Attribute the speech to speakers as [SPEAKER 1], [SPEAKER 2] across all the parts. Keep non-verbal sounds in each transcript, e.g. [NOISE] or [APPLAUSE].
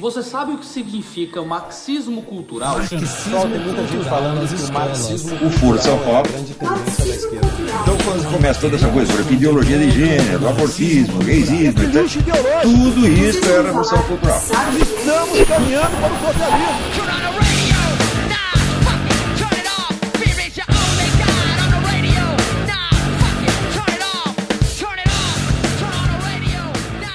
[SPEAKER 1] Você sabe o que significa marxismo cultural?
[SPEAKER 2] Pessoal, tem muita gente falando que o marxismo
[SPEAKER 3] O furo São Paulo.
[SPEAKER 2] grande tendência da esquerda.
[SPEAKER 3] Então, quando começa toda essa coisa sobre ideologia de gênero, abortismo, gaysismo, então, tudo isso é revolução cultural.
[SPEAKER 2] Estamos caminhando para o socialismo.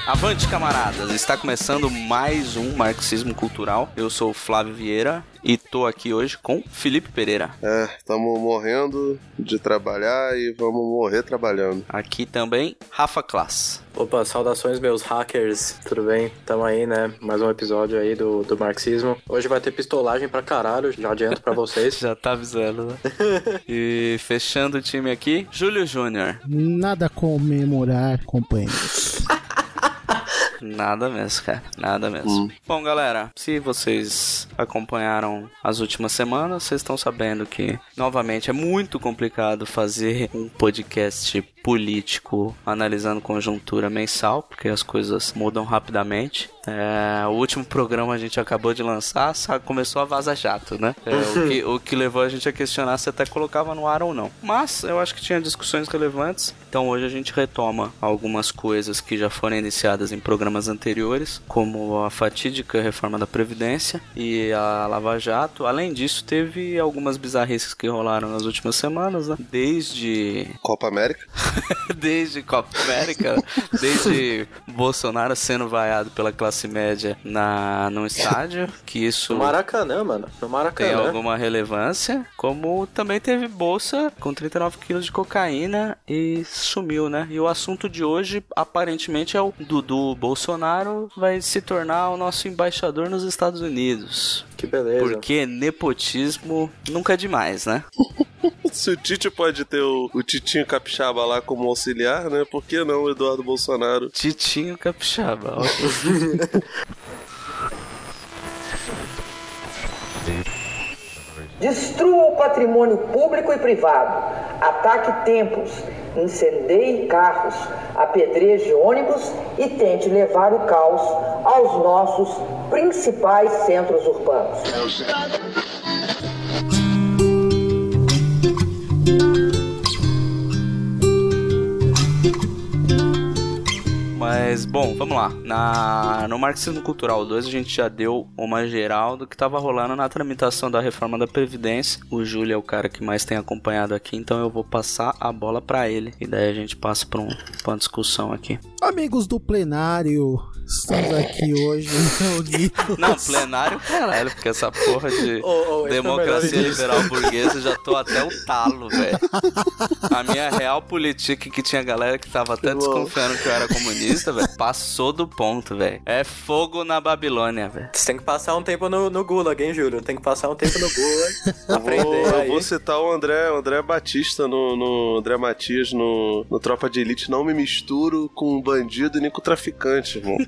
[SPEAKER 4] Avante, camaradas! Está começando mais um Marxismo Cultural. Eu sou o Flávio Vieira e tô aqui hoje com Felipe Pereira.
[SPEAKER 5] É, estamos morrendo de trabalhar e vamos morrer trabalhando.
[SPEAKER 4] Aqui também, Rafa Klass.
[SPEAKER 6] Opa, saudações meus hackers, tudo bem? Tamo aí, né? Mais um episódio aí do, do marxismo. Hoje vai ter pistolagem pra caralho, já adianto pra vocês. [LAUGHS]
[SPEAKER 4] Já tá avisando, né? [LAUGHS] e fechando o time aqui, Júlio Júnior.
[SPEAKER 7] Nada a comemorar, companheiros. [LAUGHS]
[SPEAKER 4] Nada mesmo, cara. Nada mesmo.
[SPEAKER 5] Hum.
[SPEAKER 4] Bom, galera, se vocês acompanharam as últimas semanas, vocês estão sabendo que, novamente, é muito complicado fazer um podcast político analisando conjuntura mensal, porque as coisas mudam rapidamente. É, o último programa a gente acabou de lançar, só começou a vaza jato, né? É, o, que, o que levou a gente a questionar se até colocava no ar ou não. Mas eu acho que tinha discussões relevantes, então hoje a gente retoma algumas coisas que já foram iniciadas em programas anteriores, como a fatídica reforma da Previdência e a Lava Jato. Além disso, teve algumas bizarrices que rolaram nas últimas semanas, né? Desde
[SPEAKER 5] Copa América? [LAUGHS] [LAUGHS]
[SPEAKER 4] desde Copa América, desde Bolsonaro sendo vaiado pela classe média na, no estádio, que isso
[SPEAKER 6] No Maracanã, mano. No
[SPEAKER 4] tem
[SPEAKER 6] Maracanã.
[SPEAKER 4] alguma relevância, como também teve bolsa com 39 quilos de cocaína e sumiu, né? E o assunto de hoje, aparentemente, é o Dudu Bolsonaro vai se tornar o nosso embaixador nos Estados Unidos.
[SPEAKER 6] Que beleza.
[SPEAKER 4] Porque nepotismo nunca é demais, né? [LAUGHS]
[SPEAKER 5] Se o Tite pode ter o, o Titinho Capixaba lá como auxiliar, né? Por que não o Eduardo Bolsonaro?
[SPEAKER 4] Titinho Capixaba, ó. [LAUGHS]
[SPEAKER 8] Destrua o patrimônio público e privado, ataque templos, incendeie carros, apedreje ônibus e tente levar o caos aos nossos principais centros urbanos.
[SPEAKER 4] Mas, bom, vamos lá. Na, no Marxismo Cultural 2, a gente já deu uma geral do que tava rolando na tramitação da reforma da Previdência. O Júlio é o cara que mais tem acompanhado aqui, então eu vou passar a bola pra ele. E daí a gente passa pra, um, uma discussão aqui.
[SPEAKER 7] Amigos do plenário, estamos aqui hoje [LAUGHS] reunidos.
[SPEAKER 4] Não, plenário, caralho, porque essa porra de
[SPEAKER 6] Ô, ô, esse é o
[SPEAKER 4] democracia
[SPEAKER 6] melhor
[SPEAKER 4] liberal burguesa já tô até o talo, velho. [LAUGHS] A minha real política que tinha galera que tava até desconfiando que eu era comunista, velho, passou do ponto, velho. É fogo na Babilônia, velho.
[SPEAKER 6] Você tem que passar um tempo no, no Gulag, hein, Júlio? Tem que passar um tempo no Gulag, [LAUGHS] aprender
[SPEAKER 5] Vou, eu
[SPEAKER 6] aí.
[SPEAKER 5] vou citar o André, o André Batista no, no André Matias no, no Tropa de Elite. Não me misturo com bandido e nem com traficante, irmão. [LAUGHS]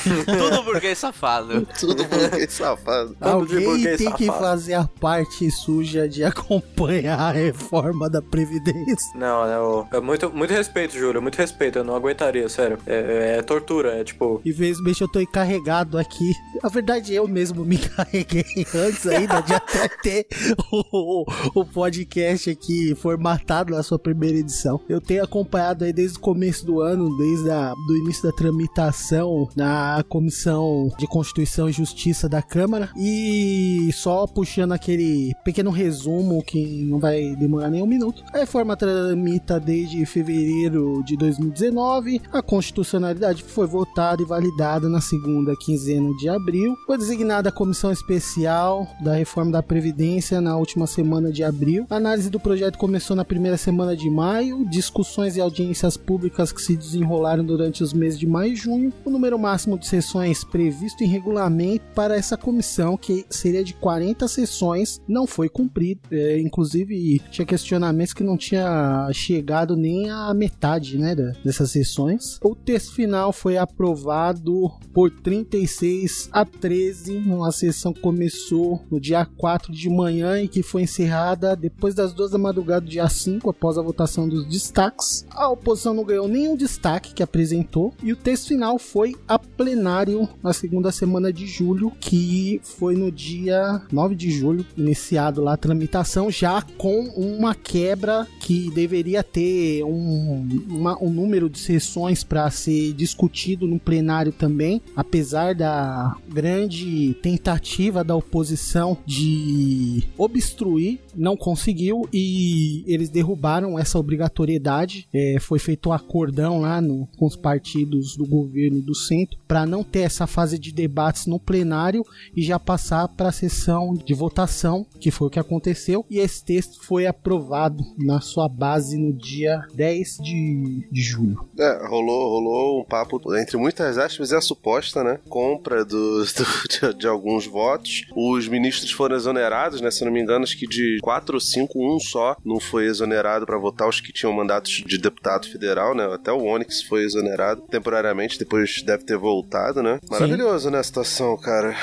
[SPEAKER 5] [LAUGHS]
[SPEAKER 4] Tudo burguês safado.
[SPEAKER 5] Tudo burguês safado.
[SPEAKER 6] De
[SPEAKER 7] Alguém
[SPEAKER 6] burguês
[SPEAKER 7] tem que
[SPEAKER 6] safado.
[SPEAKER 7] fazer a parte suja de acompanhar a reforma da Previdência.
[SPEAKER 6] Não, não. É muito, muito respeito, Júlio. Muito respeito. Eu não aguentaria, sério. É, é tortura. É tipo.
[SPEAKER 7] Infelizmente eu tô encarregado aqui. Na verdade, eu mesmo me [LAUGHS] encarreguei antes ainda de até ter o, o podcast aqui formatado na sua primeira edição. Eu tenho acompanhado aí desde o começo do ano, desde a, do início da tramitação na Comissão de Constituição e Justiça da Câmara. E só puxando aquele pequeno resumo que não vai demorar nem um minuto. A reforma tramita desde fevereiro de 2019. A constitucionalidade foi votada e validada na segunda quinzena de abril. Foi designada a comissão especial da reforma da Previdência na última semana de abril. A análise do projeto começou na primeira semana de maio. Discussões e audiências públicas que se desenrolaram durante os meses de maio e junho. O número máximo de sessões previsto em regulamento para essa comissão, que seria de 40 sessões, não foi cumprido. É, inclusive, tinha questionamentos que não tinha chegado nem à metade né, dessas sessões. O texto final foi aprovado por 36 a 13. Uma sessão começou no dia 4 de manhã e que foi encerrada depois das duas da madrugada do dia 5, após a votação dos destaques. A oposição não ganhou nenhum destaque que apresentou e o texto final foi a plenário na segunda semana de julho, que foi no dia 9 de julho, iniciado lá a tramitação, já com uma quebra que deveria ter um, uma- um número de sessões para ser discutido no plenário também, apesar da grande tentativa da oposição de obstruir, não conseguiu e eles derrubaram essa obrigatoriedade. É, foi feito um acordão lá no- com os partidos do governo do centro para não ter essa fase de debates no plenário e já passar para a sessão de votação, que foi o que aconteceu. E esse texto foi aprovado na sua base no dia 10 de, de julho.
[SPEAKER 5] É, rolou, rolou um papo, entre muitas aspas, é a suposta, né? Compra do, [LAUGHS] do- de, de alguns votos. Os ministros foram exonerados, né? Se não me engano, acho que de quatro ou cinco, um só não foi exonerado para votar os que tinham mandatos de deputado federal, né? Até o Onyx foi exonerado temporariamente, depois deve ter voltado, né? Maravilhoso, né? A situação, cara.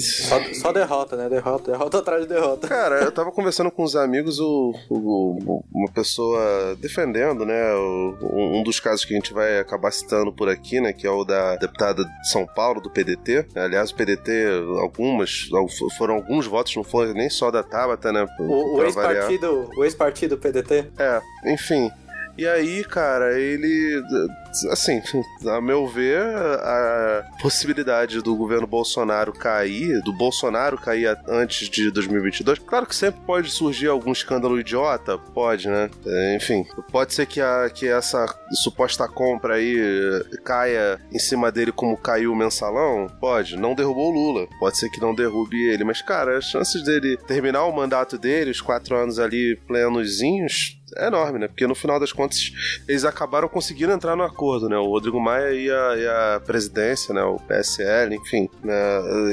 [SPEAKER 6] Só, só derrota, né? Derrota, derrota atrás de derrota.
[SPEAKER 5] Cara, eu tava [LAUGHS] conversando com uns amigos, o, o- o- uma pessoa defendendo, né, o- um dos casos que a gente vai acabar citando por aqui, né, que é o da deputada de São Paulo, do PDT. Aliás, o PDT, algumas, foram alguns votos, não foram nem só da Tabata, né,
[SPEAKER 6] O, o
[SPEAKER 5] pra variar.
[SPEAKER 6] ex-partido, o ex-partido PDT.
[SPEAKER 5] É, enfim. E aí, cara, ele. Assim, a meu ver, a possibilidade do governo Bolsonaro cair, do Bolsonaro cair antes de 2022, claro que sempre pode surgir algum escândalo idiota, pode, né? É, Enfim, pode ser que, a, que essa suposta compra aí caia em cima dele como caiu o mensalão, pode. Não derrubou o Lula, pode ser que não derrube ele, mas, cara, as chances dele terminar o mandato dele, os quatro anos ali plenozinhos, é enorme, né? Porque no final das contas eles acabaram conseguindo entrar no acordo, né? O Rodrigo Maia e a, e a presidência, né? O PSL, enfim. Né?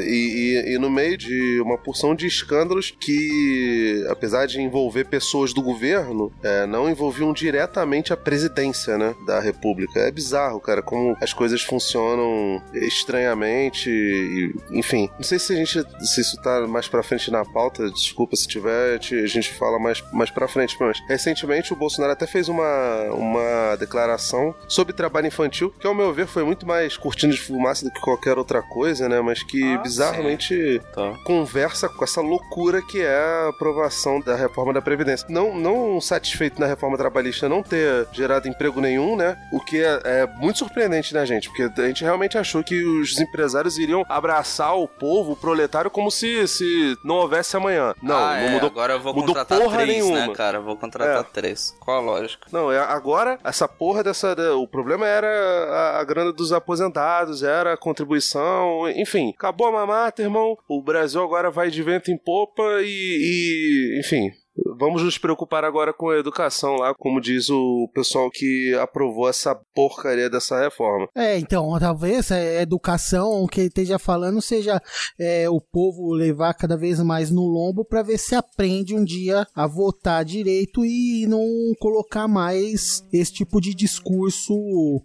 [SPEAKER 5] E, e- e no meio de uma porção de escândalos que, apesar de envolver pessoas do governo, é, não envolviam diretamente a presidência, né? Da República. É bizarro, cara, como as coisas funcionam estranhamente. e- enfim, não sei se a gente. se isso tá mais pra frente na pauta, desculpa se tiver, a gente- fala mais, mais pra frente, mas recentemente o Bolsonaro até fez uma, uma declaração sobre trabalho infantil, que ao meu ver foi muito mais cortina de fumaça do que qualquer outra coisa, né? Mas que
[SPEAKER 4] Ah,
[SPEAKER 5] bizarramente
[SPEAKER 4] Tá.
[SPEAKER 5] conversa com essa loucura que é a aprovação da reforma da Previdência. Não, não satisfeito na reforma trabalhista não ter gerado emprego nenhum, né? O que é, é muito surpreendente, né, gente? Porque a gente realmente achou que os empresários iriam abraçar o povo, o proletário, como se, se não houvesse amanhã. Não,
[SPEAKER 4] Ah,
[SPEAKER 5] não
[SPEAKER 4] é,
[SPEAKER 5] mudou.
[SPEAKER 4] Agora eu vou
[SPEAKER 5] mudou
[SPEAKER 4] contratar
[SPEAKER 5] porra
[SPEAKER 4] três,
[SPEAKER 5] nenhuma.
[SPEAKER 4] né, cara? Eu vou contratar
[SPEAKER 5] É.
[SPEAKER 4] três. Qual a lógica?
[SPEAKER 5] Não, é agora essa porra dessa. O problema era a, a grana dos aposentados, era a contribuição, enfim. Acabou a mamata, irmão. O Brasil agora vai de vento em popa e. e, enfim. Vamos nos preocupar agora com a educação lá, como diz o pessoal que aprovou essa porcaria dessa reforma.
[SPEAKER 7] É, então, talvez a educação que ele esteja falando seja é, o povo levar cada vez mais no lombo para ver se aprende um dia a votar direito e não colocar mais esse tipo de discurso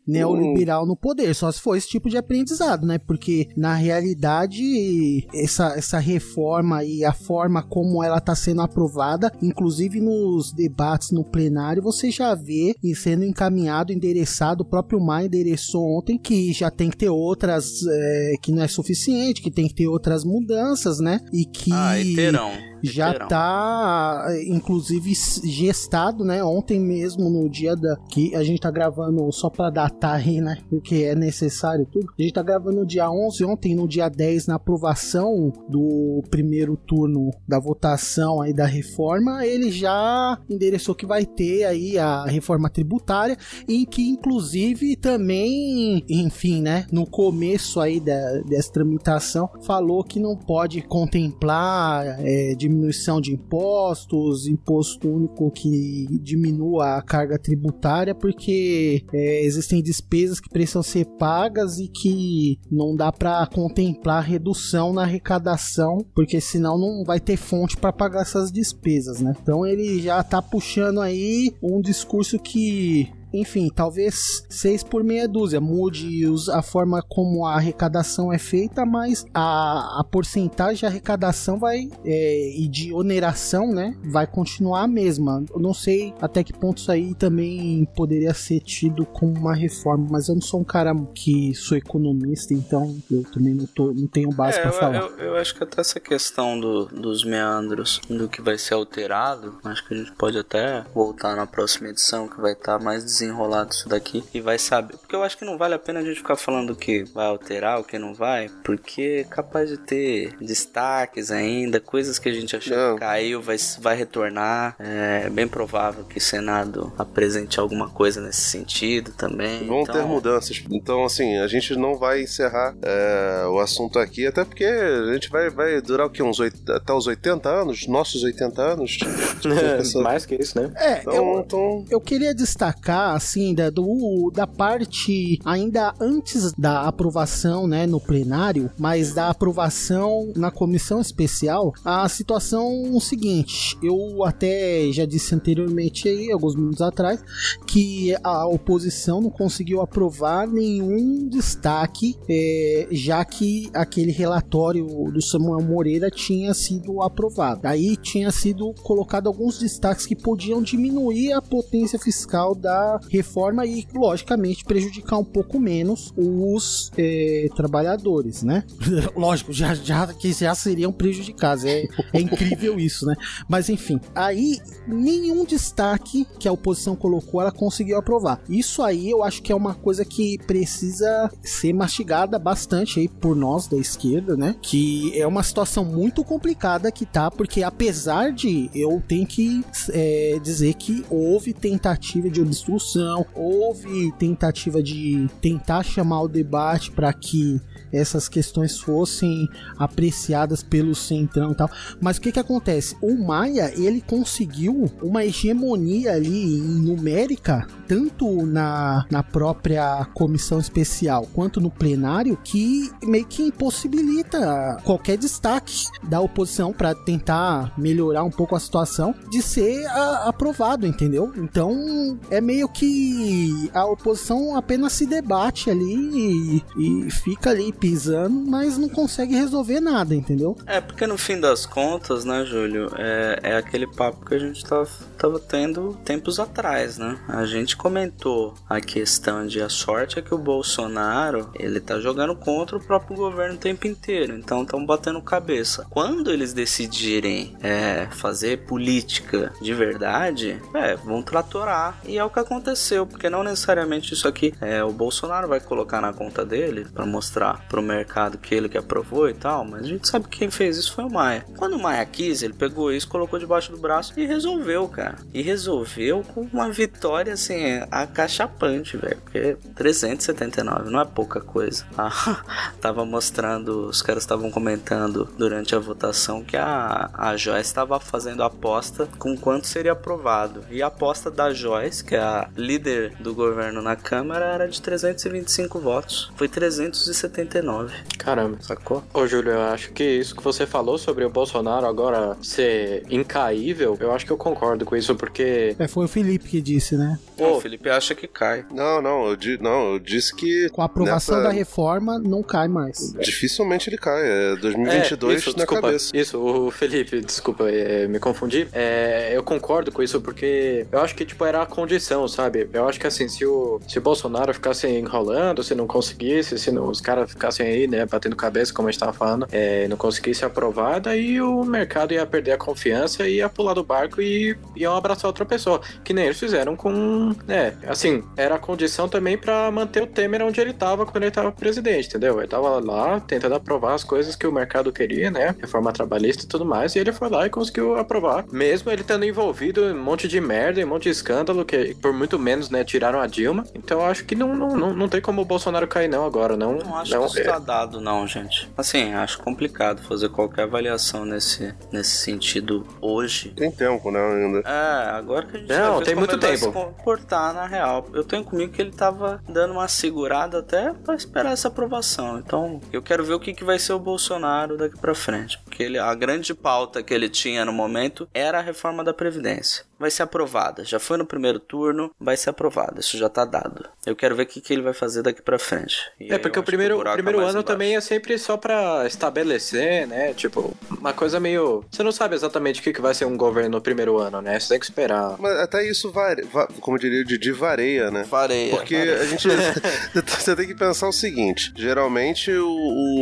[SPEAKER 7] neoliberal no poder. Só se for esse tipo de aprendizado, né? Porque na realidade essa, essa reforma e a forma como ela está sendo aprovada, inclusive nos debates no plenário, você já vê e sendo encaminhado, endereçado, o próprio Maia endereçou ontem que já tem que ter outras, é, que não é suficiente, que tem que ter outras mudanças, né? E que
[SPEAKER 4] Ah, e terão.
[SPEAKER 7] Já
[SPEAKER 4] terão.
[SPEAKER 7] tá, inclusive, gestado, né? Ontem mesmo, no dia da. que a gente tá gravando só pra datar aí, né? O que é necessário tudo. A gente tá gravando no dia 11, ontem, no dia 10, na aprovação do primeiro turno da votação aí da reforma, ele já endereçou que vai ter aí a reforma tributária e que, inclusive, também, enfim, né? No começo aí da, dessa tramitação, falou que não pode contemplar é, diminuição de impostos, imposto único que diminua a carga tributária, porque é, existem despesas que precisam ser pagas e que não dá para contemplar redução na arrecadação, porque senão não vai ter fonte para pagar essas despesas, né? Então ele já tá puxando aí um discurso que enfim, talvez seis por meia dúzia. Mude os- a forma como a arrecadação é feita, mas a, a porcentagem de arrecadação vai é, e de oneração, né, vai continuar a mesma. Eu não sei até que ponto isso aí também poderia ser tido como uma reforma, mas eu não sou um cara que sou economista, então eu também não, tô, não tenho base
[SPEAKER 4] É, eu,
[SPEAKER 7] falar.
[SPEAKER 4] eu, eu acho que até essa questão do- dos meandros, do que vai ser alterado, acho que a gente pode até voltar na próxima edição, que vai estar mais desenrolado isso daqui, e vai saber. Porque eu acho que não vale a pena a gente ficar falando o que vai alterar, o que não vai, porque é capaz de ter destaques ainda, coisas que a gente achou
[SPEAKER 5] Não.
[SPEAKER 4] que caiu, vai, vai retornar. É bem provável que o Senado apresente alguma coisa nesse sentido também.
[SPEAKER 5] Vão
[SPEAKER 4] então...
[SPEAKER 5] ter mudanças. Então, assim, a gente não vai encerrar é, o assunto aqui, até porque a gente vai, vai durar o quê? Uns oit- até os 80 anos? Nossos 80 anos? [LAUGHS]
[SPEAKER 6] Mais que isso, né?
[SPEAKER 7] É,
[SPEAKER 5] Então,
[SPEAKER 7] eu,
[SPEAKER 5] então,
[SPEAKER 7] Eu queria destacar, assim, da, do, da parte ainda antes da aprovação, né, no plenário, mas da aprovação na comissão especial, a situação seguinte, eu até já disse anteriormente aí, alguns minutos atrás, que a oposição não conseguiu aprovar nenhum destaque, é, já que aquele relatório do Samuel Moreira tinha sido aprovado. Aí tinha sido colocado alguns destaques que podiam diminuir a potência fiscal da reforma e, logicamente, prejudicar um pouco menos os é, trabalhadores, né? [LAUGHS] Lógico, já, já que já seriam prejudicados. É, é incrível [LAUGHS] isso, né? Mas enfim, aí nenhum destaque que a oposição colocou ela conseguiu aprovar. Isso aí eu acho que é uma coisa que precisa ser mastigada bastante aí por nós da esquerda, né? Que é uma situação muito complicada que tá, porque apesar de eu tenho que é, dizer que houve tentativa de obstrução, houve tentativa de tentar chamar o debate para que essas questões fossem apreciadas pelo centrão e tal. Mas o que que acontece? O Maia, ele conseguiu uma hegemonia ali numérica, tanto na, na própria comissão especial quanto no plenário, que meio que impossibilita qualquer destaque da oposição para tentar melhorar um pouco a situação de ser a- aprovado, entendeu? Então é meio que a oposição apenas se debate ali e, e fica ali pisando, mas não consegue resolver nada, entendeu?
[SPEAKER 4] É, porque no fim das contas, né, Júlio, é, é aquele papo que a gente tava, tava tendo tempos atrás, né? A gente comentou a questão de a sorte é que o Bolsonaro, ele tá jogando contra o próprio governo o tempo inteiro, então estão batendo cabeça. Quando eles decidirem é, fazer política de verdade, é, vão tratorar. E é o que aconteceu, porque não necessariamente isso aqui é o Bolsonaro vai colocar na conta dele para mostrar pro mercado que ele que aprovou e tal, mas a gente sabe que quem fez isso foi o Maia. Quando o Maia quis, ele pegou isso, colocou debaixo do braço e resolveu, cara. E resolveu com uma vitória assim, acachapante, velho, porque 379 não é pouca coisa. [LAUGHS] Ah, tava mostrando, os caras estavam comentando durante a votação que a, a Joyce estava fazendo aposta com quanto seria aprovado. E a aposta da Joyce, que é a líder do governo na Câmara, era de 325 votos. Foi 379.
[SPEAKER 6] Caramba.
[SPEAKER 4] Sacou?
[SPEAKER 6] Ô, Júlio, eu acho que isso que você falou sobre o Bolsonaro agora ser incaível, eu acho que eu concordo com isso, porque.
[SPEAKER 7] É, foi o Felipe que disse, né?
[SPEAKER 4] o Felipe acha que cai.
[SPEAKER 5] Não, não, eu, di- não, eu disse que.
[SPEAKER 7] Com a aprovação
[SPEAKER 5] nessa-
[SPEAKER 7] da reforma, não cai mais.
[SPEAKER 5] Dificilmente ele cai. É 2022
[SPEAKER 6] É, isso,
[SPEAKER 5] na
[SPEAKER 6] desculpa,
[SPEAKER 5] cabeça.
[SPEAKER 6] Isso, o Felipe, desculpa, é, me confundi. É, eu concordo com isso porque eu acho que, tipo, era a condição, sabe? Eu acho que, assim, se o, se o Bolsonaro ficasse enrolando, se não conseguisse, se não- os caras ficassem aí, né, batendo cabeça, como a gente tava falando, é, não conseguisse aprovar, daí o mercado ia perder a confiança e ia pular do barco e iam abraçar outra pessoa. Que nem eles fizeram com, né, assim, era a condição também pra manter o Temer onde ele tava quando ele tava presidente, entendeu? Ele tava lá tentando aprovar as coisas que o mercado queria, né? Reforma trabalhista e tudo mais, e ele foi lá e conseguiu aprovar. Mesmo ele tendo envolvido em um monte de merda, em um monte de escândalo, que por muito menos, né, tiraram a Dilma. Então eu acho que não, não, não, não tem como o Bolsonaro cair não agora, não.
[SPEAKER 4] Não acho
[SPEAKER 6] não,
[SPEAKER 4] que isso
[SPEAKER 6] é-
[SPEAKER 4] tá dado, não, gente. Assim, acho complicado fazer qualquer avaliação nesse, nesse sentido hoje.
[SPEAKER 5] Tem tempo, né, ainda.
[SPEAKER 4] É, agora que a gente
[SPEAKER 6] Não, tem muito tempo.
[SPEAKER 4] se comportar na real. Eu tenho comigo que ele tava dando uma segurada até pra esperar essa aprovação. Então, eu quero ver o que, que vai ser o Bolsonaro daqui pra frente. Porque ele, a grande pauta que ele tinha no momento era a reforma da Previdência. Vai ser aprovada. Já foi no primeiro turno, vai ser aprovada. Isso já tá dado. Eu quero ver o que, que ele vai fazer daqui pra frente. E
[SPEAKER 6] É, porque o primeiro, o
[SPEAKER 4] é
[SPEAKER 6] primeiro ano
[SPEAKER 4] embaixo.
[SPEAKER 6] também é sempre só pra estabelecer, né? Tipo, uma coisa meio. Você não sabe exatamente o que, que vai ser um governo no primeiro ano, né? Você tem que esperar.
[SPEAKER 5] Mas até isso, vare... va- como diria o Didi, vareia, né?
[SPEAKER 4] Vareia.
[SPEAKER 5] Porque a gente. [LAUGHS] você tem que pensar o seguinte: geralmente o,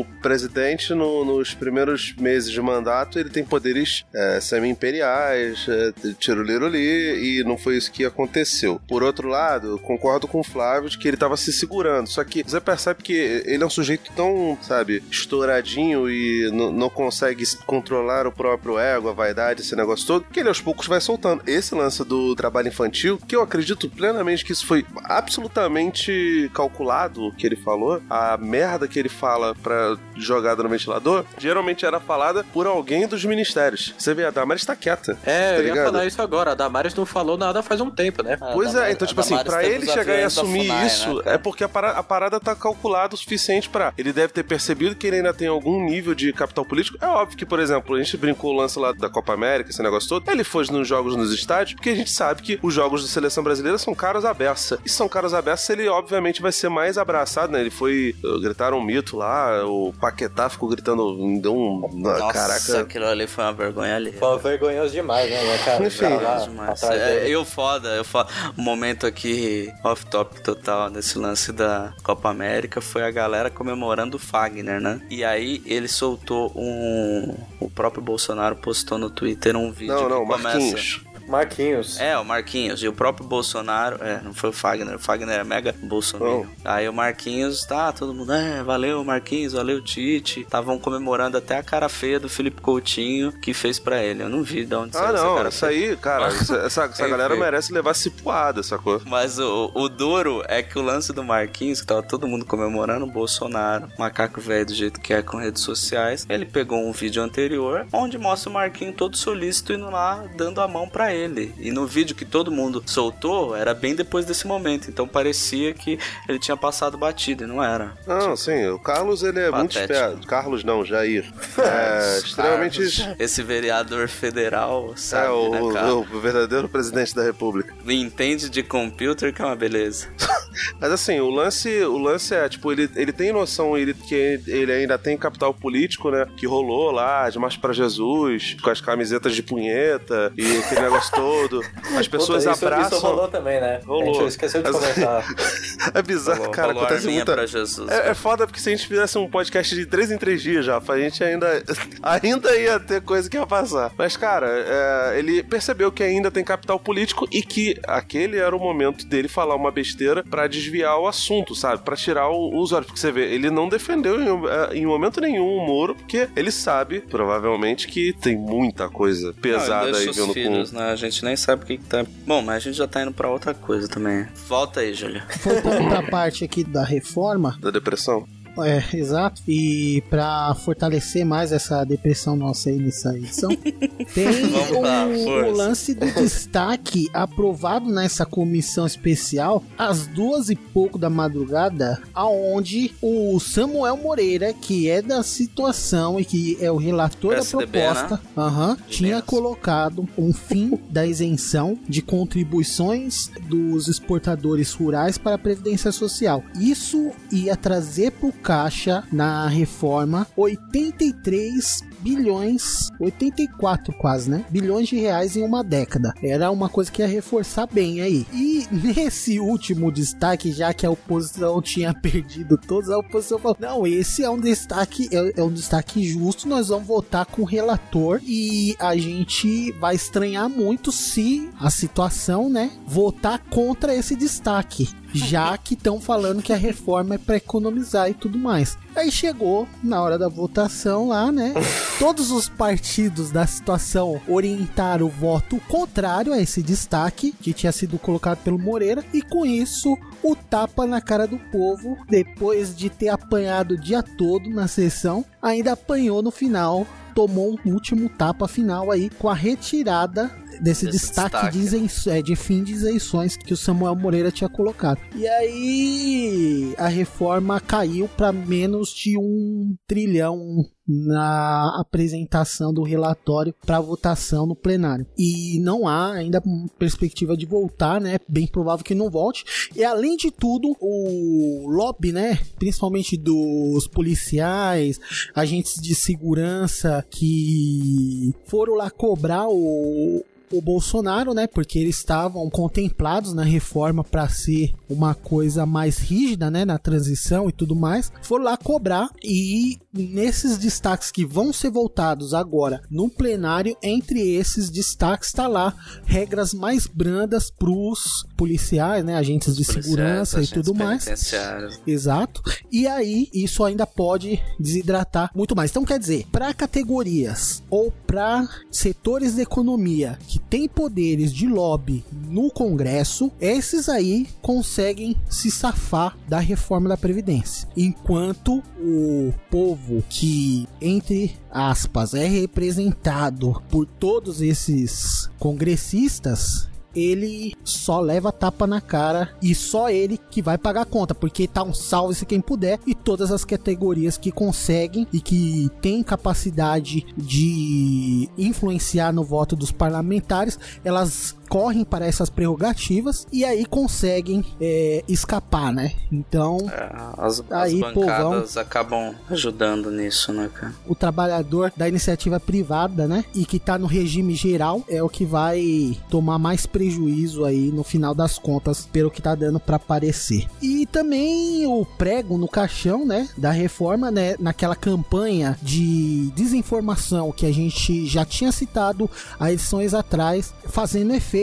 [SPEAKER 5] o presidente, no- nos primeiros meses de mandato, ele tem poderes é, semi-imperiais, é, tiroliroli, e não foi isso que aconteceu. Por outro lado, eu concordo com o Flávio de que ele tava se segurando. Só que você percebe que ele é um sujeito tão, sabe, estouradinho e não consegue controlar o próprio ego, a vaidade, esse negócio todo, que ele aos poucos vai soltando. Esse lance do trabalho infantil, que eu acredito plenamente que isso foi absolutamente calculado, o que ele falou, a merda que ele fala pra jogada no ventilador, geralmente era falada por alguém dos ministérios. Você vê, a Damares tá quieta.
[SPEAKER 6] É,
[SPEAKER 5] tá
[SPEAKER 6] eu ia falar isso agora. A Damares não falou nada faz um tempo, né?
[SPEAKER 5] Pois é, então, tipo assim, pra ele chegar e assumir
[SPEAKER 4] né,
[SPEAKER 5] isso, é porque a parada, a parada tá calculada o suficiente pra. Ele deve ter percebido que ele ainda tem algum nível de capital político. É óbvio que, por exemplo, a gente brincou o lance lá da Copa América, esse negócio todo. Ele foi nos jogos nos estádios, porque a gente sabe que os jogos da seleção brasileira são caras à beça. E são caras à beça, ele obviamente vai ser mais abraçado, né? Ele foi. uh, Gritaram um mito lá, o Paquetá ficou gritando. Deu um.
[SPEAKER 4] Nossa,
[SPEAKER 5] caraca.
[SPEAKER 4] aquilo ali foi uma vergonha ali.
[SPEAKER 6] Foi vergonhoso demais, né, né, cara?
[SPEAKER 5] Enfim.
[SPEAKER 4] Demais. É, eu foda, eu foda. O momento aqui, off-topic total, nesse lance da Copa América, foi a galera comemorando o Fagner, né? E aí ele soltou um. O próprio Bolsonaro postou no Twitter um vídeo
[SPEAKER 5] Não, não,
[SPEAKER 4] que começa.
[SPEAKER 5] Marquinhos.
[SPEAKER 6] Marquinhos.
[SPEAKER 4] É, o Marquinhos. E o próprio Bolsonaro. É, não foi o Fagner. O Fagner é mega Bolsonaro. Aí o Marquinhos, tá, todo mundo, é, valeu Marquinhos, valeu Tite. Estavam comemorando até a cara feia do Felipe Coutinho que fez pra ele. Eu não vi de onde
[SPEAKER 5] Ah,
[SPEAKER 4] saiu essa
[SPEAKER 5] não,
[SPEAKER 4] cara
[SPEAKER 5] isso
[SPEAKER 4] feia.
[SPEAKER 5] aí, cara, [LAUGHS] essa, essa, essa galera merece levar cipuada, sacou?
[SPEAKER 4] Mas o, o duro é que o lance do Marquinhos, que tava todo mundo comemorando o Bolsonaro, macaco velho do jeito que é com redes sociais, ele pegou um vídeo anterior onde mostra o Marquinhos todo solícito indo lá dando a mão pra ele. E no vídeo que todo mundo soltou, era bem depois desse momento. Então parecia que ele tinha passado batido e não era.
[SPEAKER 5] Não, sim, o Carlos ele é muito
[SPEAKER 4] Patético.
[SPEAKER 5] esperto. Carlos não, Jair. [LAUGHS] É extremamente.
[SPEAKER 4] Esse vereador federal, sabe,
[SPEAKER 5] É o,
[SPEAKER 4] né,
[SPEAKER 5] o verdadeiro presidente da República.
[SPEAKER 4] Entende de computer que é uma beleza. [LAUGHS]
[SPEAKER 5] Mas assim, o lance, o lance é, tipo, ele, ele tem noção ele, que ele ainda tem capital político, né? Que rolou lá, de Marcha pra Jesus, com as camisetas de punheta e aquele [LAUGHS] negócio todo. As pessoas
[SPEAKER 6] Puta, isso,
[SPEAKER 5] abraçam.
[SPEAKER 6] Isso rolou também, né?
[SPEAKER 5] Rolou.
[SPEAKER 6] A gente esqueceu de comentar. [LAUGHS]
[SPEAKER 5] É bizarro,
[SPEAKER 4] Rolou-
[SPEAKER 5] cara.
[SPEAKER 4] rolou
[SPEAKER 5] acontece muita. é, é foda porque se a gente fizesse um podcast de 3 em 3 dias já, a gente ainda, [LAUGHS] ainda ia ter coisa que ia passar. Mas, cara, é, ele percebeu que ainda tem capital político e que aquele era o momento dele falar uma besteira pra desviar o assunto, sabe? Pra tirar o- os olhos. Porque você vê, ele não defendeu em, é, em momento nenhum o Moro, porque ele sabe, provavelmente, que tem muita coisa pesada
[SPEAKER 4] não,
[SPEAKER 5] aí
[SPEAKER 4] os filhos,
[SPEAKER 5] com.
[SPEAKER 4] né? A gente nem sabe o que, que tá. Bom, mas a gente já tá indo pra outra coisa também. Volta aí, Júlio.
[SPEAKER 7] Voltando pra parte aqui da reforma,
[SPEAKER 5] Da depressão.
[SPEAKER 7] É, [LAUGHS] exato. E pra fortalecer mais essa depressão nossa aí nessa edição, [LAUGHS] tem
[SPEAKER 4] lá,
[SPEAKER 7] o, o lance do destaque aprovado nessa comissão especial às duas e pouco da madrugada, aonde o Samuel Moreira, que é da situação e que é o relator
[SPEAKER 4] PSDB,
[SPEAKER 7] da proposta, aham,
[SPEAKER 4] De
[SPEAKER 7] tinha
[SPEAKER 4] Minas.
[SPEAKER 7] colocado um fim da isenção de contribuições dos exportadores rurais para a Previdência Social. Isso ia trazer para o caixa na reforma 83 bilhões, 84 quase, né? Bilhões de reais em uma década. Era uma coisa que ia reforçar bem aí. E [LAUGHS] nesse último destaque, já que a oposição tinha perdido todos, a oposição falou: não, esse é um destaque, é, é um destaque justo. Nós vamos votar com o relator e a gente vai estranhar muito se a situação, né, votar contra esse destaque. Já que estão falando que a reforma é para economizar e tudo mais. Aí chegou na hora da votação lá, né? Todos os partidos da situação orientaram o voto contrário a esse destaque que tinha sido colocado pelo Moreira e com isso o tapa na cara do povo depois de ter apanhado o dia todo na sessão, ainda apanhou no final, tomou um último tapa final aí com a retirada desse destaque,
[SPEAKER 4] destaque.
[SPEAKER 7] De, isenço- é, de fim de isenções que o Samuel Moreira tinha colocado. E aí a reforma caiu para menos de um trilhão na apresentação do relatório para votação no plenário. E não há ainda perspectiva de voltar, né? Bem provável que não volte. E além de tudo, o lobby, né? Principalmente dos policiais, agentes de segurança que foram lá cobrar o, o Bolsonaro, né? Porque eles estavam contemplados na reforma para ser uma coisa mais rígida, né? Na transição e tudo mais. Foram lá cobrar e nesses destaques que vão ser voltados agora no plenário, entre esses destaques está lá regras mais brandas para os policiais, né? Agentes de
[SPEAKER 4] Policiais,
[SPEAKER 7] segurança e tudo mais. Exato. E aí, isso ainda pode desidratar muito mais. Então, quer dizer, para categorias ou para setores da economia que têm poderes de lobby no Congresso, esses aí conseguem se safar da reforma da Previdência. Enquanto o povo que, entre aspas, é representado por todos esses congressistas ele só leva tapa na cara e só ele que vai pagar a conta, porque tá um salve-se quem puder e todas as categorias que conseguem e que têm capacidade de influenciar no voto dos parlamentares, elas correm para essas prerrogativas e aí conseguem é, escapar, né? Então,
[SPEAKER 4] É, as, as
[SPEAKER 7] Aí,
[SPEAKER 4] bancadas acabam ajudando nisso, né, cara?
[SPEAKER 7] o trabalhador da iniciativa privada, né? E que tá no regime geral é o que vai tomar mais prejuízo aí no final das contas, pelo que tá dando para parecer. E também o prego no caixão, né? Da reforma, né? Naquela campanha de desinformação que a gente já tinha citado há edições atrás, fazendo efeito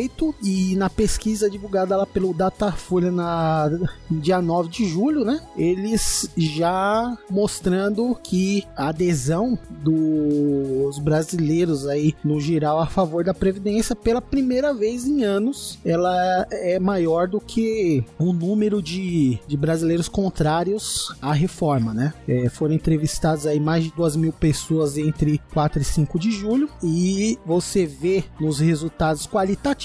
[SPEAKER 7] e na pesquisa divulgada lá pelo Datafolha na dia 9 de julho, né? Eles já mostrando que a adesão dos brasileiros aí no geral a favor da previdência pela primeira vez em anos, ela é maior do que o número de, de brasileiros contrários à reforma, né? É, foram entrevistados aí mais de duas mil pessoas entre 4 e 5 de julho e você vê nos resultados qualitativos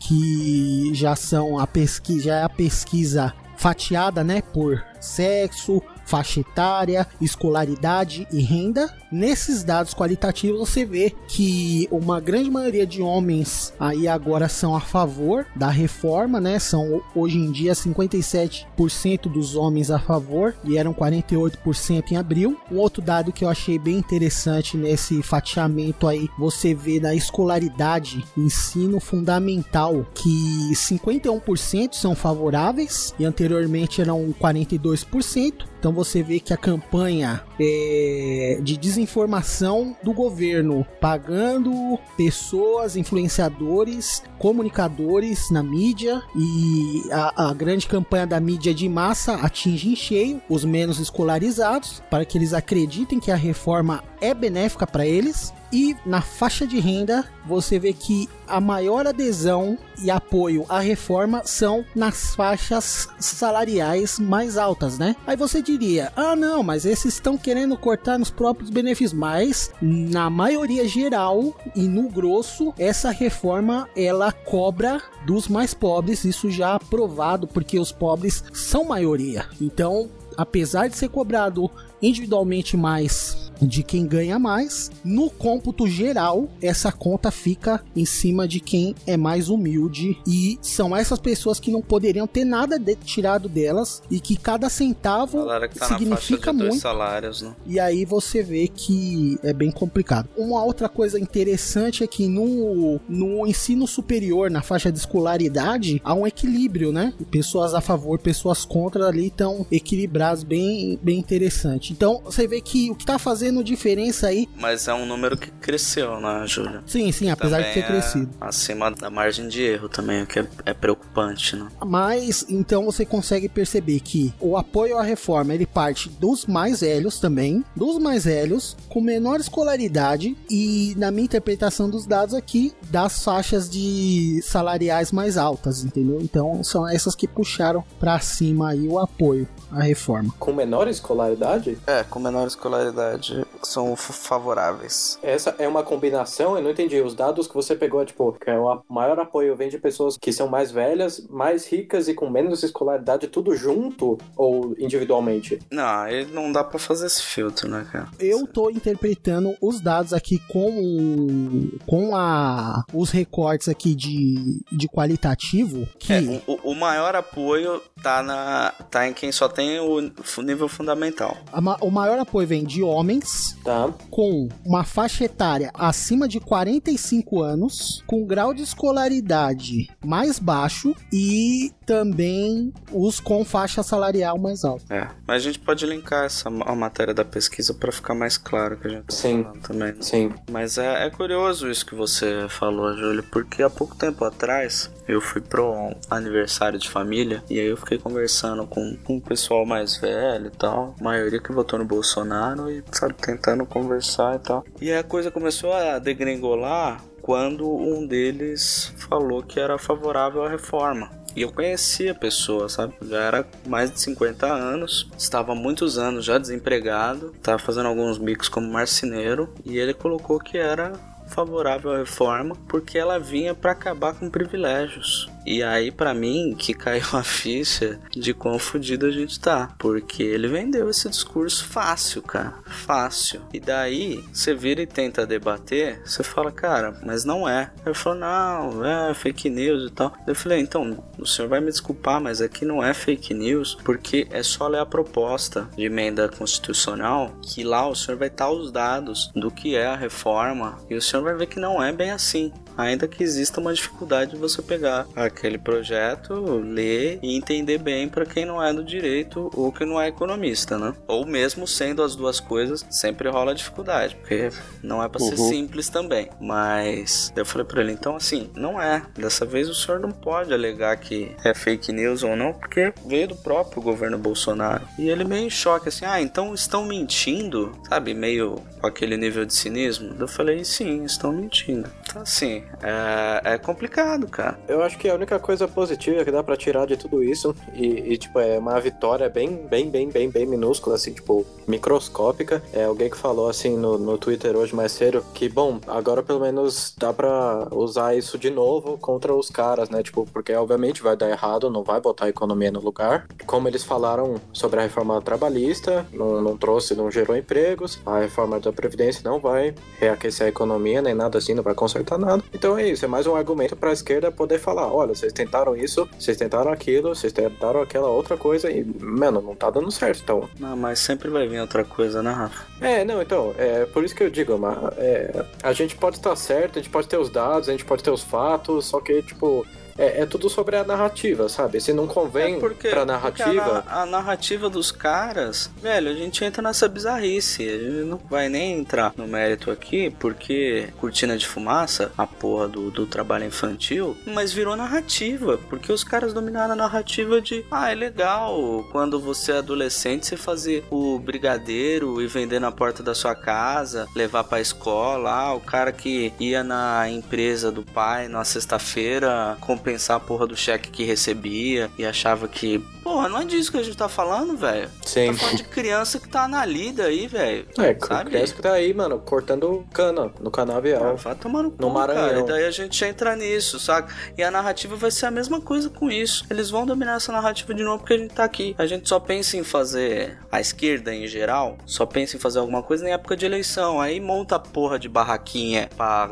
[SPEAKER 7] que já são a pesquisa, já é a pesquisa fatiada, né, por sexo, faixa etária, escolaridade e renda. Nesses dados qualitativos você vê que uma grande maioria de homens aí agora são a favor da reforma, né? São hoje em dia 57% dos homens a favor e eram 48% em abril. Um outro dado que eu achei bem interessante nesse fatiamento aí, você vê na escolaridade, ensino fundamental, que 51% são favoráveis e anteriormente eram 42%. Então você vê que a campanha é, de desinformação do governo pagando pessoas, influenciadores, comunicadores na mídia e a, a grande campanha da mídia de massa atinge em cheio os menos escolarizados para que eles acreditem que a reforma é benéfica para eles. E na faixa de renda, você vê que a maior adesão e apoio à reforma são nas faixas salariais mais altas, né? Aí você diria: ah, não, mas esses estão querendo cortar nos próprios benefícios. Mas na maioria geral e no grosso, essa reforma ela cobra dos mais pobres. Isso já aprovado, porque os pobres são maioria. Então, apesar de ser cobrado individualmente mais de quem ganha mais, no cômputo geral, essa conta fica em cima de quem é mais humilde e são essas pessoas que não poderiam ter nada de- tirado delas e que cada centavo
[SPEAKER 4] que tá
[SPEAKER 7] significa muito.
[SPEAKER 4] salários, né?
[SPEAKER 7] E aí você vê que é bem complicado. Uma outra coisa interessante é que no, no ensino superior, na faixa de escolaridade, há um equilíbrio, né? Pessoas a favor, pessoas contra ali estão equilibrados, bem, bem interessante. Então você vê que o que tá fazendo diferença aí.
[SPEAKER 4] Mas é um número que cresceu, né, Júlio?
[SPEAKER 7] Sim, sim, apesar de
[SPEAKER 4] Também
[SPEAKER 7] ter
[SPEAKER 4] é
[SPEAKER 7] crescido.
[SPEAKER 4] Acima da margem de erro também, o que é, é preocupante, né?
[SPEAKER 7] Mas então você consegue perceber que o apoio à reforma ele parte dos mais velhos também, dos mais velhos, com menor escolaridade e na minha interpretação dos dados aqui, das faixas de salariais mais altas, entendeu? Então são essas que puxaram pra cima aí o apoio à reforma.
[SPEAKER 6] Com menor escolaridade?
[SPEAKER 4] É, com menor escolaridade. São favoráveis.
[SPEAKER 6] Essa é uma combinação, eu não entendi. Os dados que você pegou, tipo, que é o maior apoio vem de pessoas que são mais velhas, mais ricas e com menos escolaridade, tudo junto ou individualmente?
[SPEAKER 4] Não, aí não dá pra fazer esse filtro, né, cara?
[SPEAKER 7] Eu tô interpretando os dados aqui com com a os recortes aqui de, de qualitativo que
[SPEAKER 4] É, o, o maior apoio tá, na, tá em quem só tem o nível fundamental.
[SPEAKER 7] a o maior apoio vem de homens
[SPEAKER 6] Tá.
[SPEAKER 7] com uma faixa etária acima de 45 anos, com grau de escolaridade mais baixo e também os com faixa salarial mais alta.
[SPEAKER 4] É, mas a gente pode linkar essa a matéria da pesquisa pra ficar mais claro que a gente tá
[SPEAKER 6] Sim.
[SPEAKER 4] falando também. né?
[SPEAKER 6] Sim.
[SPEAKER 4] Mas é, é curioso isso que você falou, Júlio, porque há pouco tempo atrás eu fui pro aniversário de família e aí eu fiquei conversando com, o pessoal mais velho e tal, maioria que votou no Bolsonaro e, sabe, tentando conversar e tal. E aí a coisa começou a degringolar quando um deles falou que era favorável à reforma. E eu conhecia a pessoa, sabe? Já era mais de 50 anos, estava há muitos anos já desempregado, estava fazendo alguns bicos como marceneiro, e ele colocou que era favorável à reforma porque ela vinha para acabar com privilégios. E aí, pra mim, que caiu a ficha de quão fudido a gente tá. Porque ele vendeu esse discurso fácil, cara. Fácil. E daí, você vira e tenta debater, você fala, cara, mas não é. Aí eu falo, não, é fake news e tal. Eu falei, então, o senhor vai me desculpar, mas aqui não é fake news, porque é só ler a proposta de emenda constitucional, que lá o senhor vai estar os dados do que é a reforma, e o senhor vai ver que não é bem assim ainda que exista uma dificuldade de você pegar aquele projeto, ler e entender bem para quem não é do direito ou que não é economista, né? Ou mesmo sendo as duas coisas, sempre rola dificuldade, porque não é para ser
[SPEAKER 5] Uhum.
[SPEAKER 4] simples também. Mas eu falei para ele, então assim, não é. Dessa vez o senhor não pode alegar que é fake news ou não, porque veio do próprio governo Bolsonaro. E ele meio em choque assim, ah, então estão mentindo, sabe, meio com aquele nível de cinismo. Eu falei, sim, estão mentindo. Então assim, é, é complicado, cara.
[SPEAKER 6] Eu acho que a única coisa positiva que dá pra tirar de tudo isso, e, e, tipo, é uma vitória bem, bem, bem, bem, bem minúscula, assim, tipo, microscópica. É alguém que falou, assim, no, no Twitter hoje mais cedo, que, bom, agora pelo menos dá pra usar isso de novo contra os caras, né? Tipo, porque obviamente vai dar errado, não vai botar a economia no lugar. Como eles falaram sobre a reforma trabalhista, não, não trouxe, não gerou empregos. A reforma da Previdência não vai reaquecer a economia, nem nada assim, não vai consertar nada. Então é isso, é mais um argumento para a esquerda poder falar: olha, vocês tentaram isso, vocês tentaram aquilo, vocês tentaram aquela outra coisa e, mano, não tá dando certo. Então,
[SPEAKER 4] Não, mas sempre vai vir outra coisa, né, Rafa?
[SPEAKER 6] é, não, então, é por isso que eu digo, mas, é, a gente pode estar certo, a gente pode ter os dados, a gente pode ter os fatos, só que, tipo. É, é tudo sobre a narrativa, sabe? Se não convém
[SPEAKER 4] É porque,
[SPEAKER 6] pra narrativa.
[SPEAKER 4] a, a narrativa dos caras, velho, a gente entra nessa bizarrice. A gente não vai nem entrar no mérito aqui, porque cortina de fumaça, a porra do, do trabalho infantil, mas virou narrativa. Porque os caras dominaram a narrativa de, ah, é legal quando você é adolescente você fazer o brigadeiro e vender na porta da sua casa, levar pra escola, ah, o cara que ia na empresa do pai na sexta-feira compensar a porra do cheque que recebia e achava que, porra, não é disso que a gente tá falando, velho.
[SPEAKER 6] Sim.
[SPEAKER 4] Tá falando de criança que tá na lida aí, velho.
[SPEAKER 6] É,
[SPEAKER 4] sabe?
[SPEAKER 6] criança que tá aí, mano, cortando cana no
[SPEAKER 4] Ah,
[SPEAKER 6] canavial.
[SPEAKER 4] vai tomar no cu,
[SPEAKER 6] No Maranhão.
[SPEAKER 4] cara. E daí a gente entra nisso, saca? E a narrativa vai ser a mesma coisa com isso. Eles vão dominar essa narrativa de novo porque a gente tá aqui. A gente só pensa em fazer a esquerda em geral, só pensa em fazer alguma coisa em época de eleição. Aí monta a porra de barraquinha pra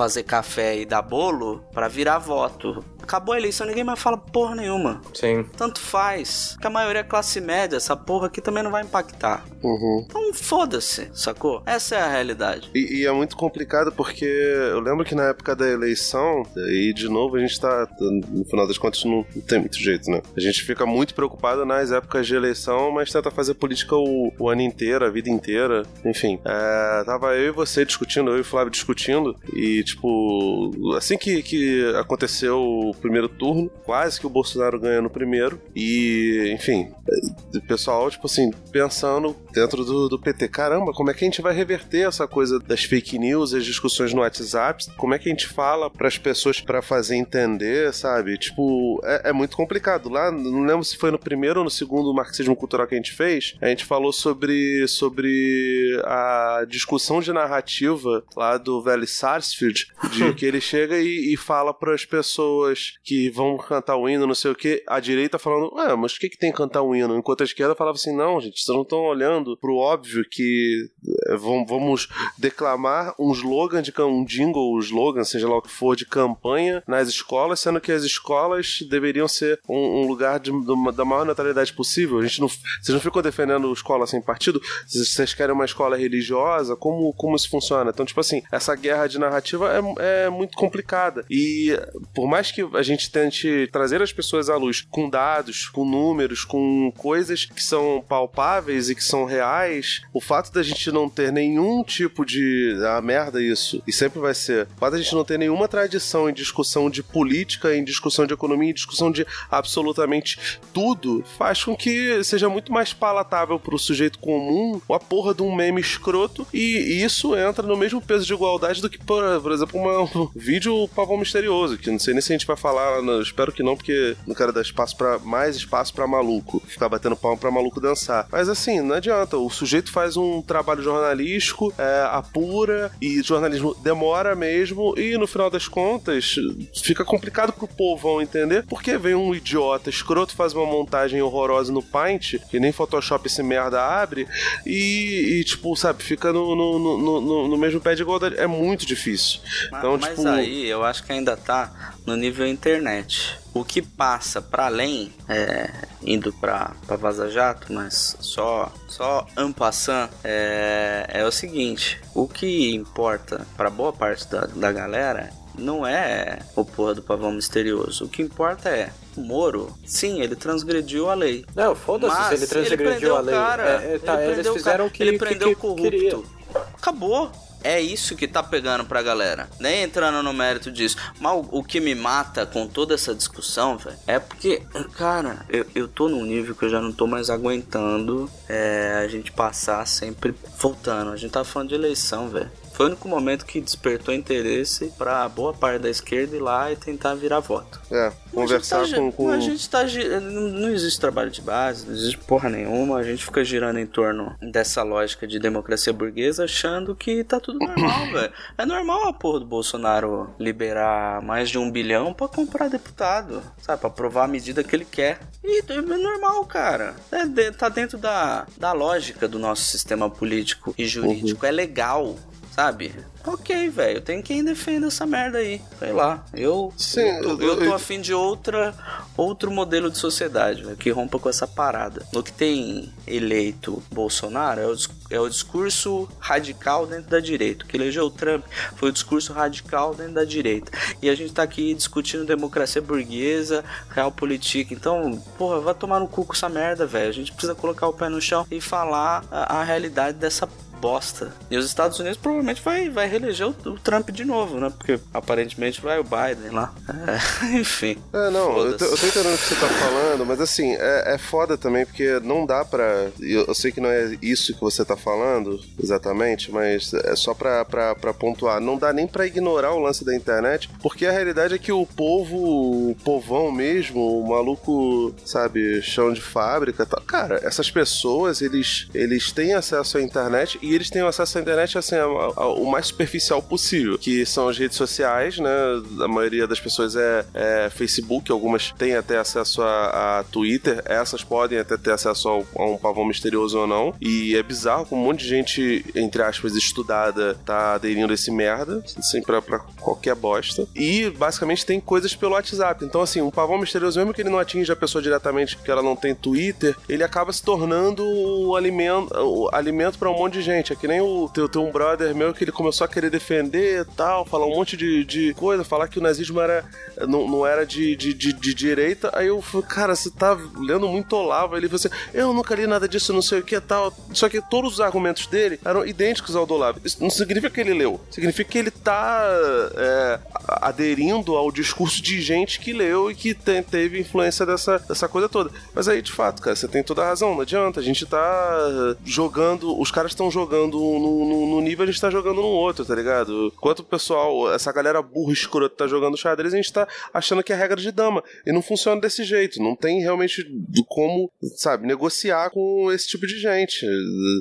[SPEAKER 4] fazer café e dar bolo pra virar voto. Acabou a eleição, ninguém mais fala porra nenhuma.
[SPEAKER 6] Sim.
[SPEAKER 4] Tanto faz. Que a maioria é classe média, essa porra aqui também não vai impactar.
[SPEAKER 5] Uhum.
[SPEAKER 4] Então foda-se, sacou? Essa é a realidade.
[SPEAKER 5] E, e é muito complicado porque eu lembro que na época da eleição, e de novo a gente tá, no final das contas, não, não tem muito jeito, né? A gente fica muito preocupado nas épocas de eleição, mas tenta fazer política o, o ano inteiro, a vida inteira, enfim. É, tava eu e você discutindo, eu e o Flávio discutindo, e tipo, assim que, que aconteceu primeiro turno, quase que o Bolsonaro ganha no primeiro, e enfim, O pessoal, tipo assim, pensando dentro do, do PT, caramba, como é que a gente vai reverter essa coisa das fake news, as discussões no WhatsApp? Como é que a gente fala pras pessoas pra fazer entender, sabe? Tipo, é, é muito complicado. Lá, não lembro se foi no primeiro ou no segundo marxismo cultural que a gente fez, a gente falou sobre, sobre a discussão de narrativa lá do velho Sarsfield, de [LAUGHS] que ele chega e, e fala pras pessoas que vão cantar o hino, não sei o que, a direita falando, mas o que, que tem que cantar o hino? Enquanto a esquerda falava assim, não, gente, vocês não estão olhando pro óbvio que é, vamos, declamar um slogan de um jingle, um slogan, seja lá o que for, de campanha nas escolas, sendo que as escolas deveriam ser um, um lugar de- do- da maior neutralidade possível. A gente não, vocês não ficam defendendo escola sem partido? Vocês querem uma escola religiosa? Como, como isso funciona? Então, tipo assim, essa guerra de narrativa é, é muito complicada. E por mais que a gente tente trazer as pessoas à luz com dados, com números, com coisas que são palpáveis e que são reais, o fato da gente não ter nenhum tipo de. Ah, merda, isso. E sempre vai ser. O fato da gente não ter nenhuma tradição em discussão de política, em discussão de economia, em discussão de absolutamente tudo, faz com que seja muito mais palatável pro sujeito comum a porra de um meme escroto. E isso entra no mesmo peso de igualdade do que, por, por exemplo, um vídeo pavão misterioso, que não sei nem se a gente vai falar, não, espero que não, porque não quero dar espaço para mais espaço pra maluco, ficar batendo palma pra maluco dançar. Mas assim, não adianta, o sujeito faz um trabalho jornalístico, é, apura, e jornalismo demora mesmo, e no final das contas fica complicado pro povão entender, porque vem um idiota escroto, faz uma montagem horrorosa no Paint, que nem Photoshop esse merda abre, e, e, tipo, sabe, fica no, no, no, no- no mesmo pé de igualdade. É muito difícil.
[SPEAKER 4] Mas,
[SPEAKER 5] Então,
[SPEAKER 4] mas
[SPEAKER 5] tipo.
[SPEAKER 4] aí eu acho que ainda tá no nível internet. O que passa para além, é, indo pra, pra Vaza Jato, mas só, só en passant, é, é o seguinte: o que importa para boa parte da, da galera não é o porra do pavão misterioso. O que importa é o Moro, sim, ele transgrediu a lei.
[SPEAKER 6] Não, foda-se ele transgrediu
[SPEAKER 4] prendeu
[SPEAKER 6] a lei.
[SPEAKER 4] o cara,
[SPEAKER 6] É, é, tá,
[SPEAKER 4] ele
[SPEAKER 6] eles
[SPEAKER 4] prendeu o
[SPEAKER 6] fizeram o que
[SPEAKER 4] ele prendeu
[SPEAKER 6] que
[SPEAKER 4] corrupto.
[SPEAKER 6] queria.
[SPEAKER 4] Acabou. É isso que tá pegando pra galera. Nem entrando no mérito disso. Mas o, o que me mata com toda essa discussão, velho, é porque, cara, eu, eu tô num nível que eu já não tô mais aguentando é, a gente passar sempre voltando. A gente tá falando de eleição, velho. Foi o único momento que despertou interesse pra boa parte da esquerda ir lá e tentar virar voto.
[SPEAKER 5] É, conversar
[SPEAKER 4] tá,
[SPEAKER 5] com. com...
[SPEAKER 4] A gente tá. gi- Não existe trabalho de base, não existe porra nenhuma. A gente fica girando em torno dessa lógica de democracia burguesa, achando que tá tudo normal, [COUGHS] velho. É normal a porra do Bolsonaro liberar mais de um bilhão pra comprar deputado, sabe? Pra aprovar a medida que ele quer. E é normal, cara. É de- tá dentro da, da lógica do nosso sistema político e jurídico. É legal. Sabe? Ok, velho. Tem quem defenda essa merda aí. Sei lá. Eu,
[SPEAKER 5] Sim,
[SPEAKER 4] eu, tô, eu tô afim de outra, outro modelo de sociedade, velho, que rompa com essa parada. O que tem eleito Bolsonaro é o, é o discurso radical dentro da direita. O que elegeu o Trump foi o discurso radical dentro da direita. E a gente tá aqui discutindo democracia burguesa, realpolitik. Então, porra, vai tomar no cu com essa merda, velho. A gente precisa colocar o pé no chão e falar a, a realidade dessa bosta. E os Estados Unidos provavelmente vai, vai reeleger o, o Trump de novo, né? Porque aparentemente vai o Biden lá. É, [LAUGHS] enfim.
[SPEAKER 5] É, não, eu tô, eu tô entendendo o que você tá falando, mas assim, é, é foda também, porque não dá pra. Eu, eu sei que não é isso que você tá falando exatamente, mas é só pra, pra, pra pontuar. Não dá nem pra ignorar o lance da internet, porque a realidade é que o povo, o povão mesmo, o maluco, sabe, chão de fábrica tal. Cara, essas pessoas, eles, eles têm acesso à internet e eles têm acesso à internet, assim, o mais superficial possível, que são as redes sociais, né? A maioria das pessoas é, é Facebook, algumas têm até acesso a, a Twitter, essas podem até ter acesso ao- a um pavão misterioso ou não. E é bizarro como um monte de gente, entre aspas, estudada, tá aderindo a esse merda, assim, pra, pra qualquer bosta. E basicamente tem coisas pelo WhatsApp. Então, assim, um pavão misterioso, mesmo que ele não atinja a pessoa diretamente, que ela não tem Twitter, ele acaba se tornando o alimento, o alimento para um monte de gente. Gente. É que nem o teu, teu um brother meu que ele começou a querer defender tal, falar um monte de, de coisa, falar que o nazismo era, não, não era de, de, de, de direita. Aí eu falei, cara, você tá lendo muito Olavo. Ele falou assim, eu nunca li nada disso, não sei o que tal. Só que todos os argumentos dele eram idênticos ao do Olavo. Isso não significa que ele leu, significa que ele tá é, aderindo ao discurso de gente que leu e que tem- teve influência dessa, dessa coisa toda. Mas aí, de fato, cara, você tem toda a razão, não adianta. A gente tá jogando, os caras estão jogando num, num- nível, a gente tá jogando num outro, tá ligado? Enquanto o pessoal, essa galera burra escrota tá jogando xadrez, a gente tá achando que é regra de dama. E não funciona desse jeito. Não tem realmente como, sabe, negociar com esse tipo de gente.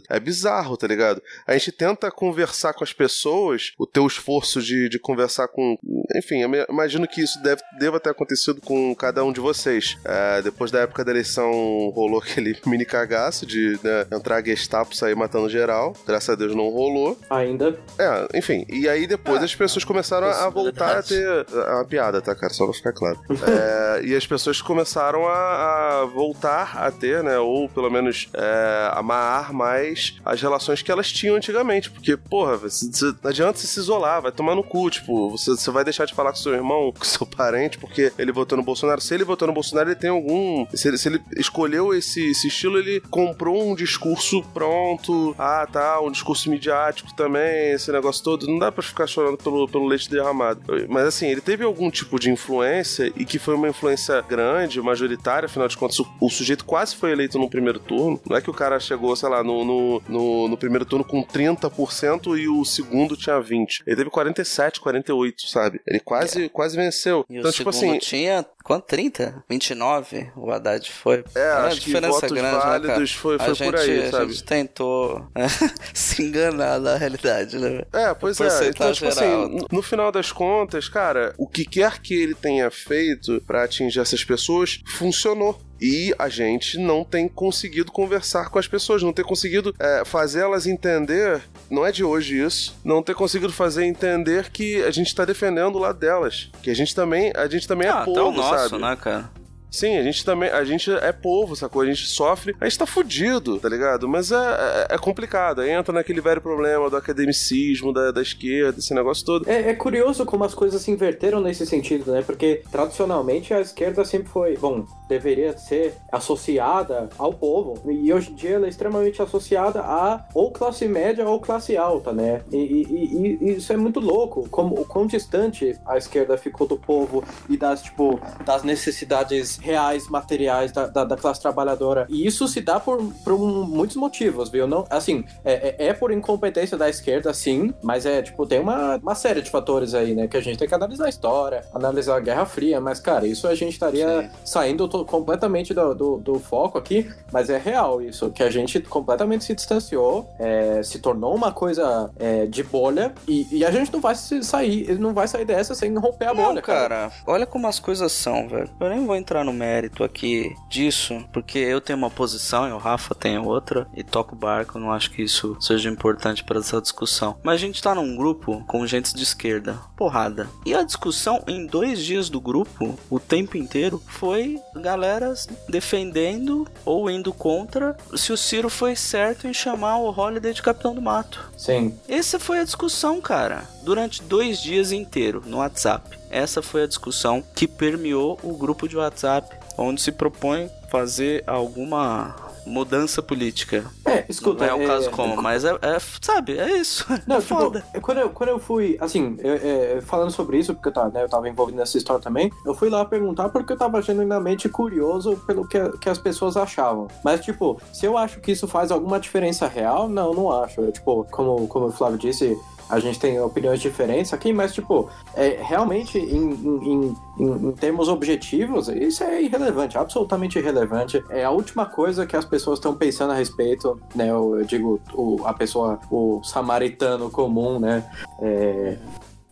[SPEAKER 5] É bizarro, tá ligado? A gente tenta conversar com as pessoas, o teu esforço de, de conversar com. Enfim, eu imagino que isso deve, deva ter acontecido com cada um de vocês. É, depois da época da eleição rolou aquele [LAUGHS] mini cagaço de né, entrar a Gestapo sair matando geral. Graças a Deus não rolou.
[SPEAKER 6] Ainda.
[SPEAKER 5] É, enfim. E aí depois as pessoas começaram a, a voltar a ter. É uma piada, tá, cara? Só pra ficar claro. [LAUGHS] É, e as pessoas começaram a, a voltar a ter, né? Ou pelo menos é, amar mais as relações que elas tinham antigamente. Porque, porra, você, você- não adianta você se isolar, vai tomar no cu. Tipo, você, você vai deixar de falar com seu irmão, com seu parente, porque ele votou no Bolsonaro. Se ele votou no Bolsonaro, ele tem algum. Se ele, se ele escolheu esse, esse estilo, ele comprou um discurso pronto. Ah, tá, um discurso midiático também, esse negócio todo. Não dá pra ficar chorando pelo, pelo leite derramado. Mas assim, ele teve algum tipo de influência e que foi uma influência grande, majoritária, afinal de contas, o, o sujeito quase foi eleito no primeiro turno. Não é que o cara chegou, sei lá, no, no, no, no primeiro turno com 30% e o segundo tinha 20%. Ele teve 47, 48, sabe? Ele quase, quase venceu.
[SPEAKER 4] E
[SPEAKER 5] então,
[SPEAKER 4] o
[SPEAKER 5] tipo assim,
[SPEAKER 4] tinha quanto? 30? 29? O Haddad foi.
[SPEAKER 5] É,
[SPEAKER 4] uma
[SPEAKER 5] acho que
[SPEAKER 4] diferença
[SPEAKER 5] votos
[SPEAKER 4] grande, né,
[SPEAKER 5] válidos foi-
[SPEAKER 4] a
[SPEAKER 5] foi
[SPEAKER 4] gente,
[SPEAKER 5] por aí,
[SPEAKER 4] a
[SPEAKER 5] sabe?
[SPEAKER 4] gente tentou é, [LAUGHS] se enganar na realidade, né?
[SPEAKER 5] É, pois é. Então, tipo
[SPEAKER 4] geral.
[SPEAKER 5] assim, no- no final das contas, cara, o que quer que ele tenha feito pra atingir essas pessoas funcionou. E a gente não tem conseguido conversar com as pessoas, não ter conseguido é, fazer elas entender, não é de hoje isso, não ter conseguido fazer entender que a gente tá defendendo o lado delas. Que a gente também, a gente também
[SPEAKER 4] Ah,
[SPEAKER 5] é
[SPEAKER 4] até
[SPEAKER 5] povo,
[SPEAKER 4] o nosso,
[SPEAKER 5] sabe?
[SPEAKER 4] né, cara?
[SPEAKER 5] Sim, a gente também. A gente é povo, sacou? A gente sofre. A gente tá fudido, tá ligado? Mas é, é, é complicado. Entra naquele velho problema do academicismo, da, da esquerda, esse negócio todo.
[SPEAKER 6] É, é curioso como as coisas se inverteram nesse sentido, né? Porque tradicionalmente a esquerda sempre foi, bom, deveria ser associada ao povo. E hoje em dia ela é extremamente associada a ou classe média ou classe alta, né? E- e- e isso é muito louco, como o quão distante a esquerda ficou do povo e das, tipo, das necessidades reais, materiais da, da, da classe trabalhadora. E isso se dá por, por um- muitos motivos, viu? Não, assim, é, é- é por incompetência da esquerda, sim, mas é, tipo, tem uma, uma série de fatores aí, né? Que a gente tem que analisar a história, analisar a Guerra Fria, mas, cara, isso a gente estaria saindo to- completamente do, do, do foco aqui, mas é real isso, que a gente completamente se distanciou, é, se tornou uma coisa é, de bolha, e, e a gente não vai sair, não vai sair dessa sem romper a
[SPEAKER 4] Não,
[SPEAKER 6] bolha, cara.
[SPEAKER 4] cara, olha como as coisas são, velho. Eu nem vou entrar no mérito aqui disso, porque eu tenho uma posição e o Rafa tem outra, e toco barco, não acho que isso seja importante para essa discussão. Mas a gente tá num grupo com gente de esquerda, porrada. E a discussão em dois dias do grupo, o tempo inteiro, foi galera defendendo ou indo contra se o Ciro foi certo em chamar o Holiday de Capitão do Mato.
[SPEAKER 6] Sim.
[SPEAKER 4] Essa foi a discussão, cara, durante dois dias inteiro no WhatsApp. Essa foi a discussão que permeou o grupo de WhatsApp, onde se propõe fazer alguma mudança política.
[SPEAKER 6] É, escuta.
[SPEAKER 4] Não é o caso como, mas é, é- sabe, é isso.
[SPEAKER 6] Não,
[SPEAKER 4] é
[SPEAKER 6] tipo,
[SPEAKER 4] foda.
[SPEAKER 6] quando eu, quando eu fui, assim, eu- é, falando sobre isso, porque eu tava, né, eu tava envolvido nessa história também, eu fui lá perguntar porque eu tava genuinamente curioso pelo que, que as pessoas achavam. Mas, tipo, se eu acho que isso faz alguma diferença real, não, não acho. Eu, tipo, como, como o Flávio disse, a gente tem opiniões diferentes aqui, mas, tipo, é, realmente, em, em, em- em- termos objetivos, isso é irrelevante, absolutamente irrelevante. É a última coisa que as pessoas estão pensando a respeito, né? Eu, eu digo, o, a pessoa, o samaritano comum, né? É,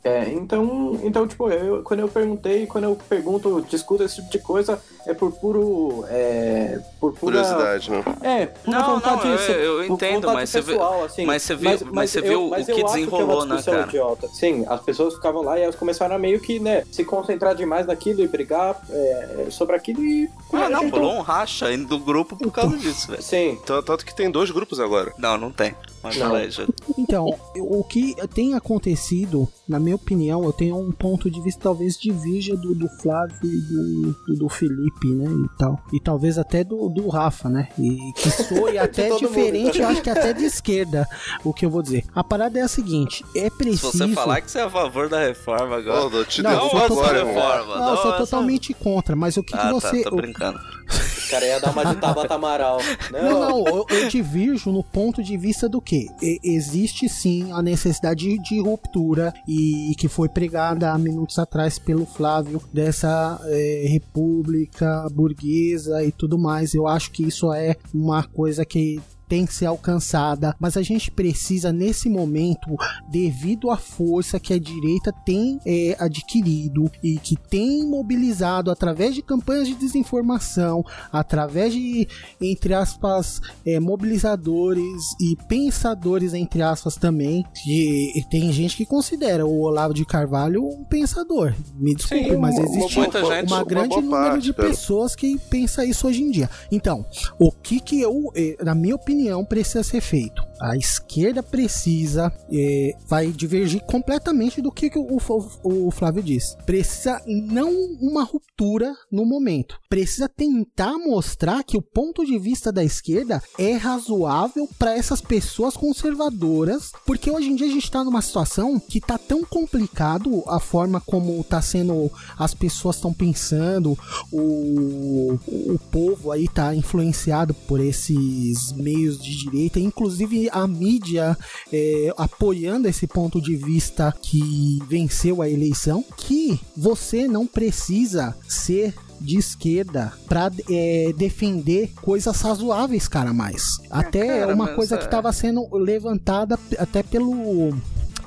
[SPEAKER 6] é, então, então, tipo, eu, quando eu perguntei, quando eu pergunto, discuto esse tipo de coisa, é por puro. É, por pura,
[SPEAKER 5] Curiosidade, né?
[SPEAKER 6] É, pura
[SPEAKER 4] Não,
[SPEAKER 6] vontade
[SPEAKER 4] não, eu- eu entendo, mas você vê-
[SPEAKER 6] assim.
[SPEAKER 4] mas você viu- mas você viu o
[SPEAKER 6] mas
[SPEAKER 4] que desenrolou,
[SPEAKER 6] é uma
[SPEAKER 4] né, cara?
[SPEAKER 6] idiota. Sim, as pessoas ficavam lá e elas começaram a meio que, né, se concentrar demais naquilo e brigar é, sobre aquilo e.
[SPEAKER 4] Ah, não,
[SPEAKER 6] gente
[SPEAKER 4] rolou um racha indo do grupo por causa disso, velho.
[SPEAKER 6] Sim.
[SPEAKER 5] Tanto que tem dois grupos agora.
[SPEAKER 4] Não, não tem.
[SPEAKER 6] Não.
[SPEAKER 7] Então, o que tem acontecido, na minha opinião, eu tenho um ponto de vista talvez divirja do, do Flávio e do, do, do Felipe, né, e tal. E talvez até do, do Rafa, né, e que soe [LAUGHS] até diferente,
[SPEAKER 6] mundo.
[SPEAKER 7] eu acho que até de esquerda, o que eu vou dizer. A parada é a seguinte, é
[SPEAKER 4] Se
[SPEAKER 7] preciso...
[SPEAKER 4] você falar que você é a favor da reforma agora.
[SPEAKER 5] Eu te
[SPEAKER 7] Não, eu sou total-
[SPEAKER 4] reforma.
[SPEAKER 7] Não, eu sou totalmente contra, mas o que, que
[SPEAKER 4] Ah,
[SPEAKER 7] você...
[SPEAKER 4] tá, tô brincando. [LAUGHS]
[SPEAKER 6] Cara ia dar uma de Tabata Amaral. [LAUGHS]
[SPEAKER 7] Não,
[SPEAKER 6] Não,
[SPEAKER 7] não, eu, eu divirjo no ponto de vista do que existe sim a necessidade de, ruptura e que foi pregada há minutos atrás pelo Flávio dessa eh, república burguesa e tudo mais. Eu acho que isso é uma coisa que tem que ser alcançada, mas a gente precisa nesse momento, devido à força que a direita tem eh, adquirido e que tem mobilizado através de campanhas de desinformação, através de entre aspas, é, mobilizadores e pensadores, entre aspas, também. E, e tem gente que considera o Olavo de Carvalho um pensador. Me desculpe,
[SPEAKER 4] Sim,
[SPEAKER 7] mas
[SPEAKER 4] uma-
[SPEAKER 7] existe
[SPEAKER 4] gente,
[SPEAKER 7] uma
[SPEAKER 4] uma
[SPEAKER 7] grande
[SPEAKER 5] boa
[SPEAKER 7] número
[SPEAKER 5] parte,
[SPEAKER 7] de
[SPEAKER 5] cara.
[SPEAKER 7] pessoas que pensa isso hoje em dia. Então, o que que eu, eh, na minha opinião, precisa ser feito? A esquerda precisa, eh, vai divergir completamente do que, que o, o- o Flávio disse. Precisa não uma ruptura no momento. Precisa tentar mostrar que o ponto de vista da esquerda é razoável para essas pessoas conservadoras, porque hoje em dia a gente está numa situação que tá tão complicado a forma como tá sendo as pessoas estão pensando, o, o povo aí tá influenciado por esses meios de direita, inclusive a mídia é, apoiando esse ponto de vista que venceu a eleição, que você não precisa ser de esquerda pra é, defender coisas razoáveis, cara, mais. Até
[SPEAKER 4] cara,
[SPEAKER 7] uma coisa
[SPEAKER 4] é-
[SPEAKER 7] que estava sendo levantada até pelo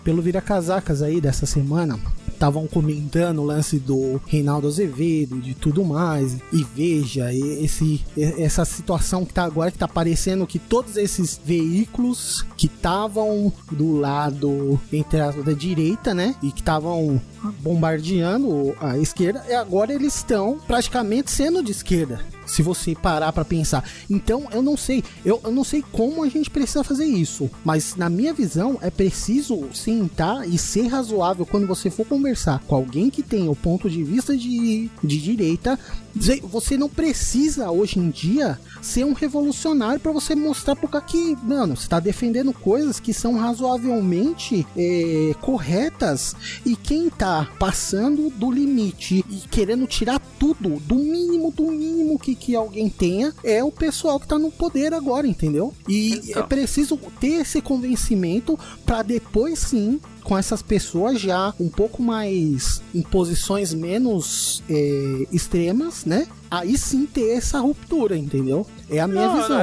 [SPEAKER 7] pelo vira-casacas aí dessa semana. Estavam comentando o lance do Reinaldo Azevedo e de tudo mais. E veja, esse, essa situação que tá agora, que tá parecendo que todos esses veículos que estavam do lado, entre as da direita, né? E que estavam bombardeando a esquerda, e agora eles estão praticamente sendo de esquerda. Se você parar pra pensar. Então, eu não sei, eu, eu não sei como a gente precisa fazer isso, mas na minha visão é preciso sentar e ser razoável quando você for conversar com alguém que tem o ponto de vista de, de direita. Você não precisa hoje em dia ser um revolucionário pra você mostrar pro cara que, mano, você tá defendendo coisas que são razoavelmente é, corretas e quem tá passando do limite e querendo tirar tudo, do mínimo, do mínimo que, que alguém tenha, é o pessoal que tá no poder agora, entendeu? E
[SPEAKER 4] Então.
[SPEAKER 7] é preciso ter esse convencimento pra depois sim com essas pessoas já um pouco mais em posições menos é, extremas, né? Aí sim ter essa ruptura, entendeu? É a minha
[SPEAKER 4] Não,
[SPEAKER 7] visão.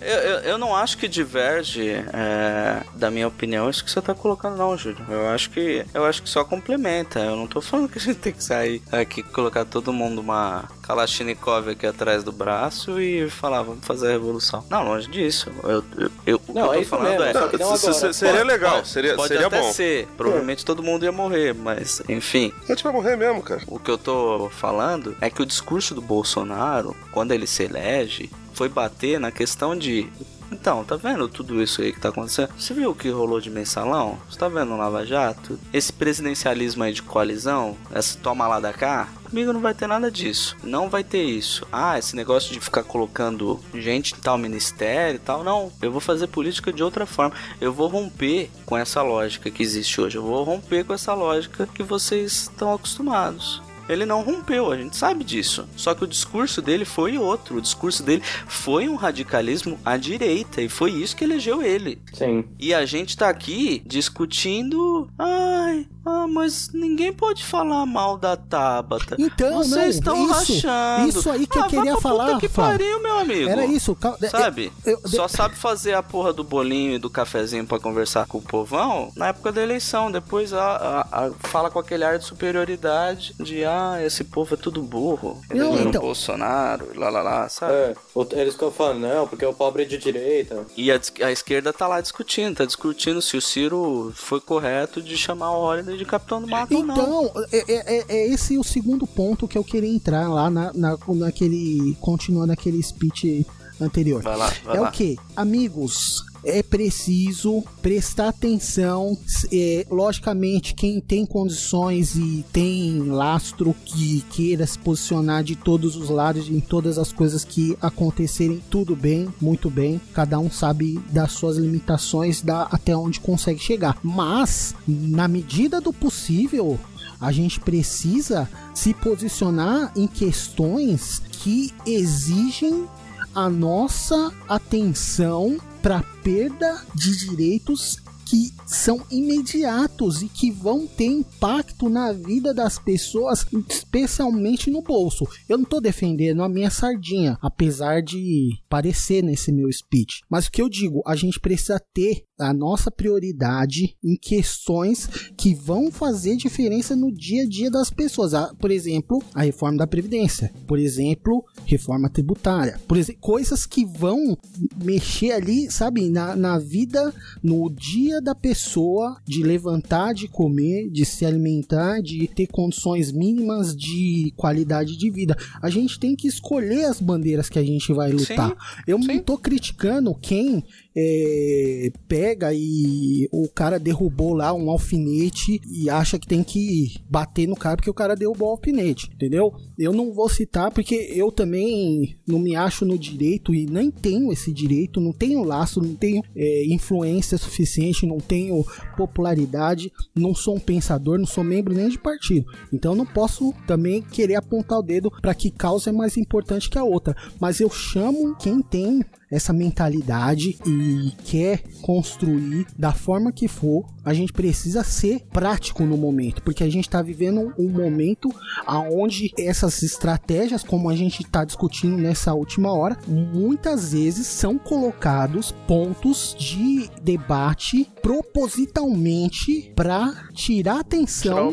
[SPEAKER 4] Eu, eu, eu não acho que diverge é, da minha opinião isso que você tá colocando, não, Júlio. Eu acho que eu acho que só complementa. Eu não tô falando que a gente [LAUGHS] tem que sair aqui colocar todo mundo uma Kalashnikov aqui atrás do braço e falar, vamos fazer a revolução. Não, longe disso. Eu, eu, eu- o
[SPEAKER 6] Não,
[SPEAKER 4] que eu
[SPEAKER 6] é
[SPEAKER 4] falando
[SPEAKER 6] mesmo,
[SPEAKER 4] é.
[SPEAKER 6] não agora.
[SPEAKER 5] se- seria
[SPEAKER 4] Pode-
[SPEAKER 5] legal,
[SPEAKER 4] pode-
[SPEAKER 5] seria,
[SPEAKER 4] pode
[SPEAKER 5] seria
[SPEAKER 4] até
[SPEAKER 5] bom.
[SPEAKER 4] ser. Provavelmente todo mundo ia morrer, mas enfim.
[SPEAKER 5] A gente vai morrer mesmo, cara.
[SPEAKER 4] O que eu tô falando é que o discurso do Bolsonaro, quando ele se elege, foi bater na questão de. Então, tá vendo tudo isso aí que tá acontecendo? Você viu o que rolou de mensalão? Você tá vendo o Lava Jato? Esse presidencialismo aí de coalizão, essa toma lá da cá? Comigo não vai ter nada disso. Não vai ter isso. Ah, esse negócio de ficar colocando gente em tal ministério e tal. Não, eu vou fazer política de outra forma. Eu vou romper com essa lógica que existe hoje. Eu vou romper com essa lógica que vocês estão acostumados. Ele não rompeu, a gente sabe disso. Só que o discurso dele foi outro. O discurso dele foi um radicalismo à direita. E foi isso que elegeu ele.
[SPEAKER 6] Sim.
[SPEAKER 4] E a gente tá aqui discutindo. Ai, ah, mas ninguém pode falar mal da Tabata.
[SPEAKER 7] Então,
[SPEAKER 4] Vocês
[SPEAKER 7] não,
[SPEAKER 4] estão
[SPEAKER 7] isso,
[SPEAKER 4] rachando.
[SPEAKER 7] isso aí que
[SPEAKER 4] Ah,
[SPEAKER 7] eu queria
[SPEAKER 4] pra
[SPEAKER 7] falar,
[SPEAKER 4] Puta que pariu, meu amigo.
[SPEAKER 7] Era isso, cal-
[SPEAKER 4] Sabe?
[SPEAKER 7] eu- eu-
[SPEAKER 4] Só sabe fazer a porra do bolinho e do cafezinho pra conversar com o povão na época da eleição. Depois a, a- a- fala com aquele ar de superioridade de ah, esse povo é tudo burro.
[SPEAKER 7] Não,
[SPEAKER 4] Elegendo
[SPEAKER 7] então-
[SPEAKER 4] Bolsonaro, lá lá lá, sabe?
[SPEAKER 6] É, eles ficam falando, não, porque o pobre é de direita.
[SPEAKER 4] E a, a esquerda tá lá discutindo, tá discutindo se o Ciro foi correto de chamar o Holiday de capitão do mato ou não.
[SPEAKER 7] Então, é, é- é esse o segundo ponto que eu queria entrar lá na, na, naquele. Continuando aquele speech anterior.
[SPEAKER 4] Vai lá, vai
[SPEAKER 7] é
[SPEAKER 4] lá.
[SPEAKER 7] o que? Amigos, é preciso prestar atenção. É, logicamente, quem tem condições e tem lastro que queira se posicionar de todos os lados em todas as coisas que acontecerem, tudo bem, muito bem. Cada um sabe das suas limitações, da até onde consegue chegar. Mas, na medida do possível, a gente precisa se posicionar em questões que exigem a nossa atenção para perda de direitos que são imediatos e que vão ter impacto na vida das pessoas, especialmente no bolso. Eu não estou defendendo a minha sardinha, apesar de parecer nesse meu speech. Mas o que eu digo, a gente precisa ter a nossa prioridade em questões que vão fazer diferença no dia a dia das pessoas. Ah, Por exemplo, a reforma da Previdência. Por exemplo, reforma tributária. Por exemplo, coisas que vão mexer ali, sabe, na, na vida, no dia da pessoa, de levantar, de comer, de se alimentar, de ter condições mínimas de qualidade de vida. A gente tem que escolher as bandeiras que a gente vai lutar. Eu não tô criticando quem é, pega e o cara derrubou lá um alfinete e acha que tem que bater no cara porque o cara derrubou o alfinete, entendeu? Eu não vou citar porque eu também não me acho no direito e nem tenho esse direito, não tenho laço, não tenho é, influência suficiente, não tenho popularidade, não sou um pensador, não sou membro nem de partido. Então não posso também querer apontar o dedo para que causa é mais importante que a outra, mas eu chamo quem tem essa mentalidade e quer construir da forma que for, a gente precisa ser prático no momento, porque a gente está vivendo um momento aonde essas estratégias, como a gente está discutindo nessa última hora, muitas vezes são colocados pontos de debate propositalmente para tirar atenção,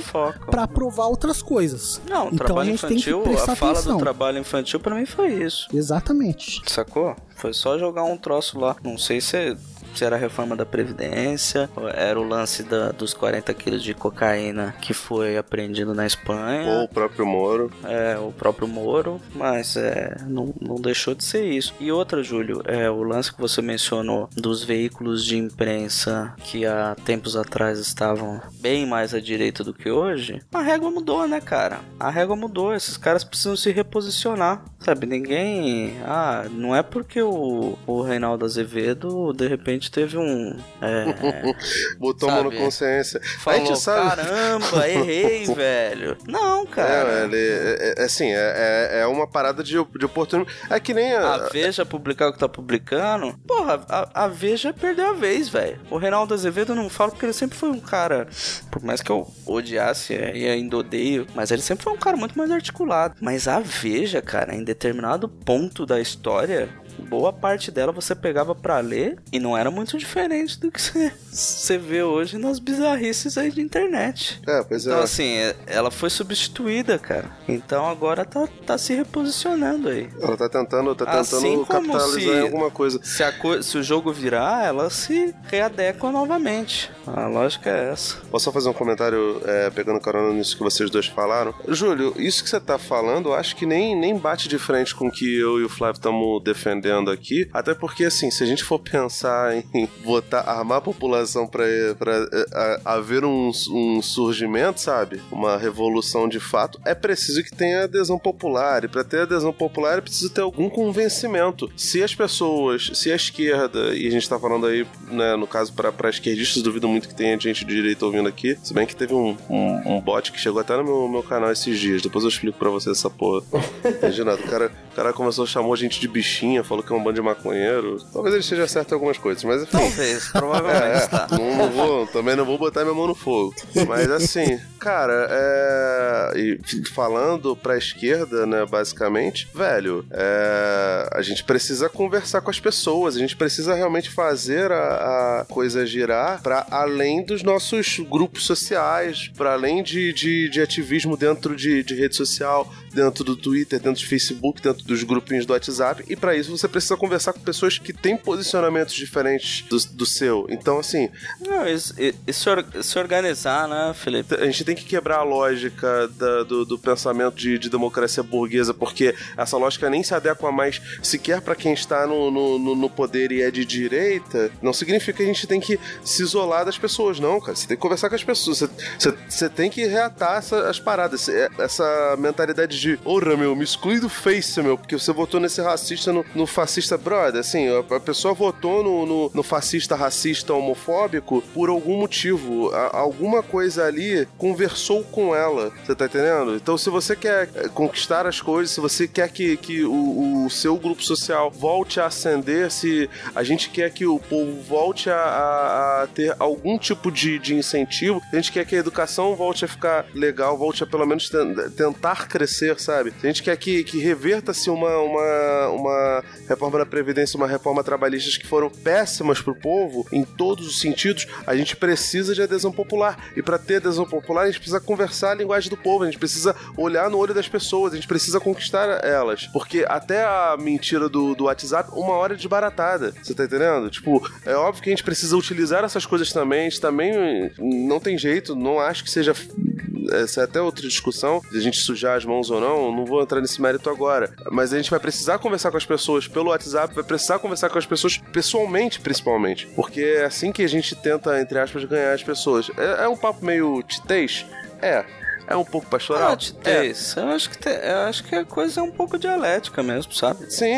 [SPEAKER 7] para provar outras coisas.
[SPEAKER 4] Não,
[SPEAKER 7] então a gente tem que
[SPEAKER 4] infantil,
[SPEAKER 7] prestar
[SPEAKER 4] a fala
[SPEAKER 7] atenção.
[SPEAKER 4] do trabalho infantil pra mim foi isso.
[SPEAKER 7] Exatamente.
[SPEAKER 4] Sacou? Foi só jogar um troço lá. Não sei se, se era a reforma da Previdência, era o lance da- dos 40 quilos de cocaína que foi apreendido na Espanha.
[SPEAKER 5] Ou o próprio Moro.
[SPEAKER 4] É, o próprio Moro, mas é, não, não deixou de ser isso. E outra, Júlio, é o lance que você mencionou dos veículos de imprensa que há tempos atrás estavam bem mais à direita do que hoje. A régua mudou, né, cara? A régua mudou, esses caras precisam se reposicionar. Sabe, ninguém. Ah, não é porque o, o Reinaldo Azevedo de repente teve um. É, [LAUGHS]
[SPEAKER 5] Botou a mão
[SPEAKER 4] Sabe?
[SPEAKER 5] na consciência. a
[SPEAKER 4] falou,
[SPEAKER 5] gente sabe.
[SPEAKER 4] caramba, errei, [LAUGHS] velho. Não, cara.
[SPEAKER 5] É, é, é, assim, é, é- é uma parada de, de oportunismo. É que nem a.
[SPEAKER 4] A Veja publicar o que tá publicando. Porra, a, a Veja perdeu a vez, velho. O Reinaldo Azevedo eu não falo porque ele sempre foi um cara. Por mais que eu odiasse e ainda odeio, mas ele sempre foi um cara muito mais articulado. Mas a Veja, cara, em determinado ponto da história. Boa parte dela você pegava pra ler e não era muito diferente do que você, vê hoje nas bizarrices aí de internet.
[SPEAKER 5] É, pois é.
[SPEAKER 4] Então, assim, é- ela foi substituída, cara. Então agora tá, tá se reposicionando aí.
[SPEAKER 5] Ela tá tentando, tá tentando
[SPEAKER 4] Assim
[SPEAKER 5] capitalizar
[SPEAKER 4] se-
[SPEAKER 5] alguma coisa.
[SPEAKER 4] Se, a se o jogo virar, ela se readequa novamente. A lógica é essa.
[SPEAKER 5] Posso só fazer um comentário é, pegando carona nisso que vocês dois falaram? Júlio, isso que você tá falando, eu acho que nem, nem bate de frente com o que eu e o Flávio estamos defendendo aqui. Até porque, assim, se a gente for pensar em [LAUGHS] botar, armar a população pra, pra é, a- haver um, um surgimento, sabe? Uma revolução de fato, é preciso que tenha adesão popular. E pra ter adesão popular é preciso ter algum convencimento. Se as pessoas, se a esquerda, e a gente tá falando aí, né, no caso pra, pra esquerdistas, duvido muito que tenha gente de direita ouvindo aqui. Se bem que teve um, um, um bot que chegou até no meu, meu canal esses dias. Depois eu explico pra você essa porra. [LAUGHS] Imagina, o cara, o cara começou, chamou a gente de bichinha, falou que é um bando de maconheiro. Talvez ele esteja certo em algumas coisas, mas enfim.
[SPEAKER 4] Talvez, provavelmente
[SPEAKER 5] É,
[SPEAKER 4] tá.
[SPEAKER 5] não, [LAUGHS] não vou, também não vou botar minha mão no fogo. Mas assim, cara, é. E falando pra esquerda, né, basicamente, velho, é, a gente precisa conversar com as pessoas, a gente precisa realmente fazer a, a coisa girar pra além dos nossos grupos sociais, pra além de, de, de ativismo dentro de, de rede social, dentro do Twitter, dentro do Facebook, dentro dos grupinhos do WhatsApp, e para isso você precisa conversar com pessoas que têm posicionamentos diferentes do, do seu. Então, assim,
[SPEAKER 4] Não, e se, or- se organizar, né, Felipe?
[SPEAKER 5] a gente tem que quebrar a lógica da- do, do pensamento de, de democracia burguesa, porque essa lógica nem se adequa mais sequer para quem está no, no, no- poder e é de direita. Não significa que a gente tem que se isolar das pessoas, não, cara. Você tem que conversar com as pessoas. Você, você, você tem que reatar essa- as paradas. Essa mentalidade de, ora, meu, me exclui do Face, meu, porque você votou nesse racista, no, no fascista, brother. Assim, a, a pessoa votou no, no, no fascista, racista, homofóbico por algum motivo. A- alguma coisa ali conversou com ela. Você tá entendendo? Então, se você quer eh, conquistar as coisas, se você quer que, que o, o seu grupo social volte a ascender, se a gente quer que o povo volte a, a- a ter algum tipo de, de incentivo, a gente quer que a educação volte a ficar legal, volte a pelo menos ten- tentar crescer, sabe? Se a gente quer que, que reverta-se uma, uma, uma reforma da Previdência, uma reforma trabalhista que foram péssimas pro povo, em todos os sentidos, a gente precisa de adesão popular. E para ter adesão popular, a gente precisa conversar a linguagem do povo, a gente precisa olhar no olho das pessoas, a gente precisa conquistar elas. Porque até a mentira do, do WhatsApp, uma hora é desbaratada. Você tá entendendo? Tipo, é óbvio que a gente precisa utilizar essas coisas também. A gente também não tem jeito, não acho que seja essa é até outra discussão, de a gente sujar as mãos ou não, não vou entrar nesse mérito agora. Mas a gente vai precisar conversar com as pessoas pelo WhatsApp, vai precisar conversar com as pessoas pessoalmente, principalmente. Porque é assim que a gente tenta, entre aspas, ganhar as pessoas. É, é um papo meio titês? É. É um pouco pastoral?
[SPEAKER 4] Ah, Titês, eu acho que te- eu acho que a coisa é um pouco dialética mesmo, sabe?
[SPEAKER 5] Sim,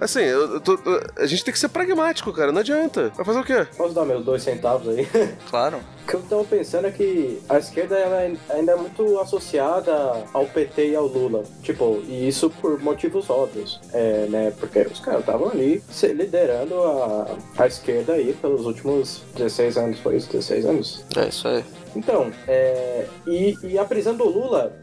[SPEAKER 5] assim, eu- eu tô- a gente tem que ser pragmático, cara, não adianta. Vai fazer o quê?
[SPEAKER 6] Posso dar meus dois centavos aí? [LAUGHS]
[SPEAKER 4] Claro.
[SPEAKER 6] O que eu tava pensando é que a esquerda ela ainda é muito associada ao PT e ao Lula. Tipo, e isso por motivos óbvios. É, né? Porque os caras estavam ali se- liderando a, a esquerda aí pelos últimos 16 anos. Foi isso? 16 anos?
[SPEAKER 4] É isso aí.
[SPEAKER 6] Então, é, e, e a prisão do Lula,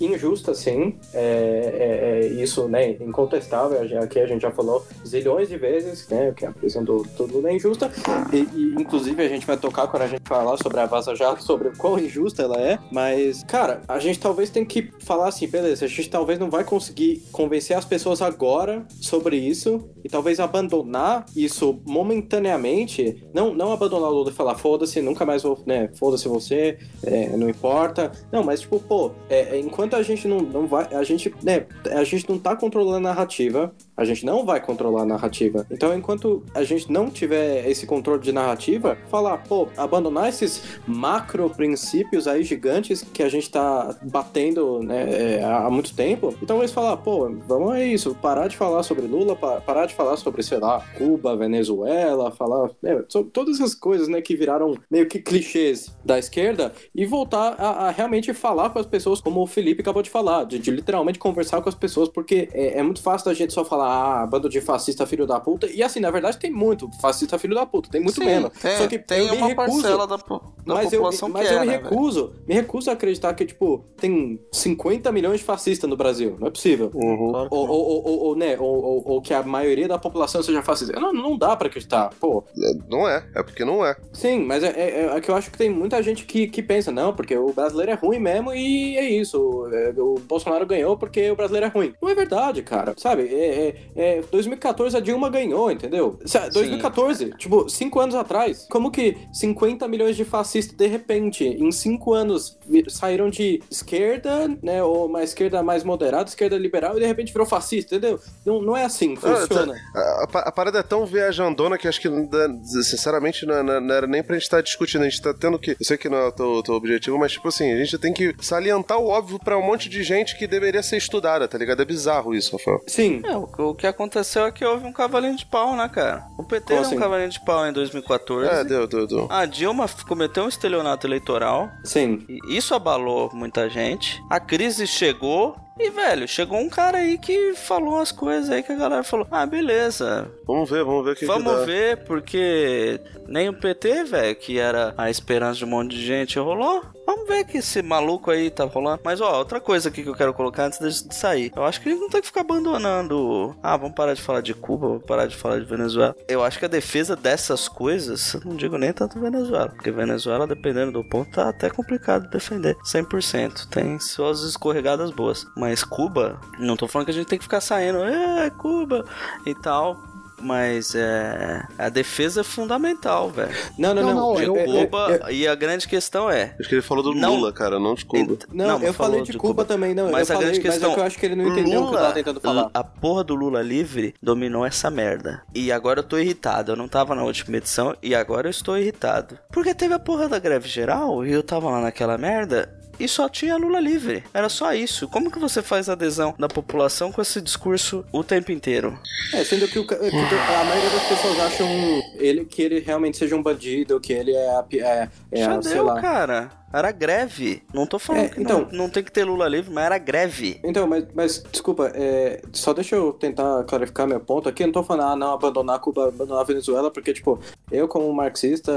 [SPEAKER 6] injusta sim, é, é- é isso, né, incontestável, aqui a gente já falou zilhões de vezes, né, que a prisão do, Lula é injusta, e, e, inclusive a gente vai tocar quando a gente falar sobre a Vaza Jato, sobre quão injusta ela é, mas, cara, a gente talvez tem que falar assim, beleza, a gente talvez não vai conseguir convencer as pessoas agora sobre isso, e talvez abandonar isso momentaneamente, não, não abandonar o Lula e falar, foda-se, nunca mais vou, né, foda-se você, é, não importa. Não, mas tipo, pô, é, é, enquanto a gente não, não vai, a gente, né, a gente não tá controlando a narrativa, a gente não vai controlar a narrativa. Então, enquanto a gente não tiver esse controle de narrativa, falar, pô, abandonar esses macro princípios aí gigantes que a gente tá batendo, né, é, há muito tempo, e talvez falar, pô, vamos é isso, parar de falar sobre Lula, pa- parar de falar sobre, sei lá, Cuba, Venezuela, falar, né, sobre todas essas coisas, né, que viraram meio que clichês da esquerda e voltar a, a realmente falar com as pessoas como o Felipe acabou de falar, de, de literalmente conversar com as pessoas, porque é, é muito fácil da gente só falar, ah, bando de fascista filho da puta, e assim, na verdade tem muito fascista filho da puta, tem muito
[SPEAKER 4] Sim,
[SPEAKER 6] menos.
[SPEAKER 4] Tem,
[SPEAKER 6] só que
[SPEAKER 4] tem
[SPEAKER 6] eu me
[SPEAKER 4] uma
[SPEAKER 6] recuso,
[SPEAKER 4] parcela da, po- da
[SPEAKER 6] mas eu,
[SPEAKER 4] população
[SPEAKER 6] mas
[SPEAKER 4] que
[SPEAKER 6] eu
[SPEAKER 4] é,
[SPEAKER 6] me
[SPEAKER 4] né, velho?
[SPEAKER 6] recuso, me recuso a acreditar que, tipo, tem 50 milhões de fascistas no Brasil. Não é possível.
[SPEAKER 5] Uhum.
[SPEAKER 6] Ou, ou, ou, ou, ou, né, ou, ou, ou que a maioria da população seja fascista. Não, não dá pra acreditar. Pô,
[SPEAKER 5] Não é, é porque não é.
[SPEAKER 6] sim, mas é, é, é que eu acho que tem muita gente que, que pensa, não, porque o brasileiro é ruim mesmo e é isso. é, o Bolsonaro ganhou porque o brasileiro é ruim. Não é verdade, cara. Sabe? É, é, é, 2014 a Dilma ganhou, entendeu? Sa- 2014, tipo, cinco anos atrás. Como que 50 milhões de fascistas, de repente, em cinco anos, saíram de esquerda, né? Ou uma esquerda mais moderada, esquerda liberal, e de repente virou fascista, entendeu? Não, não é assim que
[SPEAKER 5] Ah,
[SPEAKER 6] funciona.
[SPEAKER 5] A, a pa- a parada é tão viajandona que acho que, dá- sinceramente, não, não- não era nem pra gente estar discutindo. A gente tá tendo que. Eu sei que não é o teu, teu objetivo, mas, tipo assim, a gente tem que salientar o óbvio pra um monte de gente que deveria ser estudada, tá ligado? É bizarro isso, Rafael.
[SPEAKER 6] Sim.
[SPEAKER 4] É, o, o que aconteceu é que houve um cavalinho de pau, né, cara? O PT
[SPEAKER 6] Como
[SPEAKER 4] deu
[SPEAKER 6] assim?
[SPEAKER 4] um cavalinho de pau em 2014.
[SPEAKER 5] É, deu, deu, deu.
[SPEAKER 4] A Dilma cometeu um estelionato eleitoral.
[SPEAKER 6] Sim.
[SPEAKER 4] Isso abalou muita gente. A crise chegou. E, velho, chegou um cara aí que falou umas coisas aí que a galera falou: Ah, beleza.
[SPEAKER 5] Vamos ver, vamos ver o que que
[SPEAKER 4] Vamos
[SPEAKER 5] dá.
[SPEAKER 4] ver, porque nem o PT, velho, que era a esperança de um monte de gente, rolou. Vamos ver que esse maluco aí tá rolando. Mas, ó, outra coisa aqui que eu quero colocar antes de sair. Eu acho que não tem que ficar abandonando. Ah, vamos parar de falar de Cuba, vamos parar de falar de Venezuela. Eu acho que a defesa dessas coisas, eu não digo nem tanto Venezuela. Porque Venezuela, dependendo do ponto, tá até complicado de defender. 100%. Tem suas escorregadas boas. Mas Mas Cuba, não tô falando que a gente tem que ficar saindo, é, Cuba e tal. Mas é. A defesa é fundamental, velho.
[SPEAKER 6] Não, não,
[SPEAKER 7] Não,
[SPEAKER 6] não.
[SPEAKER 7] não,
[SPEAKER 4] De
[SPEAKER 7] eu-
[SPEAKER 4] Cuba, e a grande questão é.
[SPEAKER 5] Acho que ele falou do
[SPEAKER 4] Não.
[SPEAKER 5] Lula, cara, não de Cuba.
[SPEAKER 4] Ent-
[SPEAKER 6] Não, eu
[SPEAKER 4] mas
[SPEAKER 6] falei de Cuba também, não,
[SPEAKER 4] Mas
[SPEAKER 6] eu
[SPEAKER 4] a grande
[SPEAKER 6] falei, mas é
[SPEAKER 4] questão.
[SPEAKER 6] que eu acho que ele não entendeu o que eu tava tentando falar.
[SPEAKER 4] A porra do Lula livre dominou essa merda. E agora eu tô irritado. Eu não tava na última edição e agora eu estou irritado. Porque teve a porra da greve geral e eu tava lá naquela merda. E só tinha Lula livre. Era só isso. Como que você faz adesão da população com esse discurso o tempo inteiro?
[SPEAKER 6] É, sendo que, o que a maioria das pessoas acham ele, que ele realmente seja um bandido, que ele é, é, é
[SPEAKER 4] Já
[SPEAKER 6] sei
[SPEAKER 4] deu,
[SPEAKER 6] lá.
[SPEAKER 4] cara. Era greve. Não tô falando
[SPEAKER 6] É,
[SPEAKER 4] que
[SPEAKER 6] então-
[SPEAKER 4] não, não tem que ter Lula livre, mas era greve.
[SPEAKER 6] Então, mas, mas desculpa, é, só deixa eu tentar clarificar meu ponto aqui. Eu não tô falando, ah, não, abandonar Cuba, abandonar a Venezuela, porque, tipo, eu como marxista,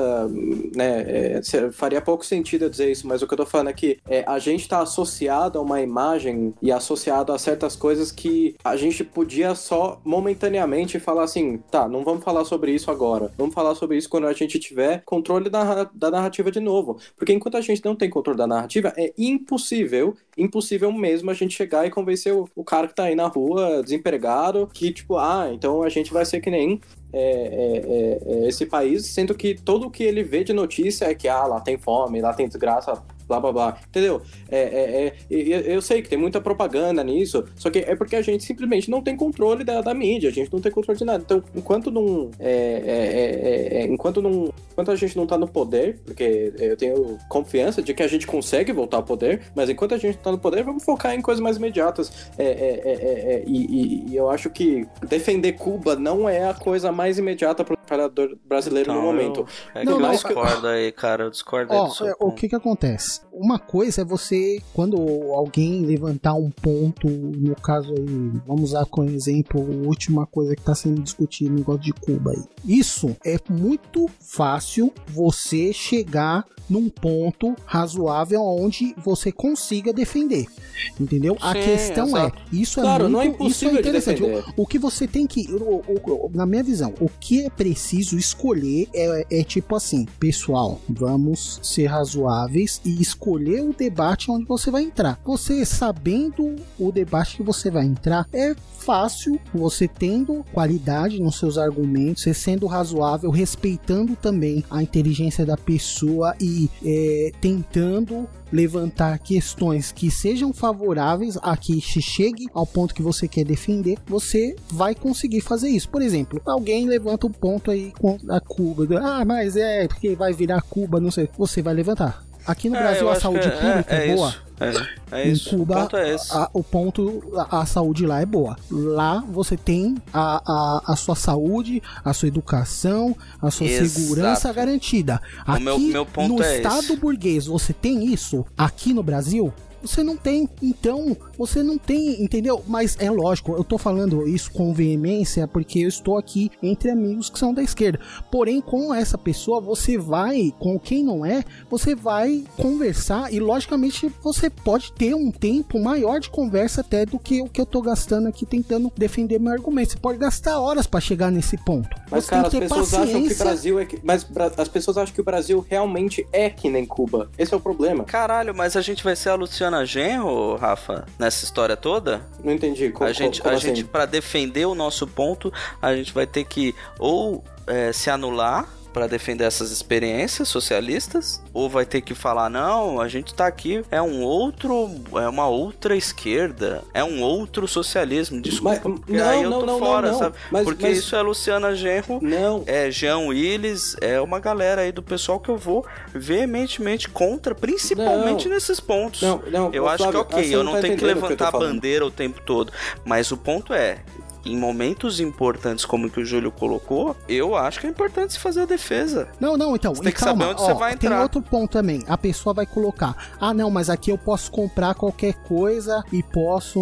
[SPEAKER 6] né, é, faria pouco sentido eu dizer isso, mas o que eu tô falando é que é, a gente tá associado a uma imagem e associado a certas coisas que a gente podia só momentaneamente falar assim, tá, não vamos falar sobre isso agora, vamos falar sobre isso quando a gente tiver controle da, da narrativa de novo. Porque enquanto a gente não tem controle da narrativa, é impossível, impossível mesmo a gente chegar e convencer o, o cara que tá aí na rua, desempregado, que tipo, ah, então a gente vai ser que nem é, é, é, é, esse país, sendo que todo o que ele vê de notícia é que, ah, lá tem fome, lá tem desgraça, blá blá blá, entendeu? É, é, é, eu sei que tem muita propaganda nisso, só que é porque a gente simplesmente não tem controle da, da mídia, a gente não tem controle de nada. Então, enquanto não. é, é, é, é, enquanto não. Enquanto a gente não tá no poder, porque eu tenho confiança de que a gente consegue voltar ao poder, mas enquanto a gente tá no poder, vamos focar em coisas mais imediatas. É, é, é, é, é, e, e- e eu acho que defender Cuba não é a coisa mais imediata para o trabalhador brasileiro no
[SPEAKER 4] Então,
[SPEAKER 6] momento.
[SPEAKER 4] É
[SPEAKER 7] Não,
[SPEAKER 4] que
[SPEAKER 7] não,
[SPEAKER 4] eu discordo aí, cara. Eu discordo aí
[SPEAKER 7] Ó,
[SPEAKER 4] do seu
[SPEAKER 7] é, o que que acontece? Uma coisa é você, quando alguém levantar um ponto, no caso aí, vamos usar como exemplo a última coisa que está sendo discutida no negócio de Cuba aí. Isso é muito fácil você chegar num ponto razoável onde você consiga defender. Entendeu? a
[SPEAKER 6] Sim,
[SPEAKER 7] questão
[SPEAKER 6] exato.
[SPEAKER 7] é, isso
[SPEAKER 6] Claro,
[SPEAKER 7] é muito
[SPEAKER 6] não é
[SPEAKER 7] isso é
[SPEAKER 6] impossível de
[SPEAKER 7] interessante.
[SPEAKER 6] defender.
[SPEAKER 7] O, o que você tem que, o- o- o- na minha visão, o que é preciso escolher é, é tipo assim, pessoal, vamos ser razoáveis e escolher o debate onde você vai entrar. Você sabendo o debate que você vai entrar, é fácil, você tendo qualidade nos seus argumentos, você sendo razoável, respeitando também a inteligência da pessoa e é, tentando levantar questões que sejam favoráveis a que chegue ao ponto que você quer defender, você vai conseguir fazer isso. Por exemplo, alguém levanta um ponto aí com a Cuba, ah, mas é porque vai virar Cuba, não sei. Você vai levantar. Aqui no
[SPEAKER 4] É,
[SPEAKER 7] Brasil a saúde
[SPEAKER 4] que
[SPEAKER 7] pública é, boa.
[SPEAKER 4] Isso. É, é
[SPEAKER 7] Em
[SPEAKER 4] isso.
[SPEAKER 7] Cuba,
[SPEAKER 4] o ponto é esse.
[SPEAKER 7] a- o ponto, a, a saúde lá é boa. Lá você tem a, a, a sua saúde, a sua educação, a sua
[SPEAKER 4] Exato.
[SPEAKER 7] segurança garantida.
[SPEAKER 4] O
[SPEAKER 7] Aqui
[SPEAKER 4] meu- meu ponto
[SPEAKER 7] no
[SPEAKER 4] é
[SPEAKER 7] estado
[SPEAKER 4] esse.
[SPEAKER 7] burguês você tem isso. Aqui no Brasil você não tem, então você não tem, entendeu? Mas é lógico, eu tô falando isso com veemência porque eu estou aqui entre amigos que são da esquerda. Porém, com essa pessoa, você vai, com quem não é, você vai conversar e, logicamente, você pode ter um tempo maior de conversa até do que o que eu tô gastando aqui tentando defender meu argumento. Você pode gastar horas para chegar nesse ponto.
[SPEAKER 6] Mas,
[SPEAKER 7] você
[SPEAKER 6] cara, as
[SPEAKER 7] tem que ter
[SPEAKER 6] pessoas acham que o
[SPEAKER 7] paciência.
[SPEAKER 6] Brasil é que. Mas as pessoas acham que o Brasil realmente é que nem Cuba. Esse é o problema.
[SPEAKER 4] Caralho, mas a gente vai ser a Luciana Genro, Rafa, nessa história toda?
[SPEAKER 6] Não entendi. Co
[SPEAKER 4] a gente,
[SPEAKER 6] como
[SPEAKER 4] a
[SPEAKER 6] assim?
[SPEAKER 4] gente para defender o nosso ponto, a gente vai ter que ou é, se anular para defender essas experiências socialistas, ou vai ter que falar não, a gente tá aqui é um outro, é uma outra esquerda, é um outro socialismo. Desculpa,
[SPEAKER 6] Mas- não,
[SPEAKER 4] aí eu
[SPEAKER 6] não,
[SPEAKER 4] tô
[SPEAKER 6] não,
[SPEAKER 4] fora, sabe?
[SPEAKER 6] Mas-
[SPEAKER 4] porque
[SPEAKER 6] mas-
[SPEAKER 4] isso é Luciana Genro,
[SPEAKER 6] Não.
[SPEAKER 4] é Jean Willis, é uma galera aí do pessoal que eu vou veementemente contra, principalmente nesses pontos.
[SPEAKER 6] Não, não,
[SPEAKER 4] Eu acho
[SPEAKER 6] Flávio,
[SPEAKER 4] que ok,
[SPEAKER 6] você
[SPEAKER 4] eu
[SPEAKER 6] não tá
[SPEAKER 4] tenho que levantar a bandeira o tempo todo. Mas o ponto é, em momentos importantes como o que o Júlio colocou, eu acho que é importante se fazer a defesa.
[SPEAKER 7] Não, não, então.
[SPEAKER 4] Você tem que
[SPEAKER 7] calma,
[SPEAKER 4] saber onde
[SPEAKER 7] ó,
[SPEAKER 4] você vai
[SPEAKER 7] Tem
[SPEAKER 4] entrar.
[SPEAKER 7] outro ponto também. A pessoa vai colocar: ah, não, mas aqui eu posso comprar qualquer coisa e posso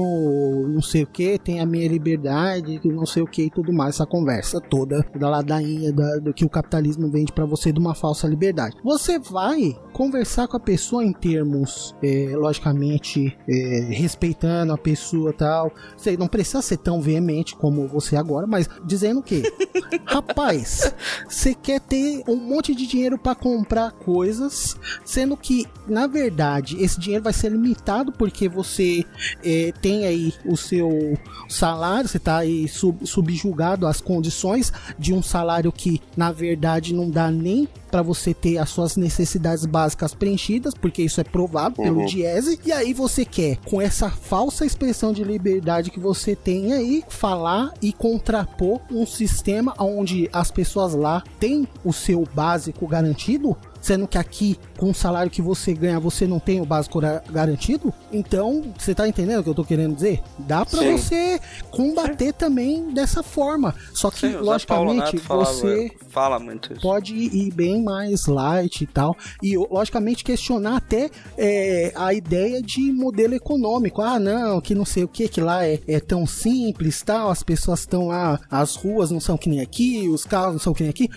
[SPEAKER 7] não sei o que, tem a minha liberdade, não sei o que e tudo mais. Essa conversa toda da ladainha da- do que o capitalismo vende pra você de uma falsa liberdade. Você vai conversar com a pessoa em termos, é, logicamente, é, respeitando a pessoa e tal. Você não precisa ser tão veemente como você agora, mas dizendo que, [LAUGHS] rapaz, você quer ter um monte de dinheiro para comprar coisas, sendo que, na verdade, esse dinheiro vai ser limitado porque você eh, tem aí o seu salário, você tá aí sub, subjugado às condições de um salário que, na verdade, não dá nem para você ter as suas necessidades básicas preenchidas, porque isso é provado pelo
[SPEAKER 5] Uhum.
[SPEAKER 7] Diese, e aí você quer, com essa falsa expressão de liberdade que você tem aí, falar e contrapor um sistema onde as pessoas lá têm o seu básico garantido, sendo que aqui, com o salário que você ganha, você não tem o básico ga- garantido. Então, você tá entendendo o que eu tô querendo dizer? Dá pra
[SPEAKER 4] Sim.
[SPEAKER 7] você combater também dessa forma. Só que,
[SPEAKER 4] Sim, Paulo
[SPEAKER 7] logicamente, você
[SPEAKER 4] fala muito isso.
[SPEAKER 7] pode ir bem mais light e tal. E, logicamente, questionar até é, a ideia de modelo econômico. Ah, não, que não sei o que, que lá é, é tão simples tal, as pessoas estão lá, as ruas não são que nem aqui, os carros não são que nem aqui.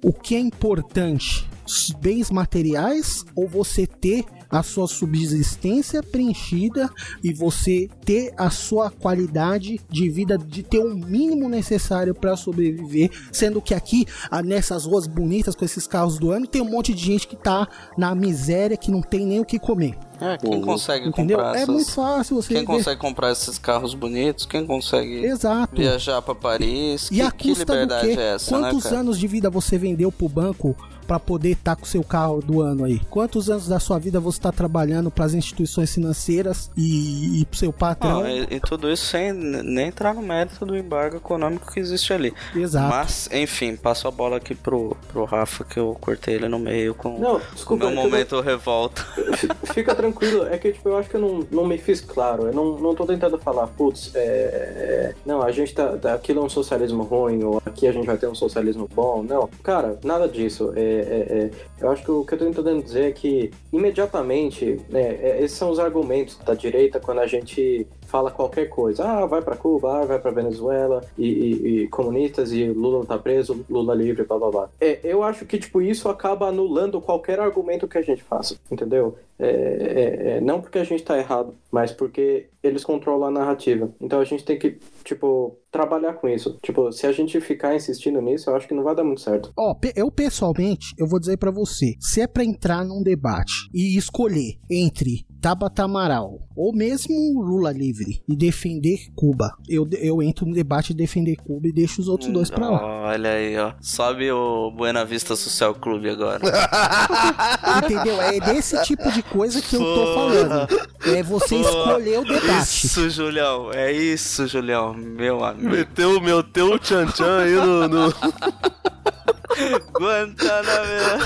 [SPEAKER 7] O que é importante? Bens materiais ou você ter a sua subsistência preenchida e você ter a sua qualidade de vida de ter o mínimo necessário para sobreviver, sendo que aqui ah, nessas ruas bonitas com esses carros do ano tem um monte de gente que tá na miséria que não tem nem o que comer.
[SPEAKER 4] É, quem consegue
[SPEAKER 7] Entendeu?
[SPEAKER 4] comprar
[SPEAKER 7] É
[SPEAKER 4] essas...
[SPEAKER 7] muito fácil você
[SPEAKER 4] Quem
[SPEAKER 7] ver.
[SPEAKER 4] consegue comprar esses carros bonitos? Quem consegue
[SPEAKER 7] Exato.
[SPEAKER 4] viajar pra Paris?
[SPEAKER 7] E
[SPEAKER 4] que,
[SPEAKER 7] a
[SPEAKER 4] que
[SPEAKER 7] custa do
[SPEAKER 4] liberdade
[SPEAKER 7] quê?
[SPEAKER 4] é essa,
[SPEAKER 7] Quantos
[SPEAKER 4] né,
[SPEAKER 7] anos de vida você vendeu pro banco para poder estar com o seu carro do ano aí? Quantos anos da sua vida você está trabalhando para as instituições financeiras e, e pro seu patrão?
[SPEAKER 4] Não, e, e tudo isso sem nem entrar no mérito do embargo econômico que existe ali.
[SPEAKER 7] Exato.
[SPEAKER 4] Mas, enfim, passo a bola aqui pro, pro Rafa, que eu cortei ele no meio com
[SPEAKER 6] Não,
[SPEAKER 4] o
[SPEAKER 6] desculpa,
[SPEAKER 4] meu momento revolta. [LAUGHS]
[SPEAKER 6] Fica tranquilo, é que tipo, eu acho que eu não, não me fiz claro. Eu não, não tô tentando falar, putz, é, é, não, a gente tá, tá- Aquilo é um socialismo ruim, ou aqui a gente vai ter um socialismo bom. Não, cara, nada disso. É, é, é, eu acho que o que eu tô tentando dizer é que, imediatamente, né, é, esses são os argumentos da direita quando a gente fala qualquer coisa. Ah, vai pra Cuba, ah, vai pra Venezuela, e, e- e comunistas, e Lula tá preso, Lula livre, blá blá blá. É, eu acho que, tipo, isso acaba anulando qualquer argumento que a gente faça, entendeu? É, é, é, não porque a gente tá errado, mas porque eles controlam a narrativa. Então a gente tem que, tipo, trabalhar com isso. Tipo, se a gente ficar insistindo nisso, eu acho que não vai dar muito certo.
[SPEAKER 7] Ó, pe- eu pessoalmente, eu vou dizer pra você, se é pra entrar num debate e escolher entre Tabata Amaral ou mesmo Lula livre e defender Cuba, eu, eu entro no debate de defender Cuba e deixo os outros dois pra lá.
[SPEAKER 4] Olha aí, ó. Sobe o Buena Vista Social Clube agora. [LAUGHS]
[SPEAKER 7] Entendeu? É desse tipo de coisa que eu tô falando. É você escolher o debate.
[SPEAKER 4] Isso, Julião. É isso, Julião. Meu amigo.
[SPEAKER 5] Meteu, meteu o tchan-tchan aí no. no- [LAUGHS] [LAUGHS]
[SPEAKER 4] Guantanamera.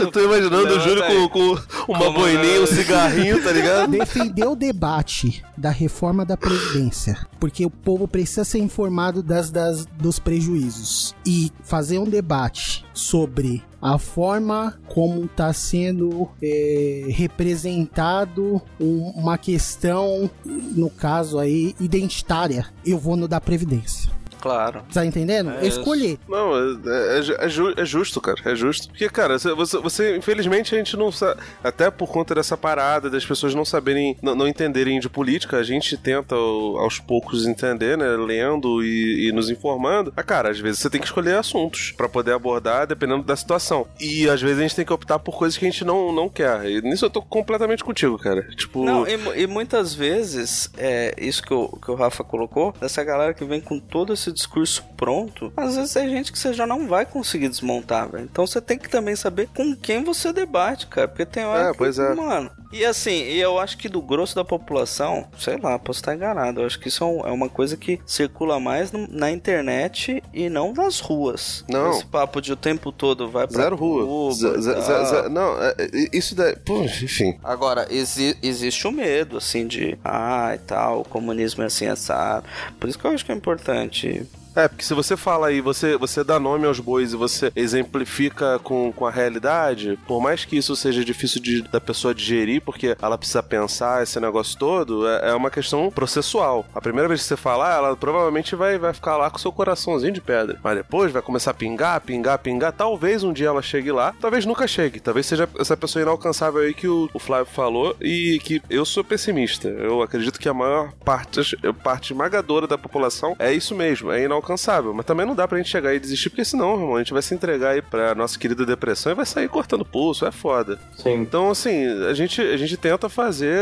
[SPEAKER 5] Eu tô imaginando o
[SPEAKER 4] Levanta
[SPEAKER 5] Júlio
[SPEAKER 4] aí.
[SPEAKER 5] com, com uma
[SPEAKER 4] Como
[SPEAKER 5] boininha,
[SPEAKER 4] não?
[SPEAKER 5] um cigarrinho, tá ligado?
[SPEAKER 7] defender o debate da reforma da Previdência, porque o povo precisa ser informado das, das- dos prejuízos e fazer um debate sobre a forma como está sendo é, representado um- uma questão, no caso aí, identitária. Eu vou no da Previdência.
[SPEAKER 4] Claro.
[SPEAKER 7] Tá entendendo?
[SPEAKER 4] É.
[SPEAKER 7] Escolher.
[SPEAKER 5] Não, é, é ju- é ju- é justo, cara. É justo. Porque, cara, você, você- infelizmente, a gente não sabe. Até por conta dessa parada, das pessoas não saberem, não, não entenderem de política, a gente tenta ao- aos poucos entender, né? Lendo e, e nos informando. Ah, cara, às vezes você tem que escolher assuntos pra poder abordar dependendo da situação. E às vezes a gente tem que optar por coisas que a gente não, não quer. E nisso eu tô completamente contigo, cara. Tipo.
[SPEAKER 4] Não, e, e muitas vezes, é isso que o, que o Rafa colocou, dessa galera que vem com todo esse discurso pronto, às vezes é gente que você já não vai conseguir desmontar, velho. Então você tem que também saber com quem você debate, cara. Porque tem hora
[SPEAKER 5] É,
[SPEAKER 4] que,
[SPEAKER 5] pois é.
[SPEAKER 4] mano. E assim, eu acho que do grosso da população, sei lá, posso estar enganado. Eu acho que isso é, é uma coisa que circula mais na internet e não nas ruas.
[SPEAKER 5] Não.
[SPEAKER 4] Esse papo de o tempo todo vai pra
[SPEAKER 5] Zero rua.
[SPEAKER 4] Cuba
[SPEAKER 5] ze- ze- não, é- é- isso daí. Pô, enfim.
[SPEAKER 4] Agora, exi- existe o medo, assim, de ah e tal, o comunismo é assim assado. Por isso que eu acho que é importante
[SPEAKER 5] É, porque se você fala aí, você, você dá nome aos bois e você exemplifica com, com a realidade, por mais que isso seja difícil de, da pessoa digerir, porque ela precisa pensar esse negócio todo, é, é uma questão processual. A primeira vez que você falar, ela provavelmente vai, vai ficar lá com seu coraçãozinho de pedra. Mas depois vai começar a pingar, pingar, pingar. Talvez um dia ela chegue lá, talvez nunca chegue. Talvez seja essa pessoa inalcançável aí que o, o Flávio falou e que eu sou pessimista. Eu acredito que a maior parte, parte esmagadora da população é isso mesmo, é inalcançável. Mas também não dá pra gente chegar e desistir, porque senão, irmão, a gente vai se entregar aí pra nossa querida depressão e vai sair cortando pulso, é foda.
[SPEAKER 6] Sim.
[SPEAKER 5] Então, assim, a gente, a gente tenta fazer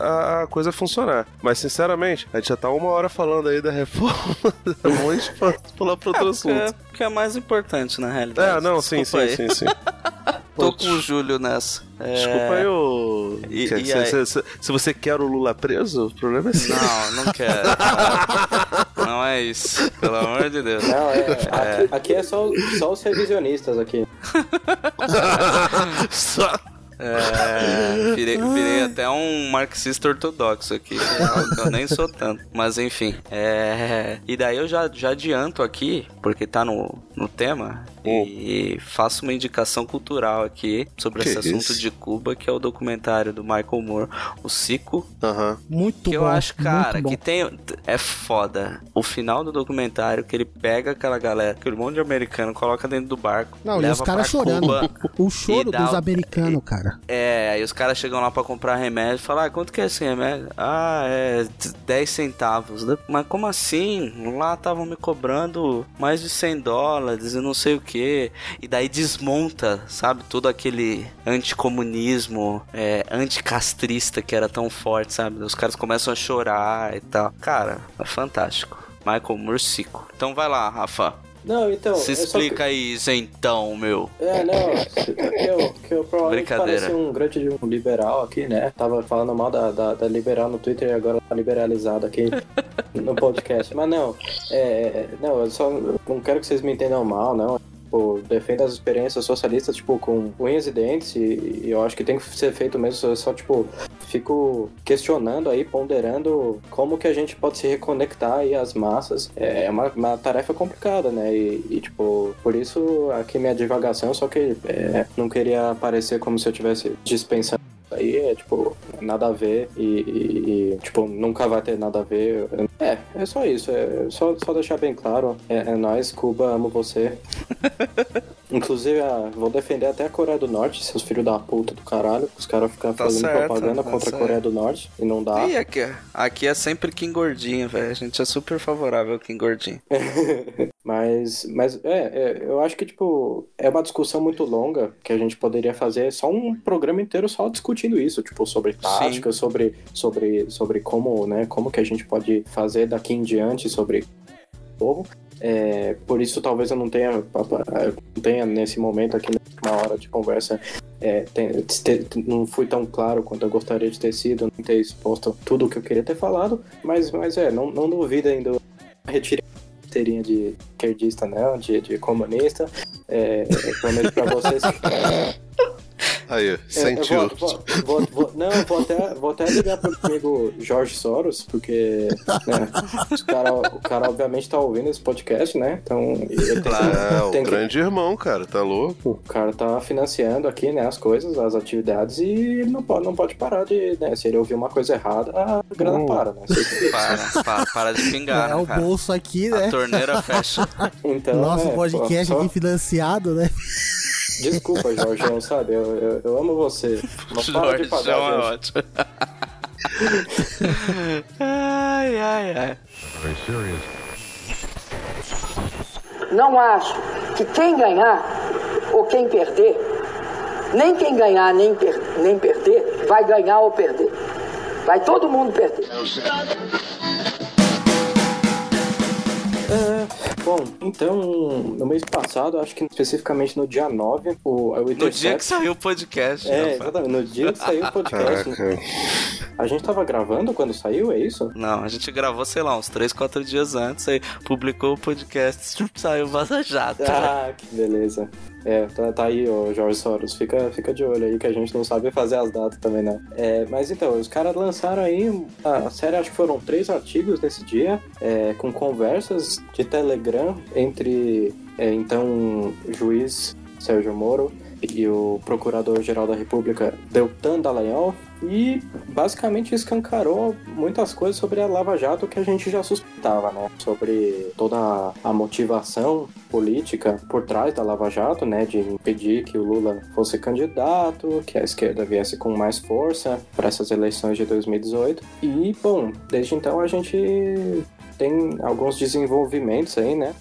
[SPEAKER 5] a, coisa funcionar. Mas, sinceramente, a gente já tá uma hora falando aí da reforma. Tá bom a gente fa- pular pro outro assunto.
[SPEAKER 4] É, que é mais importante, na realidade.
[SPEAKER 5] É, não, sim, sim, sim, sim. [LAUGHS]
[SPEAKER 4] Tô com o Júlio nessa. É,
[SPEAKER 5] Desculpa aí, ô.
[SPEAKER 4] E- e
[SPEAKER 5] se,
[SPEAKER 4] aí?
[SPEAKER 5] se- se- se você quer o Lula preso, o problema é seu.
[SPEAKER 4] Não, não quero. [LAUGHS] Não, é isso. Pelo amor de Deus.
[SPEAKER 6] Não, é, aqui, aqui é só, só os revisionistas aqui. [LAUGHS]
[SPEAKER 5] Só-
[SPEAKER 4] É, virei, virei até um marxista ortodoxo aqui. Eu, eu nem sou tanto. Mas enfim. É, e daí eu já, já adianto aqui, porque tá no, no tema, e faço uma indicação cultural aqui sobre
[SPEAKER 5] Que
[SPEAKER 4] esse assunto
[SPEAKER 5] isso?
[SPEAKER 4] de Cuba, que é o documentário do Michael Moore, O Cico.
[SPEAKER 5] Aham.
[SPEAKER 7] Muito
[SPEAKER 4] Que
[SPEAKER 7] bom.
[SPEAKER 4] eu acho, cara, que tem. É foda. O final do documentário, que ele pega aquela galera, aquele monte de americano, coloca dentro do barco.
[SPEAKER 7] Não, e
[SPEAKER 4] leva
[SPEAKER 7] os caras chorando.
[SPEAKER 4] Cuba,
[SPEAKER 7] O choro
[SPEAKER 4] e dá
[SPEAKER 7] dos
[SPEAKER 4] o-
[SPEAKER 7] americanos, cara.
[SPEAKER 4] É, aí os caras chegam lá pra comprar remédio e falam, ah, quanto que é esse remédio? Ah, é 10 centavos. Mas como assim? Lá estavam me cobrando mais de 100 dólares e não sei o que. E daí desmonta, sabe, todo aquele anticomunismo, é, anticastrista que era tão forte, sabe? Os caras começam a chorar e tal. Cara, é fantástico. Michael Murcico. Então vai lá, Rafa.
[SPEAKER 6] Não, então.
[SPEAKER 4] Se
[SPEAKER 6] é
[SPEAKER 4] explica isso então, meu.
[SPEAKER 6] Que, é, não. Que eu, que eu provavelmente pareci um grande de um liberal aqui, né? Tava falando mal da, da, da liberal no Twitter e agora tá liberalizado aqui [LAUGHS] no podcast. Mas não, é. Não, eu só não quero que vocês me entendam mal, não. Tipo, defendo as experiências socialistas, tipo, com unhas e dentes, e, e eu acho que tem que ser feito mesmo. Eu só, tipo, fico questionando aí, ponderando como que a gente pode se reconectar aí às massas. É uma, uma tarefa complicada, né? E, e, tipo, por isso aqui minha divagação, só que é, não queria parecer como se eu tivesse dispensando. Aí é tipo, nada a ver e, e- tipo, nunca vai ter nada a ver. É, é só isso. É só, só deixar bem claro. É, é nóis, Cuba, amo você. [LAUGHS] Inclusive, ah, vou defender até a Coreia do Norte, seus filhos da puta do caralho. Os caras ficam
[SPEAKER 4] Tá
[SPEAKER 6] fazendo
[SPEAKER 4] certo,
[SPEAKER 6] propaganda
[SPEAKER 4] tá
[SPEAKER 6] contra a
[SPEAKER 4] certo.
[SPEAKER 6] Coreia do Norte e não dá.
[SPEAKER 4] E aqui, aqui é sempre Kim Gordinho, velho. A gente é super favorável ao Kim Gordinho. [LAUGHS]
[SPEAKER 6] Mas, mas é, é, eu acho que, tipo, é uma discussão muito longa que a gente poderia fazer só um programa inteiro só discutindo isso, tipo, sobre tática, sobre, sobre, sobre como, né, como que a gente pode fazer daqui em diante sobre povo. É, por isso, talvez eu não tenha, eu não tenha nesse momento aqui, uma hora de conversa, é, tem- te- não fui tão claro quanto eu gostaria de ter sido, não ter exposto tudo o que eu queria ter falado, mas, mas é, não, não duvido ainda retirei carteirinha de esquerdista, não, de, de comunista. É, prometo pra vocês. [LAUGHS]
[SPEAKER 5] Aí,
[SPEAKER 6] É, eu
[SPEAKER 5] sentiu.
[SPEAKER 6] vou, vou- vou- vou- não, vou até, vou até ligar pro amigo Jorge Soros, porque né, cara, o cara obviamente tá ouvindo esse podcast, né? Então ele tem,
[SPEAKER 5] É, o
[SPEAKER 6] tem que-
[SPEAKER 5] grande irmão, cara, tá louco?
[SPEAKER 6] o cara tá financiando aqui, né, as coisas, as atividades, e ele não pode, não pode parar de, né, se ele ouvir uma coisa errada, a grana
[SPEAKER 5] Hum.
[SPEAKER 6] para, né? Vocês-
[SPEAKER 4] Para, para, para de pingar,
[SPEAKER 7] é
[SPEAKER 4] né,
[SPEAKER 7] o
[SPEAKER 4] cara?
[SPEAKER 7] bolso aqui,
[SPEAKER 4] A
[SPEAKER 7] né?
[SPEAKER 4] torneira fecha.
[SPEAKER 6] Então,
[SPEAKER 7] Nosso
[SPEAKER 6] é,
[SPEAKER 7] podcast
[SPEAKER 6] pô, só-
[SPEAKER 7] aqui financiado, né?
[SPEAKER 6] Desculpa, Jorgeão, [LAUGHS] sabe? Eu, eu, eu amo você. Não para de
[SPEAKER 4] Jorge
[SPEAKER 6] pagar,
[SPEAKER 4] é ótimo. ai, ai, ai.
[SPEAKER 8] Não acho que quem ganhar ou quem perder, nem quem ganhar nem, per- nem perder, vai ganhar ou perder. Vai todo mundo perder.
[SPEAKER 6] É, Bom, então, no mês passado, acho que especificamente no dia 9, o, o
[SPEAKER 4] No dia que saiu o podcast.
[SPEAKER 6] É, exatamente, no dia que saiu o podcast.
[SPEAKER 5] Caraca.
[SPEAKER 6] A gente tava gravando quando saiu, é isso?
[SPEAKER 4] Não, a gente gravou, sei lá, uns 3, 4 dias antes, aí publicou o podcast, [LAUGHS] saiu Vaza Jato.
[SPEAKER 6] Ah, que beleza. É, tá, tá aí, ô Jorge Soros. Fica, fica de olho aí que a gente não sabe fazer as datas também, não. É, mas então, os caras lançaram aí. A série, acho que foram três artigos nesse dia, é, com conversas de Telegram entre, é, então, o juiz Sérgio Moro e o Procurador-Geral da República, Deltan Dallagnol, e basicamente escancarou muitas coisas sobre a Lava Jato que a gente já suspeitava, né? Sobre toda a motivação política por trás da Lava Jato, né? De impedir que o Lula fosse candidato, que a esquerda viesse com mais força para essas eleições de 2018. E, bom, desde então a gente tem alguns desenvolvimentos aí, né?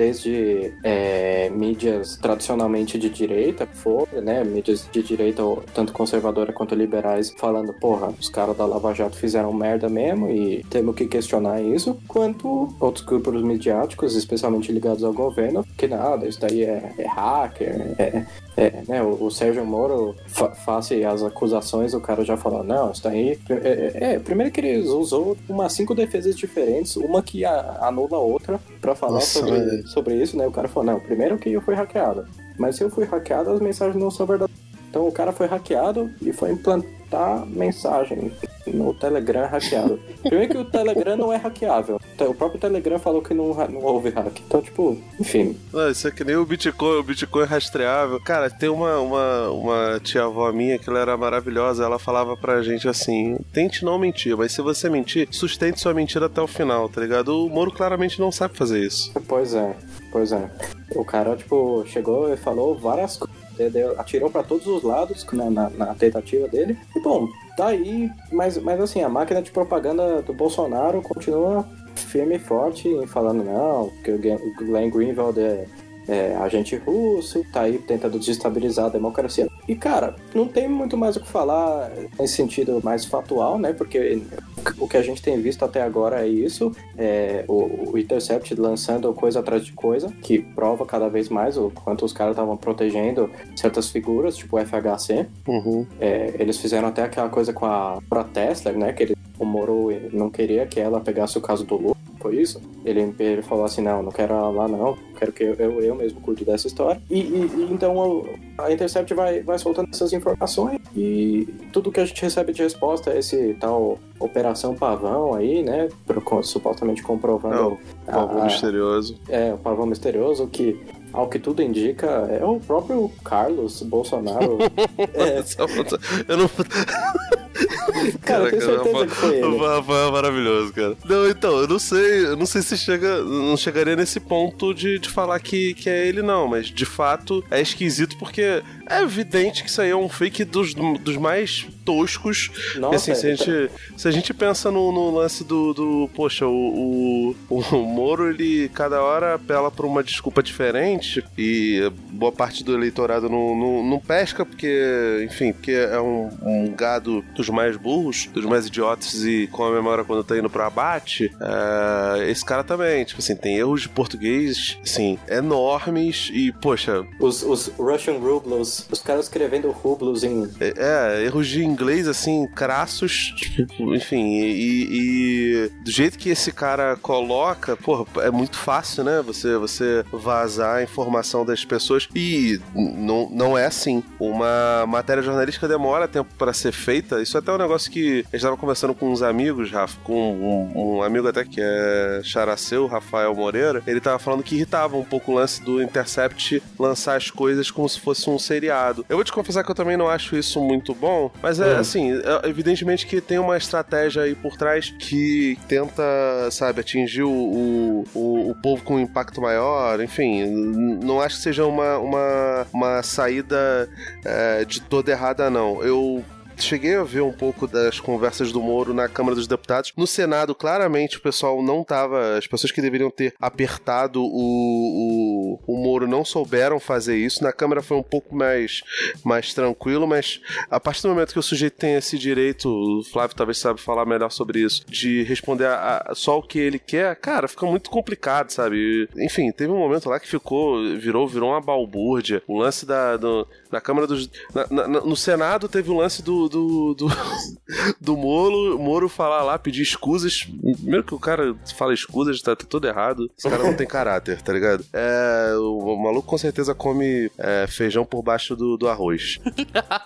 [SPEAKER 6] Desde é, mídias tradicionalmente de direita, Folha, né, mídias de direita, tanto conservadora quanto liberais, falando, porra, os caras da Lava Jato fizeram merda mesmo e temos que questionar isso, quanto outros grupos midiáticos, especialmente ligados ao governo, que nada, isso daí é, é hacker, é, é, né, o, o Sérgio Moro, fa face às acusações, o cara já falou, não, isso daí... É, é, primeiro que ele usou umas cinco defesas diferentes, uma que a, anula a outra, pra falar
[SPEAKER 5] Nossa,
[SPEAKER 6] sobre. Sobre isso, né, o cara falou, não, primeiro que eu fui hackeado, mas se eu fui hackeado, as mensagens não são verdadeiras. Então o cara foi hackeado e foi implantar mensagem no Telegram hackeado. Primeiro que o Telegram não é hackeável. O próprio Telegram falou que não, não houve hack. Então, tipo, enfim,
[SPEAKER 5] Não, isso é que nem o Bitcoin, o Bitcoin é rastreável. Cara, tem uma, uma, uma tia-avó minha que ela era maravilhosa, ela falava pra gente assim: tente não mentir, mas se você mentir, sustente sua mentira até o final, tá ligado? O Moro claramente não sabe fazer isso.
[SPEAKER 6] Pois é, pois é. O cara, tipo, chegou e falou várias coisas. Atirou pra todos os lados na, na, na tentativa dele. E bom, tá aí. Mas, mas assim, a máquina de propaganda do Bolsonaro continua firme e forte, falando não, que o Glenn Greenwald é, é agente russo, tá aí tentando desestabilizar a democracia. E cara, não tem muito mais o que falar nesse sentido mais factual, né? Porque o que a gente tem visto até agora é isso, é o, o Intercept lançando coisa atrás de coisa, que prova cada vez mais o quanto os caras estavam protegendo certas figuras, tipo o FHC.
[SPEAKER 5] Uhum.
[SPEAKER 6] É, eles fizeram até aquela coisa com a, a Tesla, né? Que ele, o Moro não queria que ela pegasse o caso do Lula, foi isso? Ele, ele falou assim, não, não quero lá não, quero que eu, eu, eu mesmo cuide dessa história. E, e- e então o- a Intercept vai, vai soltando essas informações e tudo que a gente recebe de resposta é esse tal Operação Pavão aí, né? pro- supostamente comprovando...
[SPEAKER 5] Não,
[SPEAKER 6] a-
[SPEAKER 5] Pavão
[SPEAKER 6] a-
[SPEAKER 5] misterioso.
[SPEAKER 6] é, o pavão misterioso que, ao que tudo indica, é o próprio Carlos Bolsonaro. [LAUGHS] é,
[SPEAKER 5] Eu não. [LAUGHS]
[SPEAKER 6] cara, eu tenho certeza que foi ele.
[SPEAKER 5] É maravilhoso, cara. Não, então, eu não sei, eu não sei se chega, não chegaria nesse ponto de, de falar que, que é ele, não, mas de fato é esquisito porque é evidente que isso aí é um fake dos, dos mais toscos.
[SPEAKER 6] Nossa,
[SPEAKER 5] assim, se a
[SPEAKER 6] é-
[SPEAKER 5] gente, se a gente pensa no, no lance do, do poxa, o, o, o Moro, ele cada hora apela pra uma desculpa diferente e boa parte do eleitorado não, não, não pesca porque, enfim, porque é um, um gado dos mais burros, dos mais idiotas e com a memória quando tá indo pro abate, é, esse cara também, tipo assim, tem erros de português, assim, enormes e, poxa,
[SPEAKER 6] Os, os Russian Rublos, os caras escrevendo rublos em.
[SPEAKER 5] é, erros de inglês, assim, crassos, tipo, enfim, e, e do jeito que esse cara coloca, porra, é muito fácil, né? Você, você vazar a informação das pessoas e não, não é assim. Uma matéria jornalística demora tempo para ser feita. Isso é até um negócio que a gente tava conversando com uns amigos, Rafa, com um, um amigo até que é characeu, Rafael Moreira. Ele tava falando que irritava um pouco o lance do Intercept lançar as coisas como se fosse um seriado. Eu vou te confessar que eu também não acho isso muito bom, mas é assim, é, evidentemente que tem uma estratégia aí por trás que tenta, sabe, atingir o, o, o- povo com um impacto maior, enfim, não acho que seja uma, uma, uma saída é, de toda errada, não. Eu cheguei a ver um pouco das conversas do Moro na Câmara dos Deputados. No Senado, claramente, o pessoal não tava. As pessoas que deveriam ter apertado o, o, o Moro não souberam fazer isso. Na Câmara foi um pouco mais, mais tranquilo, mas a partir do momento que o sujeito tem esse direito, o Flávio talvez sabe falar melhor sobre isso, de responder a, a- só o que ele quer, cara, fica muito complicado, sabe? Enfim, teve um momento lá que ficou, virou, virou uma balbúrdia. O lance da, do- na Câmara dos. na- na- no Senado teve o lance do. do, do, [LAUGHS] do Moro, Moro falar lá, pedir escusas. Primeiro que o cara fala escusas, tá, tá tudo errado. Esse cara não tem caráter, tá ligado? É, o, o maluco com certeza come é, feijão por baixo do, do arroz.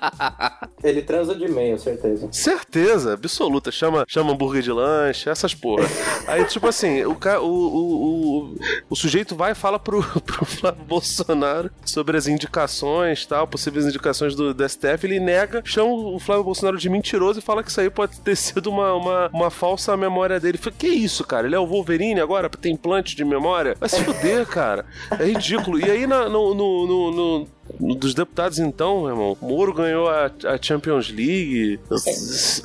[SPEAKER 5] [LAUGHS]
[SPEAKER 6] Ele transa de meia, certeza.
[SPEAKER 5] Certeza, absoluta. Chama, chama hambúrguer de lanche, essas porra. Aí, tipo assim, o, o, o, o, o sujeito vai e fala pro, [LAUGHS] pro Flávio Bolsonaro sobre as indicações tal, possíveis indicações do, do STF. Ele nega, chama o Flávio Bolsonaro de mentiroso e fala que isso aí pode ter sido uma, uma, uma falsa memória dele. Falei, que isso, cara? Ele é o Wolverine agora ter implante de memória? Vai se fuder, cara. É ridículo. E aí, na- no, no, no, no- no- dos deputados, então, meu irmão, Moro ganhou a, a Champions League.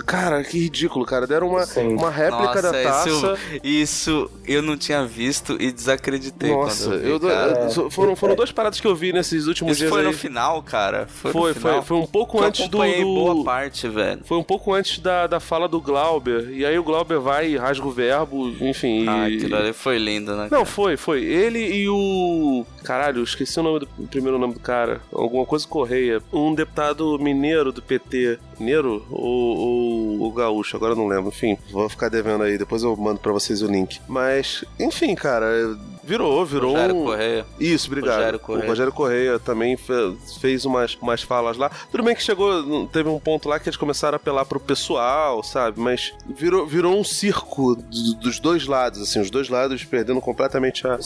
[SPEAKER 5] Cara, que ridículo, cara. Deram uma, uma réplica da taça.
[SPEAKER 4] Isso, isso eu não tinha visto e desacreditei
[SPEAKER 5] Nossa,
[SPEAKER 4] eu vi,
[SPEAKER 5] eu,
[SPEAKER 4] cara.
[SPEAKER 5] foram, foram duas paradas que eu vi nesses últimos
[SPEAKER 4] Isso
[SPEAKER 5] dias
[SPEAKER 4] foi
[SPEAKER 5] aí.
[SPEAKER 4] no final, cara. Foi,
[SPEAKER 5] Foi,
[SPEAKER 4] final.
[SPEAKER 5] foi, foi um pouco
[SPEAKER 4] Eu
[SPEAKER 5] antes do,
[SPEAKER 4] boa parte, velho.
[SPEAKER 5] Foi um pouco antes da, da fala do Glauber. E aí o Glauber vai e rasga o verbo, enfim.
[SPEAKER 4] Ah,
[SPEAKER 5] e...
[SPEAKER 4] aquilo ali foi lindo, né?
[SPEAKER 5] Não, foi, foi. Ele e o. Caralho, eu esqueci o nome do o primeiro nome do cara. Alguma coisa Correia. Um deputado mineiro do PT. Mineiro ou, ou, ou gaúcho, agora eu não lembro. Enfim, vou ficar devendo aí, depois eu mando pra vocês o link. Mas, enfim, cara, virou, virou.
[SPEAKER 4] Rogério
[SPEAKER 5] um...
[SPEAKER 4] Correia.
[SPEAKER 5] Isso, obrigado.
[SPEAKER 4] Rogério Correia.
[SPEAKER 5] O Rogério Correia também fe- fez umas, umas falas lá. Tudo bem que chegou, teve um ponto lá que eles começaram a apelar pro pessoal, sabe? Mas virou, virou um circo do- dos dois lados, assim, os dois lados perdendo completamente a,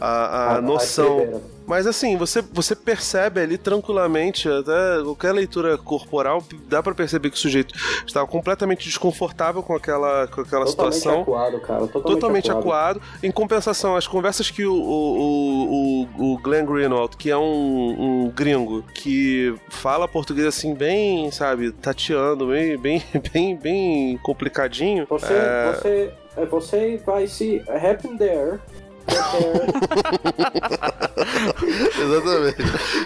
[SPEAKER 5] a, a,
[SPEAKER 6] A- a
[SPEAKER 5] noção. Mas assim, você, você percebe ali tranquilamente, até qualquer leitura corporal, dá pra perceber que o sujeito estava completamente desconfortável com aquela, com aquela
[SPEAKER 6] Totalmente
[SPEAKER 5] situação
[SPEAKER 6] acuado, cara. Totalmente,
[SPEAKER 5] totalmente
[SPEAKER 6] acuado.
[SPEAKER 5] acuado. Em compensação, as conversas que o, o, o, o Glenn Greenwald, que é um, um gringo, que fala português assim, bem, sabe, tateando, bem, bem, [LAUGHS] bem, bem complicadinho.
[SPEAKER 6] Você,
[SPEAKER 5] é,
[SPEAKER 6] você, é, você vai se happen there. [LAUGHS]
[SPEAKER 5] Exatamente.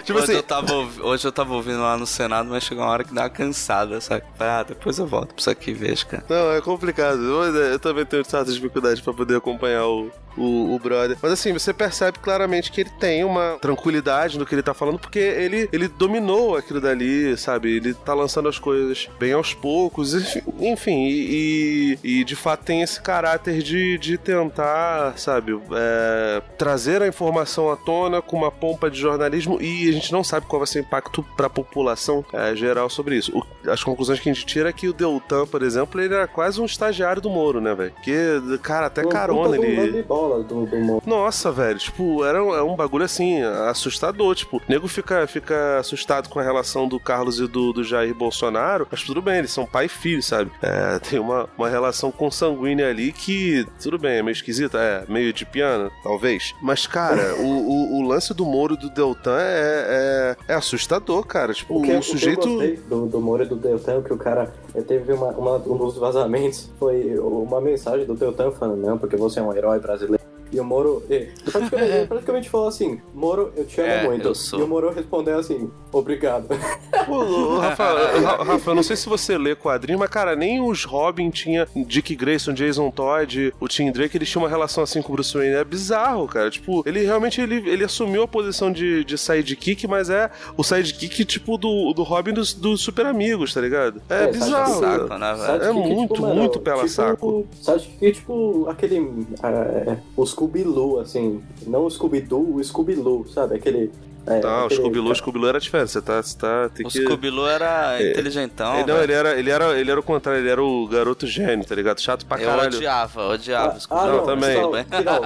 [SPEAKER 5] Tipo
[SPEAKER 4] hoje,
[SPEAKER 5] assim-
[SPEAKER 4] eu tava, hoje eu tava ouvindo lá no Senado, mas chegou uma hora que dá uma cansada, sabe? Ah, depois eu volto pra isso aqui, vejo, cara.
[SPEAKER 5] Não, é complicado. Eu, eu também tenho certas dificuldades pra poder acompanhar o, o, o brother. Mas assim, você percebe claramente que ele tem uma tranquilidade no que ele tá falando, porque ele, ele dominou aquilo dali, sabe? Ele tá lançando as coisas bem aos poucos, [LAUGHS] enfim, e, e, e de fato tem esse caráter de, de tentar, sabe, é, trazer a informação à tona com uma pompa de jornalismo e a gente não sabe qual vai ser o impacto pra população é, geral sobre isso. O- as conclusões que a gente tira é que o Deltan, por exemplo, ele era quase um estagiário do Moro, né, velho? Porque, cara, até carona ele.
[SPEAKER 6] Do, do.
[SPEAKER 5] Nossa, velho, tipo, era um, é um bagulho assim, assustador. Tipo, o nego fica, fica assustado com a relação do Carlos e do, do Jair Bolsonaro, mas tudo bem, eles são pai e filho, sabe? É, tem uma, uma relação consanguínea ali que, tudo bem, é meio esquisita, é meio de piano, talvez. Mas, cara, o, o, o lance do Moro e do Deltan é, é, é assustador, cara. Tipo,
[SPEAKER 6] O que,
[SPEAKER 5] o
[SPEAKER 6] o que eu
[SPEAKER 5] sujeito.
[SPEAKER 6] gostei do, do Moro e do Deltan, que o cara teve uma, uma- um dos vazamentos, foi uma mensagem do Deltan falando, não, porque você é um herói brasileiro. E o Moro, eh, praticamente, [LAUGHS] ele praticamente falou assim, Moro, eu te amo
[SPEAKER 4] É,
[SPEAKER 6] muito.
[SPEAKER 4] eu sou.
[SPEAKER 6] E o Moro respondeu assim, obrigado. [LAUGHS]
[SPEAKER 5] Ô, ô, Rafa, Ra- Rafa, eu não sei se você lê quadrinho, mas, cara, nem os Robin tinha Dick Grayson, Jason Todd, o Tim Drake, eles tinham uma relação assim com o Bruce Wayne. É bizarro, cara. Tipo, ele realmente ele, ele assumiu a posição de, de sidekick, mas é o sidekick, tipo, do, do Robin dos, dos super amigos, tá ligado? É,
[SPEAKER 6] É,
[SPEAKER 5] bizarro.
[SPEAKER 4] saco, né,
[SPEAKER 5] É
[SPEAKER 6] que,
[SPEAKER 5] muito,
[SPEAKER 6] mano,
[SPEAKER 5] muito pela
[SPEAKER 6] tipo,
[SPEAKER 5] saco.
[SPEAKER 6] Sabe que tipo aquele. ah, o Scooby-Loo, assim. Não o Scooby-Doo, o Scooby-Loo, sabe? Aquele. É,
[SPEAKER 5] Não, o
[SPEAKER 6] aquele-
[SPEAKER 5] Scooby-Loo, o Scooby-Loo era diferente. Você tá, você tá tem
[SPEAKER 4] O
[SPEAKER 5] que...
[SPEAKER 4] Scooby-Loo era
[SPEAKER 5] É.
[SPEAKER 4] inteligentão,
[SPEAKER 5] Ele, não,
[SPEAKER 4] velho.
[SPEAKER 5] ele era, ele, era, ele era o contrário, ele era o garoto gênio, tá ligado? Chato pra
[SPEAKER 4] Eu
[SPEAKER 5] caralho.
[SPEAKER 4] odiava, odiava o
[SPEAKER 6] Ah,
[SPEAKER 4] Scooby-Loo.
[SPEAKER 6] não,
[SPEAKER 5] também.
[SPEAKER 6] Não, que não,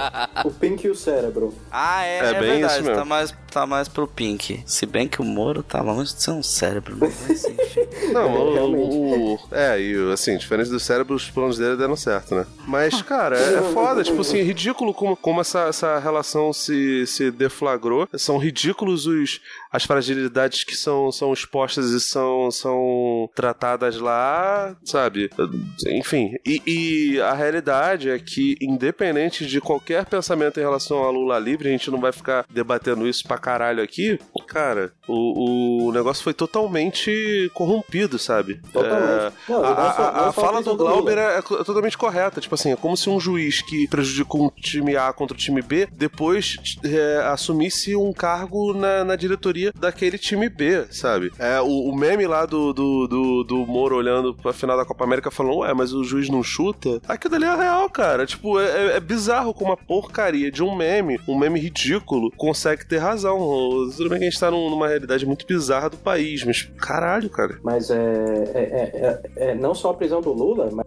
[SPEAKER 6] o Pink e o Cérebro.
[SPEAKER 4] Ah, é,
[SPEAKER 5] É
[SPEAKER 4] é,
[SPEAKER 5] bem
[SPEAKER 4] verdade.
[SPEAKER 5] isso mesmo.
[SPEAKER 4] Tá mais, tá mais pro Pink. Se bem que o Moro tá longe de ser um cérebro. Mas, [LAUGHS] enfim.
[SPEAKER 5] Não,
[SPEAKER 6] É,
[SPEAKER 5] o, o- É, e assim, diferente do cérebro, os planos dele deram certo, né? Mas, cara, é, é foda, tipo assim, é ridículo como, como essa, essa relação se, se deflagrou. São ridículos os, as fragilidades que são, são expostas e são, são tratadas lá, sabe? Enfim, e, e a realidade é que, independente de qualquer pensamento em relação a Lula livre, a gente não vai ficar debatendo isso pra caralho aqui. Cara, o, o negócio foi totalmente corrompido, sabe?
[SPEAKER 6] Totalmente.
[SPEAKER 5] É,
[SPEAKER 6] Não,
[SPEAKER 5] a, a- a fala do Glauber é, é co- totalmente correta. Tipo assim, é como se um juiz que prejudicou um time A contra o time B depois é, assumisse um cargo na, na diretoria daquele time B, sabe? É, o, o meme lá do, do, do, do Moro olhando pra final da Copa América falando, ué, mas o juiz não chuta? Aquilo ali é real, cara. Tipo, é, é- é bizarro como a porcaria de um meme, um meme ridículo, consegue ter razão. Tudo bem que a gente tá num- numa realidade muito bizarra do país, mas caralho, cara.
[SPEAKER 6] Mas é, é, é- é- é não só a prisão do Lula, mas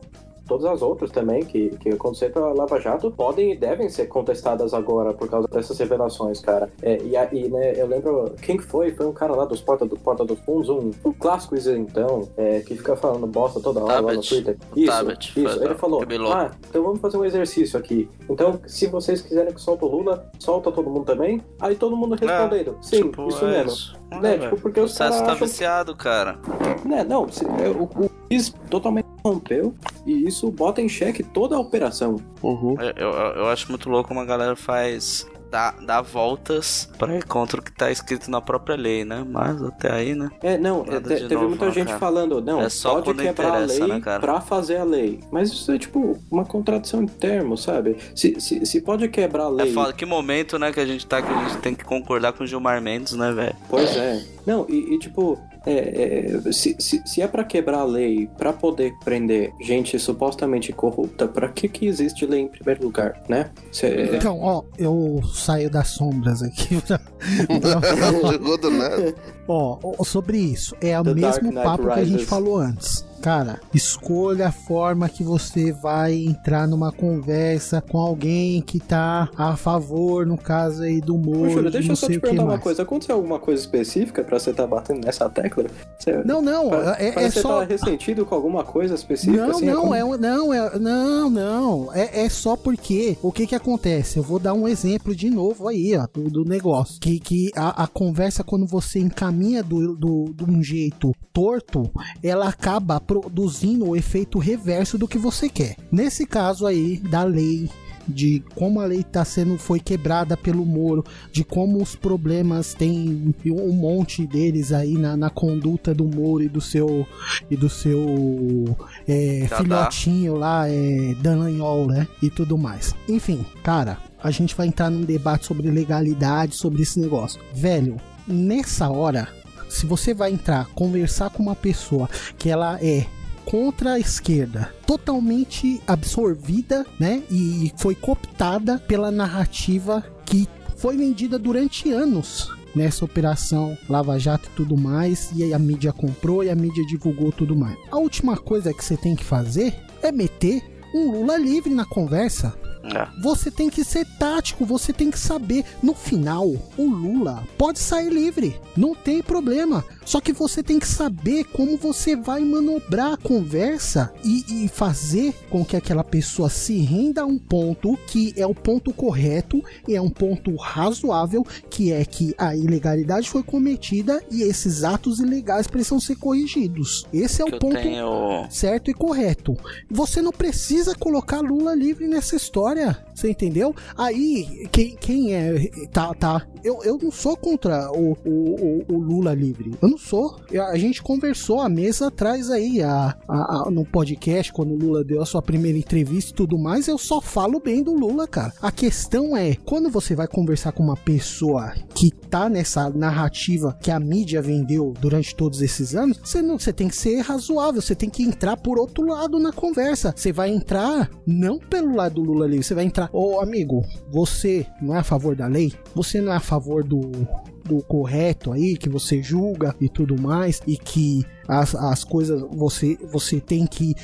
[SPEAKER 6] todas as outras também que, que aconteceram pela Lava Jato podem e devem ser contestadas agora por causa dessas revelações, cara. É, e aí, né, eu lembro quem que foi? Foi um cara lá dos Porta, do, Porta dos Fundos, um, um clássico isentão, é, que fica falando bosta toda hora lá no. Twitter. Isso, isso.
[SPEAKER 4] foi
[SPEAKER 6] Ele falou, ah, então vamos fazer um exercício aqui. Então, se vocês quiserem que solte o Lula, solta todo mundo também. Aí todo mundo respondendo, sim,
[SPEAKER 4] Tipo,
[SPEAKER 6] isso
[SPEAKER 4] é
[SPEAKER 6] mesmo.
[SPEAKER 4] isso.
[SPEAKER 6] Né,
[SPEAKER 4] É,
[SPEAKER 6] tipo, porque
[SPEAKER 4] o processo tá
[SPEAKER 6] acham
[SPEAKER 4] viciado, cara.
[SPEAKER 6] né, não, se- é, o, o juiz totalmente rompeu e isso bota em xeque toda a operação.
[SPEAKER 5] Uhum.
[SPEAKER 4] Eu, eu, eu acho muito louco como a galera faz. Dá, dá voltas pra ir contra o que tá escrito na própria lei, né? Mas até aí, né?
[SPEAKER 6] É, não, é, te- teve
[SPEAKER 4] novo,
[SPEAKER 6] muita
[SPEAKER 4] né,
[SPEAKER 6] gente
[SPEAKER 4] cara?
[SPEAKER 6] falando, não,
[SPEAKER 4] É só
[SPEAKER 6] pode
[SPEAKER 4] quando
[SPEAKER 6] quebrar a lei
[SPEAKER 4] né, cara?
[SPEAKER 6] pra fazer a lei. Mas isso é tipo uma contradição em termos, sabe? Se, se, se pode quebrar a
[SPEAKER 4] É
[SPEAKER 6] lei.
[SPEAKER 4] foda. Que momento, né, que a gente tá que a gente tem que concordar com o Gilmar Mendes, né, velho?
[SPEAKER 6] Pois é. Não, e, e, tipo, é, é, se, se, se é pra quebrar a lei, pra poder prender gente supostamente corrupta, pra que que existe lei em primeiro lugar, né? Cê-
[SPEAKER 7] Então, ó, eu saio das sombras aqui. pra- [LAUGHS]
[SPEAKER 5] Chegou do nada.
[SPEAKER 7] Ó, sobre isso, é o
[SPEAKER 6] The
[SPEAKER 7] mesmo papo que a gente
[SPEAKER 6] Rises.
[SPEAKER 7] falou antes. Cara, escolha a forma que você vai entrar numa conversa com alguém que tá a favor, no caso aí do Moro,
[SPEAKER 6] Júlio, deixa eu só te perguntar uma
[SPEAKER 7] mais.
[SPEAKER 6] coisa. Aconteceu alguma coisa específica pra você estar batendo nessa tecla? Você,
[SPEAKER 7] Não, não,
[SPEAKER 6] pa-
[SPEAKER 7] é, é
[SPEAKER 6] que
[SPEAKER 7] só...
[SPEAKER 6] você tá ressentido com alguma coisa específica?
[SPEAKER 7] Não,
[SPEAKER 6] assim,
[SPEAKER 7] não,
[SPEAKER 6] como-
[SPEAKER 7] é, um- não, é, não, não, é, é só porque o que que acontece? Eu vou dar um exemplo de novo aí, ó, do, do negócio. Que, que a, a conversa, quando você encaminha do, do, de um jeito torto, ela acaba produzindo o efeito reverso do que você quer. Nesse caso aí, da lei de como a lei tá sendo foi quebrada pelo Moro, de como os problemas tem um monte deles aí na, na conduta do Moro e do seu e do seu é, filhotinho lá, é, Dallagnol, né? E tudo mais. Enfim, cara, a gente vai entrar num debate sobre legalidade, sobre esse negócio. Velho, nessa hora, se você vai entrar, conversar com uma pessoa que ela é contra a esquerda, totalmente absorvida, né? E foi cooptada pela narrativa que foi vendida durante anos nessa operação Lava Jato e tudo mais, e aí a mídia comprou e a mídia divulgou tudo mais. A última coisa que você tem que fazer é meter um Lula livre na conversa.
[SPEAKER 4] É.
[SPEAKER 7] Você tem que ser tático, você tem que saber. No final, o Lula pode sair livre, não tem problema. Só que você tem que saber como você vai manobrar a conversa e, e fazer com que aquela pessoa se renda a um ponto que é o ponto correto e é um ponto razoável, que é que a ilegalidade foi cometida e esses atos ilegais precisam ser corrigidos. Esse é
[SPEAKER 4] Que
[SPEAKER 7] o ponto
[SPEAKER 4] tenho.
[SPEAKER 7] certo e correto. Você não precisa colocar Lula livre nessa história, Olha, você entendeu? Aí, quem, quem é. Tá, tá. Eu, eu não sou contra o, o, o- o Lula livre. Eu não sou. Eu- A gente conversou a mesa atrás aí, a, a- a- no podcast, quando o Lula deu a sua primeira entrevista e tudo mais. Eu só falo bem do Lula, cara. A questão é, quando você vai conversar com uma pessoa que tá nessa narrativa que a mídia vendeu durante todos esses anos, você não, você tem que ser razoável, você tem que entrar por outro lado na conversa. Você vai entrar não pelo lado do Lula livre, você vai entrar, ô amigo, você não é a favor da lei? Você não é a favor do do correto aí, que você julga e tudo mais, e que as, as coisas você, você tem que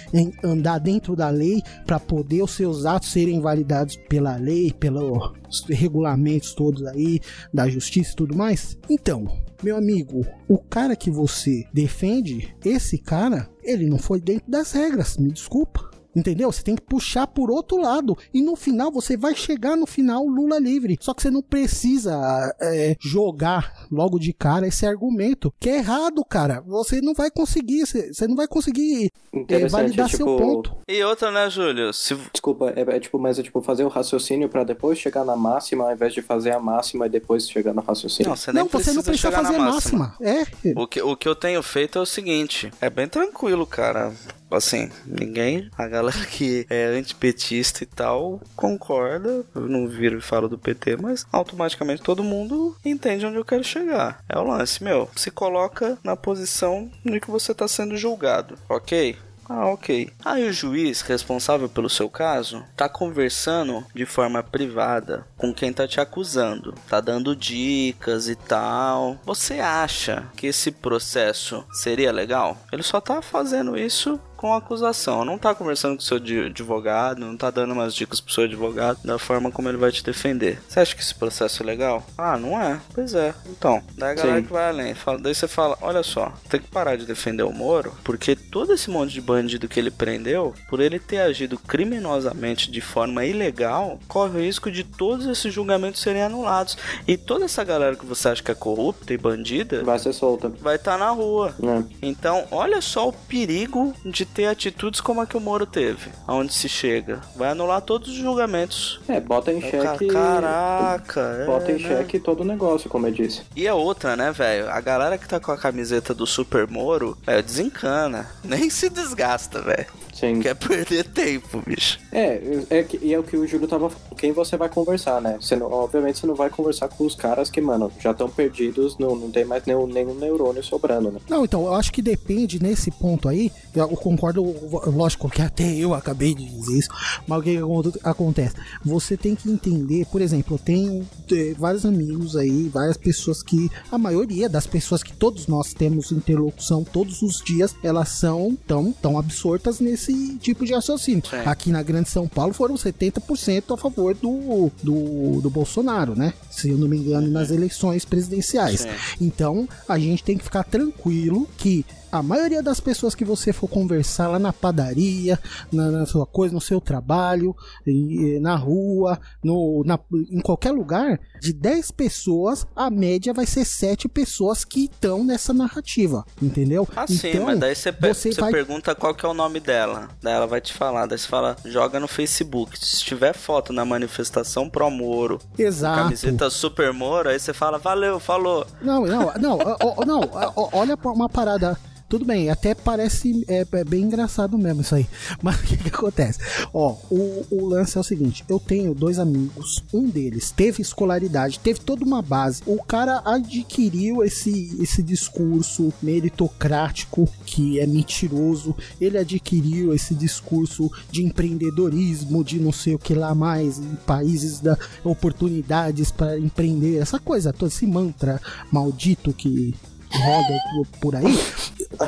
[SPEAKER 7] andar dentro da lei para poder os seus atos serem validados pela lei, pelos regulamentos todos aí da justiça e tudo mais. Então, meu amigo, o cara que você defende, esse cara, ele não foi dentro das regras, me desculpa. Entendeu? Você tem que puxar por outro lado. E no final, você vai chegar no final Lula livre. Só que você não precisa é, jogar logo de cara esse argumento. Que é errado, cara. Você não vai conseguir. Você você não vai conseguir é, validar
[SPEAKER 6] tipo,
[SPEAKER 7] seu ponto.
[SPEAKER 4] E outra, né, Júlio? Se...
[SPEAKER 6] Desculpa, é, é tipo, mas é tipo fazer o raciocínio pra depois chegar na máxima, ao invés de fazer a máxima e depois chegar no raciocínio.
[SPEAKER 4] Não, você nem
[SPEAKER 7] Não, você não precisa
[SPEAKER 4] chegar na
[SPEAKER 7] fazer máxima. É.
[SPEAKER 4] O que, o que eu tenho feito é o seguinte: é bem tranquilo, cara. Assim, ninguém, a galera [LAUGHS] que é antipetista e tal, concorda. Eu não viro e falo do PT, mas automaticamente todo mundo entende onde eu quero chegar. É o lance, meu. Se coloca na posição de que você tá sendo julgado, ok? Ah, ok. Aí o juiz responsável pelo seu caso tá conversando de forma privada com quem tá te acusando, tá dando dicas e tal. Você acha que esse processo seria legal? Ele só tá fazendo isso com a acusação, não tá conversando com o seu advogado, não tá dando umas dicas pro seu advogado da forma como ele vai te defender. Você acha que esse processo é legal? Ah, não é? Pois é. Então, daí a galera
[SPEAKER 6] Sim.
[SPEAKER 4] que vai além, fala, daí você fala, olha só, tem que parar de defender o Moro, porque todo esse monte de bandido que ele prendeu, por ele ter agido criminosamente de forma ilegal, corre o risco de todos esses julgamentos serem anulados. E toda essa galera que você acha que é corrupta e bandida
[SPEAKER 6] Vai ser solta.
[SPEAKER 4] vai estar na rua.
[SPEAKER 6] né?
[SPEAKER 4] Então, olha só o perigo de ter atitudes como a que o Moro teve, aonde se chega. Vai anular todos os julgamentos.
[SPEAKER 6] É, bota em xeque.
[SPEAKER 4] Caraca, é,
[SPEAKER 6] Bota em
[SPEAKER 4] né?
[SPEAKER 6] xeque todo o negócio, como eu disse.
[SPEAKER 4] E a outra, né, velho? A galera que tá com a camiseta do Super Moro, velho, desencana. [LAUGHS] Nem se desgasta, velho.
[SPEAKER 6] Sim.
[SPEAKER 4] Quer perder tempo, bicho.
[SPEAKER 6] É, é e é o que o Júlio tava falando. Quem você vai conversar, né? Você não- obviamente você não vai conversar com os caras que, mano, já estão perdidos, não, não tem mais nenhum, nenhum neurônio sobrando, né?
[SPEAKER 7] Não, então, eu acho que depende nesse ponto aí. Eu concordo, lógico que até eu acabei de dizer isso, mas o que, que acon- acontece? Você tem que entender, por exemplo, eu tenho eh, vários amigos aí, várias pessoas que, a maioria das pessoas que todos nós temos interlocução todos os dias, elas são tão, tão absortas nesse tipo de raciocínio.
[SPEAKER 4] Sim.
[SPEAKER 7] Aqui na Grande São Paulo foram 70% a favor do, do, do Bolsonaro, né? Se eu não me engano, nas eleições presidenciais.
[SPEAKER 4] Sim.
[SPEAKER 7] Então, a gente tem que ficar tranquilo que a maioria das pessoas que você for conversar lá na padaria, na, na sua coisa, no seu trabalho, e- e na rua, no, na- em qualquer lugar, de 10 pessoas, a média vai ser 7 pessoas que estão nessa narrativa, entendeu?
[SPEAKER 4] Ah, sim,
[SPEAKER 7] então,
[SPEAKER 4] mas daí você, pe-
[SPEAKER 7] você
[SPEAKER 4] você
[SPEAKER 7] vai
[SPEAKER 4] pergunta qual que é o nome dela. Daí ela vai te falar. Daí você fala, joga no Facebook. Se tiver foto na manifestação pro Moro,
[SPEAKER 7] Exato.
[SPEAKER 4] camiseta Super Moro, aí você fala, valeu, falou.
[SPEAKER 7] Não, não, não, não, ó, olha uma parada. Tudo bem, até parece é, é bem engraçado mesmo isso aí. [LAUGHS] Mas o que, que acontece? Ó, o, o lance é o seguinte: eu tenho dois amigos, um deles teve escolaridade, teve toda uma base. O cara adquiriu esse, esse discurso meritocrático que é mentiroso. Ele adquiriu esse discurso de empreendedorismo, de não sei o que lá mais, em países da oportunidades para empreender, essa coisa toda, esse mantra maldito que roda por- aí.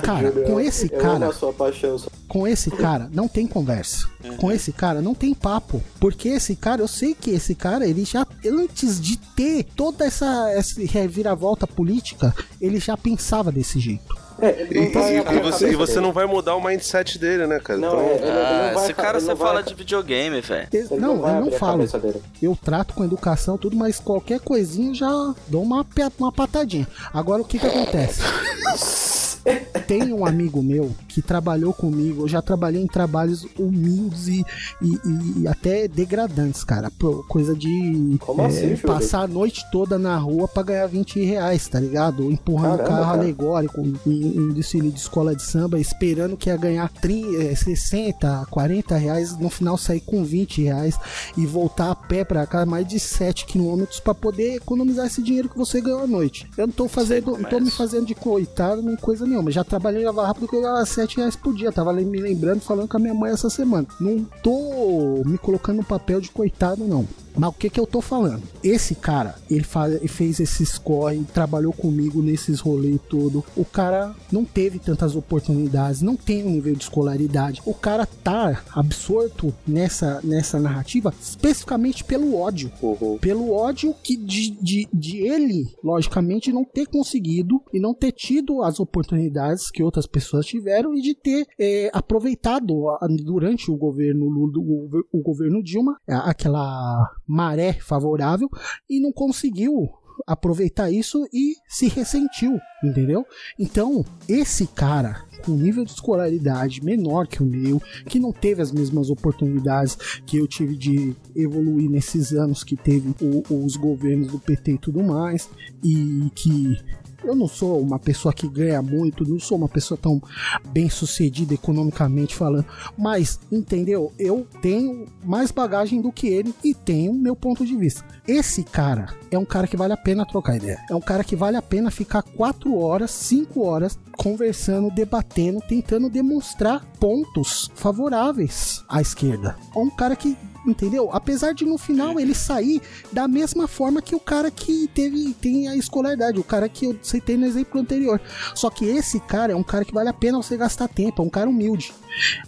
[SPEAKER 7] Cara, com esse
[SPEAKER 6] amo
[SPEAKER 7] cara, com esse cara não tem conversa. Com esse cara não tem papo, porque esse cara, eu sei que esse cara, ele já antes de ter toda essa, essa reviravolta política, ele já pensava desse jeito.
[SPEAKER 6] É,
[SPEAKER 5] E, e- e você, e você não vai mudar o mindset dele, né, cara?
[SPEAKER 6] Não,
[SPEAKER 5] então,
[SPEAKER 6] é, ele- ele
[SPEAKER 4] Ah,
[SPEAKER 6] não vai-
[SPEAKER 4] esse cara
[SPEAKER 6] vai-
[SPEAKER 4] fala de videogame, velho.
[SPEAKER 7] Não,
[SPEAKER 6] não
[SPEAKER 7] eu não falo. Eu trato com educação tudo, mas qualquer coisinha já dou uma, uma patadinha. Agora o que que acontece? [LAUGHS] Tem um amigo meu que trabalhou comigo, eu já trabalhei em trabalhos humildes e, e- e- e até degradantes, cara. Pô, Coisa de
[SPEAKER 6] Como
[SPEAKER 7] é,
[SPEAKER 6] assim,
[SPEAKER 7] passar a noite toda na rua pra ganhar 20 reais, tá ligado? Empurrando
[SPEAKER 6] Caramba,
[SPEAKER 7] carro
[SPEAKER 6] cara.
[SPEAKER 7] alegórico em, em desfile de escola de samba, esperando que ia ganhar 30, eh, 60, 40 reais, no final sair com 20 reais e voltar a pé pra cá mais de 7 quilômetros pra poder economizar esse dinheiro que você ganhou à noite. Eu não tô fazendo, não tô me fazendo de coitado nem coisa nenhuma. Já trabalhei lava rápido que eu ganhava 7 reais por dia. Tava me lembrando, falando com a minha mãe essa semana. Não tô me colocando no papel de coitado, não. Mas o que que eu tô falando? Esse cara, ele, faz, ele fez esses corre, trabalhou comigo nesses rolês todo. O cara não teve tantas oportunidades, não tem um nível de escolaridade. O cara tá absorto nessa, nessa narrativa especificamente pelo ódio. Pelo ódio que de, de, de ele, logicamente, não ter conseguido e não ter tido as oportunidades que outras pessoas tiveram e de ter é, aproveitado durante o governo Lula, o, o governo Dilma, aquela maré favorável e não conseguiu aproveitar isso e se ressentiu, entendeu? Então, esse cara com nível de escolaridade menor que o meu, que não teve as mesmas oportunidades que eu tive de evoluir nesses anos que teve o- os governos do PT e tudo mais, e que eu não sou uma pessoa que ganha muito, não sou uma pessoa tão bem sucedida economicamente falando, mas entendeu? Eu tenho mais bagagem do que ele e tenho meu ponto de vista. Esse cara é um cara que vale a pena trocar ideia. É um cara que vale a pena ficar quatro horas, cinco horas conversando, debatendo, tentando demonstrar pontos favoráveis à esquerda. É um cara que Entendeu? Apesar de no final ele sair da mesma forma que o cara que teve tem a escolaridade, o cara que eu citei no exemplo anterior. Só que esse cara é um cara que vale a pena você gastar tempo, é um cara humilde.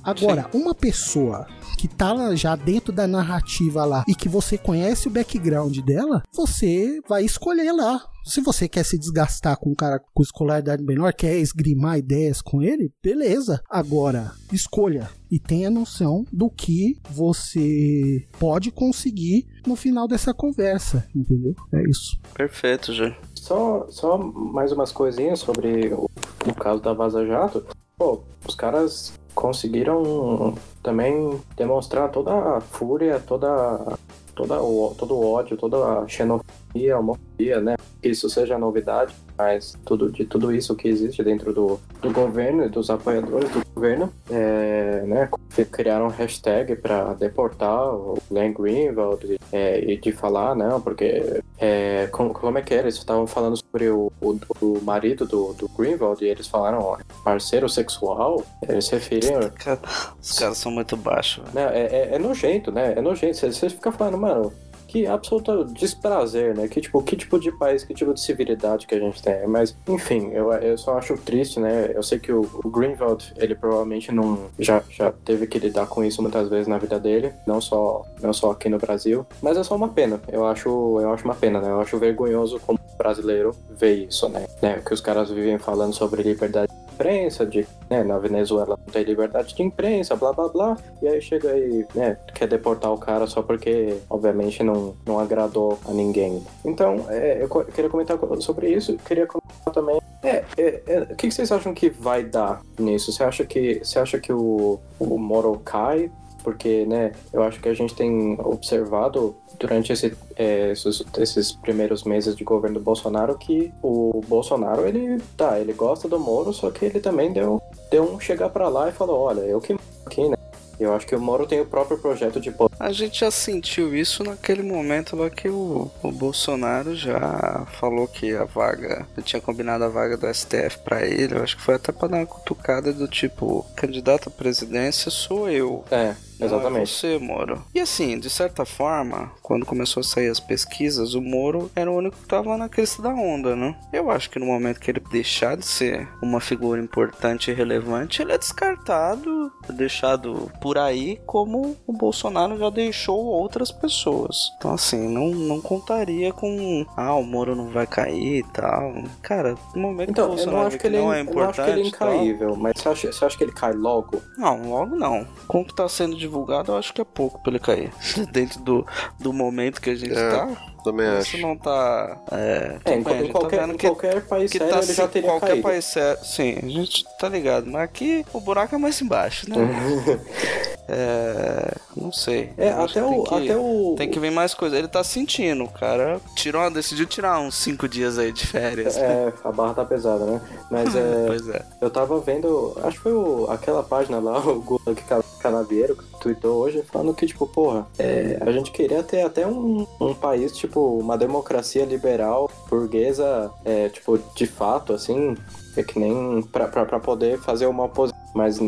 [SPEAKER 7] Agora, uma pessoa que tá lá já dentro da narrativa lá e que você conhece o background dela, você vai escolher lá. Se você quer se desgastar com um cara com escolaridade menor, quer esgrimar ideias com ele, beleza. Agora, escolha e tenha noção do que você pode conseguir no final dessa conversa, entendeu? É isso.
[SPEAKER 4] Perfeito, já.
[SPEAKER 6] Só, só mais umas coisinhas sobre o, o caso da Vaza Jato. Pô, os caras conseguiram também demonstrar toda a fúria, toda, toda o, todo o ódio, toda a xenofobia, homofobia, né? Que isso seja novidade, mas tudo, de tudo isso que existe dentro do, do governo e dos apoiadores do governo, é, né? Criaram um hashtag para deportar o Glenn Greenwald é, e de falar, não, porque é, como, como é que era? Eles estavam falando sobre o, o, o marido do, do Greenwald e eles falaram ó, parceiro sexual. Eles se referiram.
[SPEAKER 4] Cara, os caras são muito baixos.
[SPEAKER 6] Né, é, é, é nojento, né? É nojento. Você fica falando, mano, que absoluto desprazer, né? Que tipo, que tipo de país, que tipo de civilidade que a gente tem. Mas, enfim, eu, eu só acho triste, né? Eu sei que o, o Greenwald, ele provavelmente não já, já teve que lidar com isso muitas vezes na vida dele, não só, não só aqui no Brasil. Mas é só uma pena. Eu acho, eu acho uma pena, né? Eu acho vergonhoso como brasileiro ver isso, né? né? Que os caras vivem falando sobre liberdade de imprensa, de, né, na Venezuela não tem liberdade de imprensa, blá blá blá, e aí chega aí, né, quer deportar o cara só porque, obviamente, não, não agradou a ninguém. Então, é, eu queria comentar co- sobre isso, queria comentar também, é, é, é, o que vocês acham que vai dar nisso? Você acha que, você acha que o, o Moro cai? Porque, né, eu acho que a gente tem observado durante esse, é, esses, esses primeiros meses de governo do Bolsonaro que o Bolsonaro, ele, tá, ele gosta do Moro, só que ele também deu, deu um chegar pra lá e falou, olha, eu que aqui, né? Eu acho que o Moro tem o próprio projeto de poder.
[SPEAKER 4] A gente já sentiu isso naquele momento lá que o, o Bolsonaro já falou que a vaga, eu tinha combinado a vaga do STF pra ele, eu acho que foi até pra dar uma cutucada do tipo, candidato à presidência sou eu.
[SPEAKER 6] É,
[SPEAKER 4] Não é
[SPEAKER 6] exatamente.
[SPEAKER 4] você, Moro. E assim, de certa forma, quando começou a sair as pesquisas, o Moro era o único que tava na crista da onda, né? Eu acho que no momento que ele deixar de ser uma figura importante e relevante, ele é descartado, deixado por aí como o Bolsonaro já deixou outras pessoas. Então assim, não, não contaria com ah, o Moro não vai cair e tal. Cara, no momento que o
[SPEAKER 6] Então, eu
[SPEAKER 4] Bolsonaro
[SPEAKER 6] não acho que ele,
[SPEAKER 4] não é
[SPEAKER 6] eu não acho que ele é
[SPEAKER 4] importante tal,
[SPEAKER 6] incaível, mas você acha, você acha que ele cai logo?
[SPEAKER 4] não, logo não. Com o que tá sendo divulgado, eu acho que é pouco pra ele cair. [LAUGHS] Dentro do, do momento que a gente
[SPEAKER 5] É,
[SPEAKER 4] tá,
[SPEAKER 5] Também
[SPEAKER 4] isso
[SPEAKER 5] acho.
[SPEAKER 4] não tá. É,
[SPEAKER 6] É, em,
[SPEAKER 4] bem, tá
[SPEAKER 6] qualquer, em
[SPEAKER 4] que-
[SPEAKER 6] qualquer país
[SPEAKER 4] que
[SPEAKER 6] sério
[SPEAKER 4] tá
[SPEAKER 6] ele já teria
[SPEAKER 4] qualquer
[SPEAKER 6] caído.
[SPEAKER 4] país sério. Sim, a gente tá ligado. Mas aqui o buraco é mais embaixo, né? [LAUGHS] é. Não sei.
[SPEAKER 6] É, até
[SPEAKER 4] que
[SPEAKER 6] o,
[SPEAKER 4] tem que-
[SPEAKER 6] até o...
[SPEAKER 4] Tem que vir mais coisa. Ele tá sentindo, o cara. Tirou, decidiu tirar uns cinco dias aí de férias. né?
[SPEAKER 6] É, a barra tá pesada, né? Mas [LAUGHS] é...
[SPEAKER 4] Pois é.
[SPEAKER 6] Eu tava vendo, acho que foi o- aquela página lá, o Gula que Ca- Canavieiro, tweetou hoje, falando que, tipo, porra, é, a gente queria ter até um, um país, tipo, uma democracia liberal, burguesa, é, tipo, de fato, assim, é que nem pra poder fazer uma oposição. Mas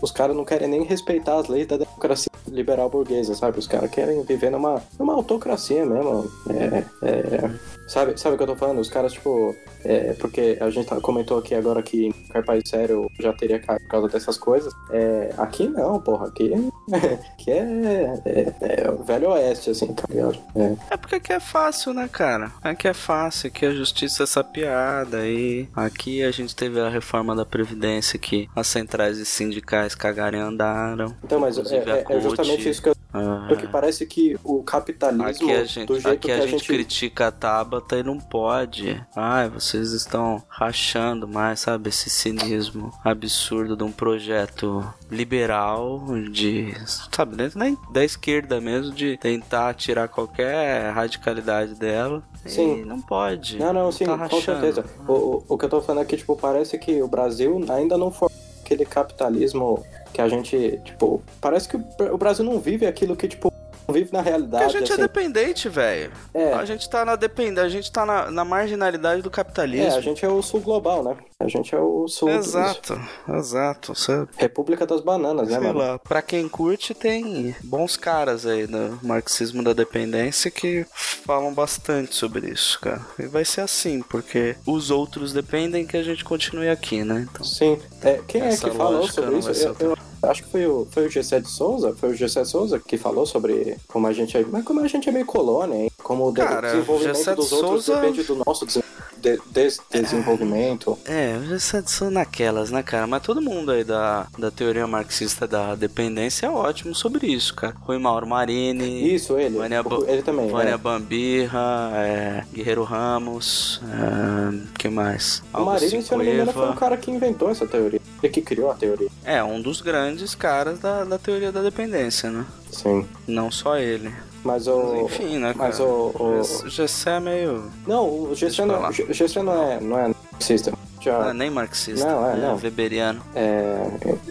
[SPEAKER 6] os caras não querem nem respeitar as leis da democracia liberal burguesa, sabe? Os caras querem viver numa, numa autocracia mesmo. É, é, sabe, sabe o que eu tô falando? Os caras, tipo, é, porque a gente tá- comentou aqui agora que em qualquer país sério já teria caído por causa dessas coisas. É, aqui não, porra. Aqui, [LAUGHS] aqui é, é, é o velho oeste, assim, tá ligado? É.
[SPEAKER 4] Porque aqui é fácil, né, cara? Aqui é fácil, aqui a justiça é essa piada e aqui a gente teve a reforma da Previdência que as centrais e sindicais cagaram e andaram.
[SPEAKER 6] Então, mas é, é- é justamente isso que eu.
[SPEAKER 4] Ah.
[SPEAKER 6] Porque parece que o capitalismo,
[SPEAKER 4] Aqui a gente,
[SPEAKER 6] do jeito que
[SPEAKER 4] a
[SPEAKER 6] a
[SPEAKER 4] gente
[SPEAKER 6] gente
[SPEAKER 4] critica a Tabata e não pode. Ai, vocês estão rachando mais, sabe? Esse cinismo absurdo de um projeto liberal de, sabe, dentro da, da esquerda mesmo, de tentar tirar qualquer radicalidade dela.
[SPEAKER 6] Sim.
[SPEAKER 4] E não pode.
[SPEAKER 6] Não, não, sim,
[SPEAKER 4] tá
[SPEAKER 6] com certeza. O, o, o que eu tô falando aqui, tipo, parece que o Brasil ainda não foi aquele capitalismo que a gente, tipo, parece que o Brasil não vive aquilo que, tipo, vive na
[SPEAKER 4] Porque
[SPEAKER 6] realidade.
[SPEAKER 4] a gente é
[SPEAKER 6] assim.
[SPEAKER 4] dependente, velho.
[SPEAKER 6] É.
[SPEAKER 4] A gente tá na dependência, a gente tá na, na marginalidade do capitalismo.
[SPEAKER 6] É, a gente é o sul global, né? A gente é o sul. do-
[SPEAKER 4] Exato, exato. Você
[SPEAKER 6] República das Bananas, né,
[SPEAKER 4] Sei
[SPEAKER 6] mano?
[SPEAKER 4] lá, pra quem curte, tem bons caras aí no marxismo da dependência que falam bastante sobre isso, cara. E vai ser assim, porque os outros dependem que a gente continue aqui, né? Então,
[SPEAKER 6] Sim. É, quem é que falou sobre isso? Eu, eu acho que foi o, foi o Gessé de Souza, foi o Gessé de Souza que falou sobre como a gente é, mas como a gente é meio colônia, hein? Como o
[SPEAKER 4] Cara,
[SPEAKER 6] desenvolvimento
[SPEAKER 4] Gessé de
[SPEAKER 6] dos outros
[SPEAKER 4] Souza-
[SPEAKER 6] depende do nosso des- de- des- desenvolvimento.
[SPEAKER 4] É, já são- são naquelas, né, cara? Mas todo mundo aí da, da teoria marxista da dependência é ótimo sobre isso, cara. Rui Mauro Marini.
[SPEAKER 6] Isso, ele.
[SPEAKER 4] Vânia,
[SPEAKER 6] ele também.
[SPEAKER 4] Vânia
[SPEAKER 6] é.
[SPEAKER 4] Bambirra, é, Guerreiro Ramos, é, que mais?
[SPEAKER 6] O Marini, se eu não me engano, foi o cara que inventou essa teoria. Ele que criou a teoria.
[SPEAKER 4] É, um dos grandes caras da, da teoria da dependência, né?
[SPEAKER 6] Sim.
[SPEAKER 4] Não só ele.
[SPEAKER 6] Mas o.
[SPEAKER 4] Enfim, né, cara?
[SPEAKER 6] Mas o. o...
[SPEAKER 4] Gess- Gessé é meio...
[SPEAKER 6] Não, o
[SPEAKER 4] pra
[SPEAKER 6] não,
[SPEAKER 4] lá.
[SPEAKER 6] G- Gessé não é, não é marxista. Já,
[SPEAKER 4] Não é nem marxista,
[SPEAKER 6] Não, é,
[SPEAKER 4] é,
[SPEAKER 6] não.
[SPEAKER 4] weberiano.
[SPEAKER 6] É,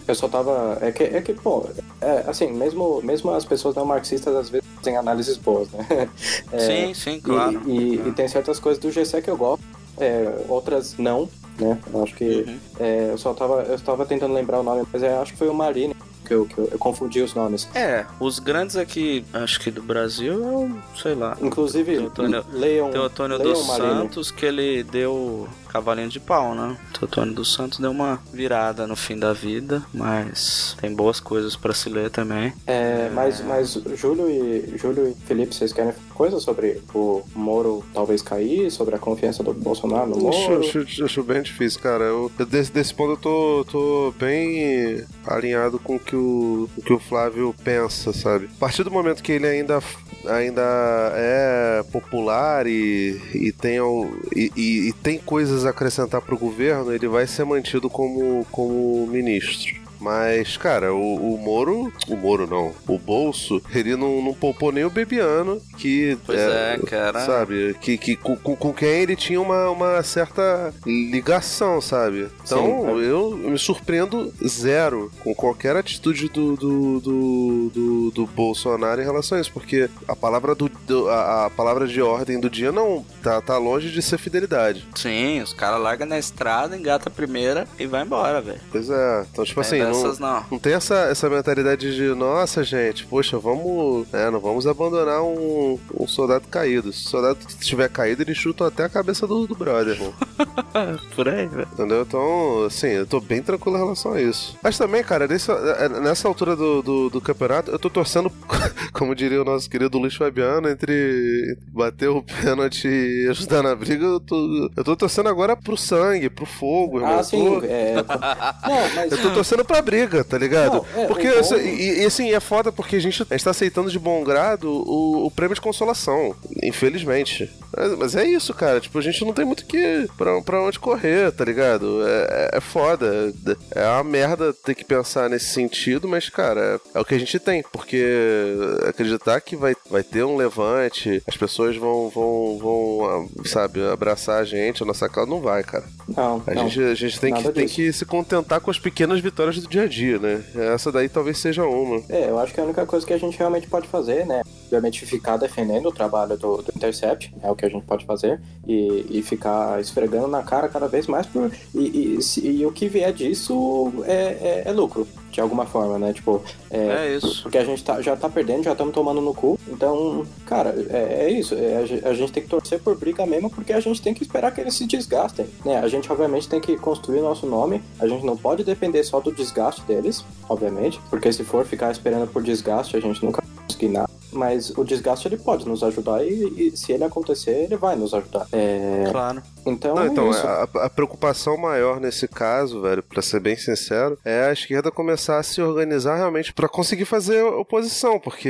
[SPEAKER 6] eu só tava. É que, é que pô, é, assim, mesmo, mesmo as pessoas não marxistas às vezes têm análises boas, né? [LAUGHS] É,
[SPEAKER 4] sim, sim, claro.
[SPEAKER 6] E, e- e tem certas coisas do GC que eu gosto, é, outras não, né? Eu acho que.
[SPEAKER 4] Uhum.
[SPEAKER 6] é, eu só tava. Eu tava tentando lembrar o nome, mas é, acho que foi o Marini que eu, que eu, eu confundi os nomes.
[SPEAKER 4] É, os grandes aqui, acho que do Brasil, o, sei lá.
[SPEAKER 6] Inclusive,
[SPEAKER 4] Teotônio-
[SPEAKER 6] leiam.
[SPEAKER 4] Teotônio
[SPEAKER 6] leiam
[SPEAKER 4] dos
[SPEAKER 6] Marini.
[SPEAKER 4] Santos, que ele deu cavalinho de pau, né? Teotônio dos Santos deu uma virada no fim da vida, mas tem boas coisas pra se ler também.
[SPEAKER 6] É, mas, mas Júlio e Júlio e Felipe, vocês querem coisa sobre o Moro talvez cair, sobre a confiança do Bolsonaro no
[SPEAKER 5] Acho,
[SPEAKER 6] Moro?
[SPEAKER 5] acho- acho bem difícil, cara. Eu, desse, desse ponto eu tô, tô bem alinhado com o que o, o que o Flávio pensa, sabe? A partir do momento que ele ainda, ainda é popular e, e, tem, e, e- e tem coisas a acrescentar pro governo, ele vai ser mantido como, como ministro. Mas, cara, o, o Moro. O Moro não. O Bolso, ele não, não poupou nem o Bebiano, que.
[SPEAKER 4] Pois é, cara.
[SPEAKER 5] Sabe? Que, que, com, com- quem ele tinha uma, uma certa ligação, sabe? Então,
[SPEAKER 6] Sim, é.
[SPEAKER 5] eu me surpreendo zero com qualquer atitude do, do, do, do, do Bolsonaro em relação a isso, porque a palavra, do, do- a, a palavra de ordem do dia não tá, tá longe de ser fidelidade.
[SPEAKER 4] Sim, os caras largam na estrada, engata a primeira e vai embora, velho.
[SPEAKER 5] Pois é. Então, tipo
[SPEAKER 4] Tem
[SPEAKER 5] assim, não,
[SPEAKER 4] não.
[SPEAKER 5] não tem essa, essa mentalidade de, nossa, gente, poxa, vamos. É, não vamos abandonar um, um soldado caído. Se o soldado estiver caído, eles chutam até a cabeça do, do brother. [LAUGHS]
[SPEAKER 4] Por aí, velho.
[SPEAKER 5] Entendeu? Então, assim, eu tô bem tranquilo em relação a isso. Mas também, cara, nesse- é, nessa altura do, do, do campeonato, eu tô torcendo, [LAUGHS] como diria o nosso querido Luiz Fabiano, entre bater o pênalti e ajudar na briga, eu tô, eu tô torcendo agora pro sangue, pro fogo, irmão.
[SPEAKER 6] Ah,
[SPEAKER 5] Eu
[SPEAKER 6] sim.
[SPEAKER 5] tô-
[SPEAKER 6] É... [LAUGHS] Não, mas.
[SPEAKER 5] eu tô torcendo pra briga, tá ligado?
[SPEAKER 6] Não, é,
[SPEAKER 5] porque,
[SPEAKER 6] o bom-
[SPEAKER 5] assim, e, e, assim, é foda porque a gente, gente tá aceitando de bom grado o, o prêmio de consolação, infelizmente. Mas, mas é isso, cara. Tipo, a gente não tem muito que pra, pra onde correr, tá ligado? É, é, é foda. É uma merda ter que pensar nesse sentido, mas, cara, é, é o que a gente tem. Porque acreditar que vai, vai ter um levante, as pessoas vão, vão, vão, ah, sabe, abraçar a gente, a nossa causa, não vai, cara.
[SPEAKER 6] Não,
[SPEAKER 5] A
[SPEAKER 6] não.
[SPEAKER 5] gente, a gente tem, que, tem que se contentar com as pequenas vitórias do dia a dia, né? Essa daí talvez seja uma.
[SPEAKER 6] É, eu acho que a única coisa que a gente realmente pode fazer, né? Obviamente ficar defendendo o trabalho do, do Intercept, é o que a gente pode fazer, e, e ficar esfregando na cara cada vez mais. Por, e, e, se- e o que vier disso é, é- é lucro. De alguma forma, né? Tipo, é,
[SPEAKER 4] É isso.
[SPEAKER 6] porque a gente tá, já tá perdendo, já estamos tomando no cu. Então, cara, é, é isso. É, a, ge- a gente tem que torcer por briga mesmo, porque a gente tem que esperar que eles se desgastem, né? A gente, obviamente, tem que construir nosso nome. A gente não pode depender só do desgaste deles, obviamente, porque se for ficar esperando por desgaste, a gente nunca vai conseguir nada. Mas o desgaste ele pode nos ajudar e, e se ele acontecer, ele vai nos ajudar. É,
[SPEAKER 4] Claro.
[SPEAKER 6] então,
[SPEAKER 5] Não, então,
[SPEAKER 6] é isso.
[SPEAKER 5] a, a preocupação maior nesse caso, velho, pra ser bem sincero, é a esquerda começar a se organizar realmente pra conseguir fazer oposição, porque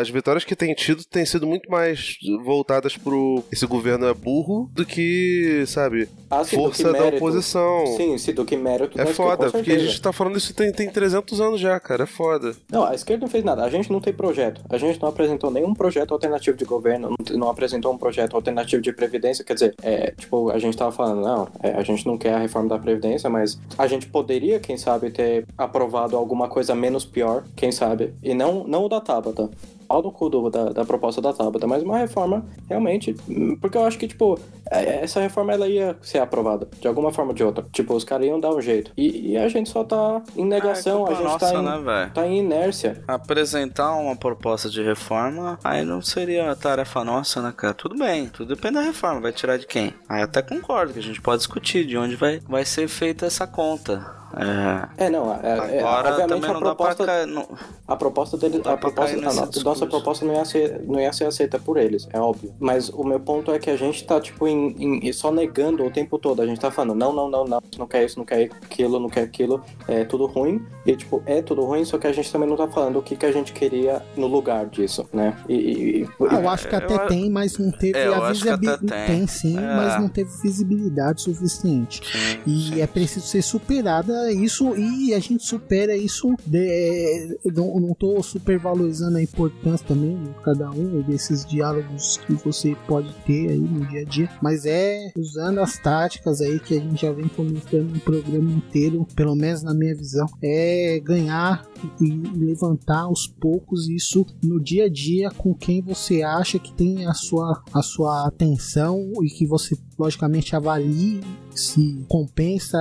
[SPEAKER 5] as vitórias que tem tido têm sido muito mais voltadas pro esse governo é burro do que, sabe,
[SPEAKER 6] Ah, sim,
[SPEAKER 5] força
[SPEAKER 6] que
[SPEAKER 5] da oposição.
[SPEAKER 6] Sim, sim, do que mérito.
[SPEAKER 5] É foda, porque a gente tá falando isso tem, tem 300 anos já, cara, é foda.
[SPEAKER 6] Não, a esquerda não fez nada. A gente não tem projeto. A gente não apresentou nenhum projeto alternativo de governo, não, apresentou um projeto alternativo de previdência. Quer dizer, é, tipo, a gente tava falando, não, é, a gente não quer a reforma da previdência, mas a gente poderia, quem sabe, ter aprovado alguma coisa menos pior, quem sabe. E não, não o da Tabata. Pau no cu do- da, da proposta da Tabata, mas uma reforma realmente. Porque eu acho que, tipo, é, essa reforma ela ia ser aprovada, de alguma forma ou de outra. Tipo, os caras iam dar um jeito. E, e a gente só tá em negação,
[SPEAKER 4] Ah, é
[SPEAKER 6] a gente
[SPEAKER 4] nossa,
[SPEAKER 6] tá em,
[SPEAKER 4] né,
[SPEAKER 6] tá em inércia.
[SPEAKER 4] Apresentar uma proposta de reforma, aí não seria tarefa nossa, né, cara? Tudo bem, tudo depende da reforma, vai tirar de quem? Aí até concordo que a gente pode discutir de onde vai, vai ser feita essa conta. É.
[SPEAKER 6] É, não, é, é,
[SPEAKER 4] Agora
[SPEAKER 6] obviamente
[SPEAKER 4] também
[SPEAKER 6] a
[SPEAKER 4] não dá pra
[SPEAKER 6] proposta.
[SPEAKER 4] Não,
[SPEAKER 6] a proposta dele, a proposta, a
[SPEAKER 4] discurso.
[SPEAKER 6] nossa proposta não ia, ser, não ia ser aceita por eles, é óbvio. Mas o meu ponto é que a gente tá, tipo, em, em- só negando o tempo todo. A gente tá falando, não, não, não, não, não quer isso, não quer aquilo, não quer aquilo, é tudo ruim. E, tipo, é tudo ruim, só que a gente também não tá falando o que, que a gente queria no lugar disso, né? E, e- e-
[SPEAKER 7] Ah, eu acho que
[SPEAKER 4] eu
[SPEAKER 7] até
[SPEAKER 4] a-
[SPEAKER 7] tem, mas não teve
[SPEAKER 4] É, eu
[SPEAKER 7] a visibilidade.
[SPEAKER 4] tem.
[SPEAKER 7] sim,
[SPEAKER 4] É.
[SPEAKER 7] mas não teve visibilidade suficiente.
[SPEAKER 4] sim,
[SPEAKER 7] E
[SPEAKER 4] sim.
[SPEAKER 7] é preciso ser superada isso, e a gente supera isso. De, não, não tô supervalorizando a importância também de cada um desses diálogos que você pode ter aí no dia a dia, mas é usando as táticas aí que a gente já vem comentando no programa inteiro, pelo menos na minha visão, é ganhar e levantar aos poucos isso no dia a dia com quem você acha que tem a sua, a sua atenção e que você logicamente avalie se compensa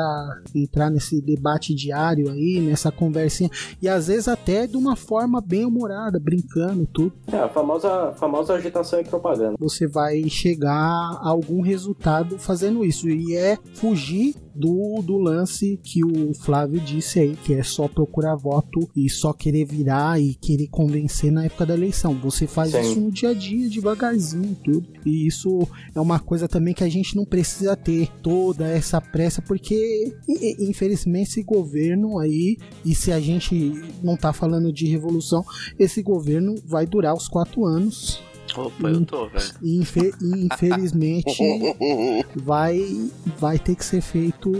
[SPEAKER 7] entrar nesse debate diário aí, nessa conversinha, e às vezes até de uma forma bem humorada, brincando, tudo.
[SPEAKER 6] é, a famosa, famosa agitação e propaganda.
[SPEAKER 7] Você vai chegar a algum resultado fazendo isso, e é fugir do, do lance que o Flávio disse aí, que é só procurar voto e só querer virar e querer convencer na época da eleição. Você faz
[SPEAKER 6] Sim.
[SPEAKER 7] isso no dia a dia, devagarzinho, tudo. E isso é uma coisa também que a gente não precisa ter toda essa pressa, porque infelizmente esse governo aí, e se a gente não tá falando de revolução, esse governo vai durar os quatro anos.
[SPEAKER 4] Opa, eu tô, velho.
[SPEAKER 7] Infe- infelizmente [LAUGHS] vai, vai ter que ser feito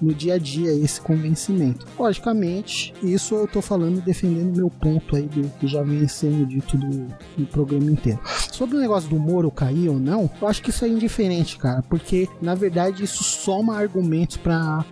[SPEAKER 7] no dia a dia esse convencimento. Logicamente, isso eu tô falando defendendo meu ponto aí do que já vem sendo dito do, do programa inteiro. Sobre o negócio do Moro cair ou não, eu acho que isso é indiferente, cara, porque na verdade isso soma argumentos pra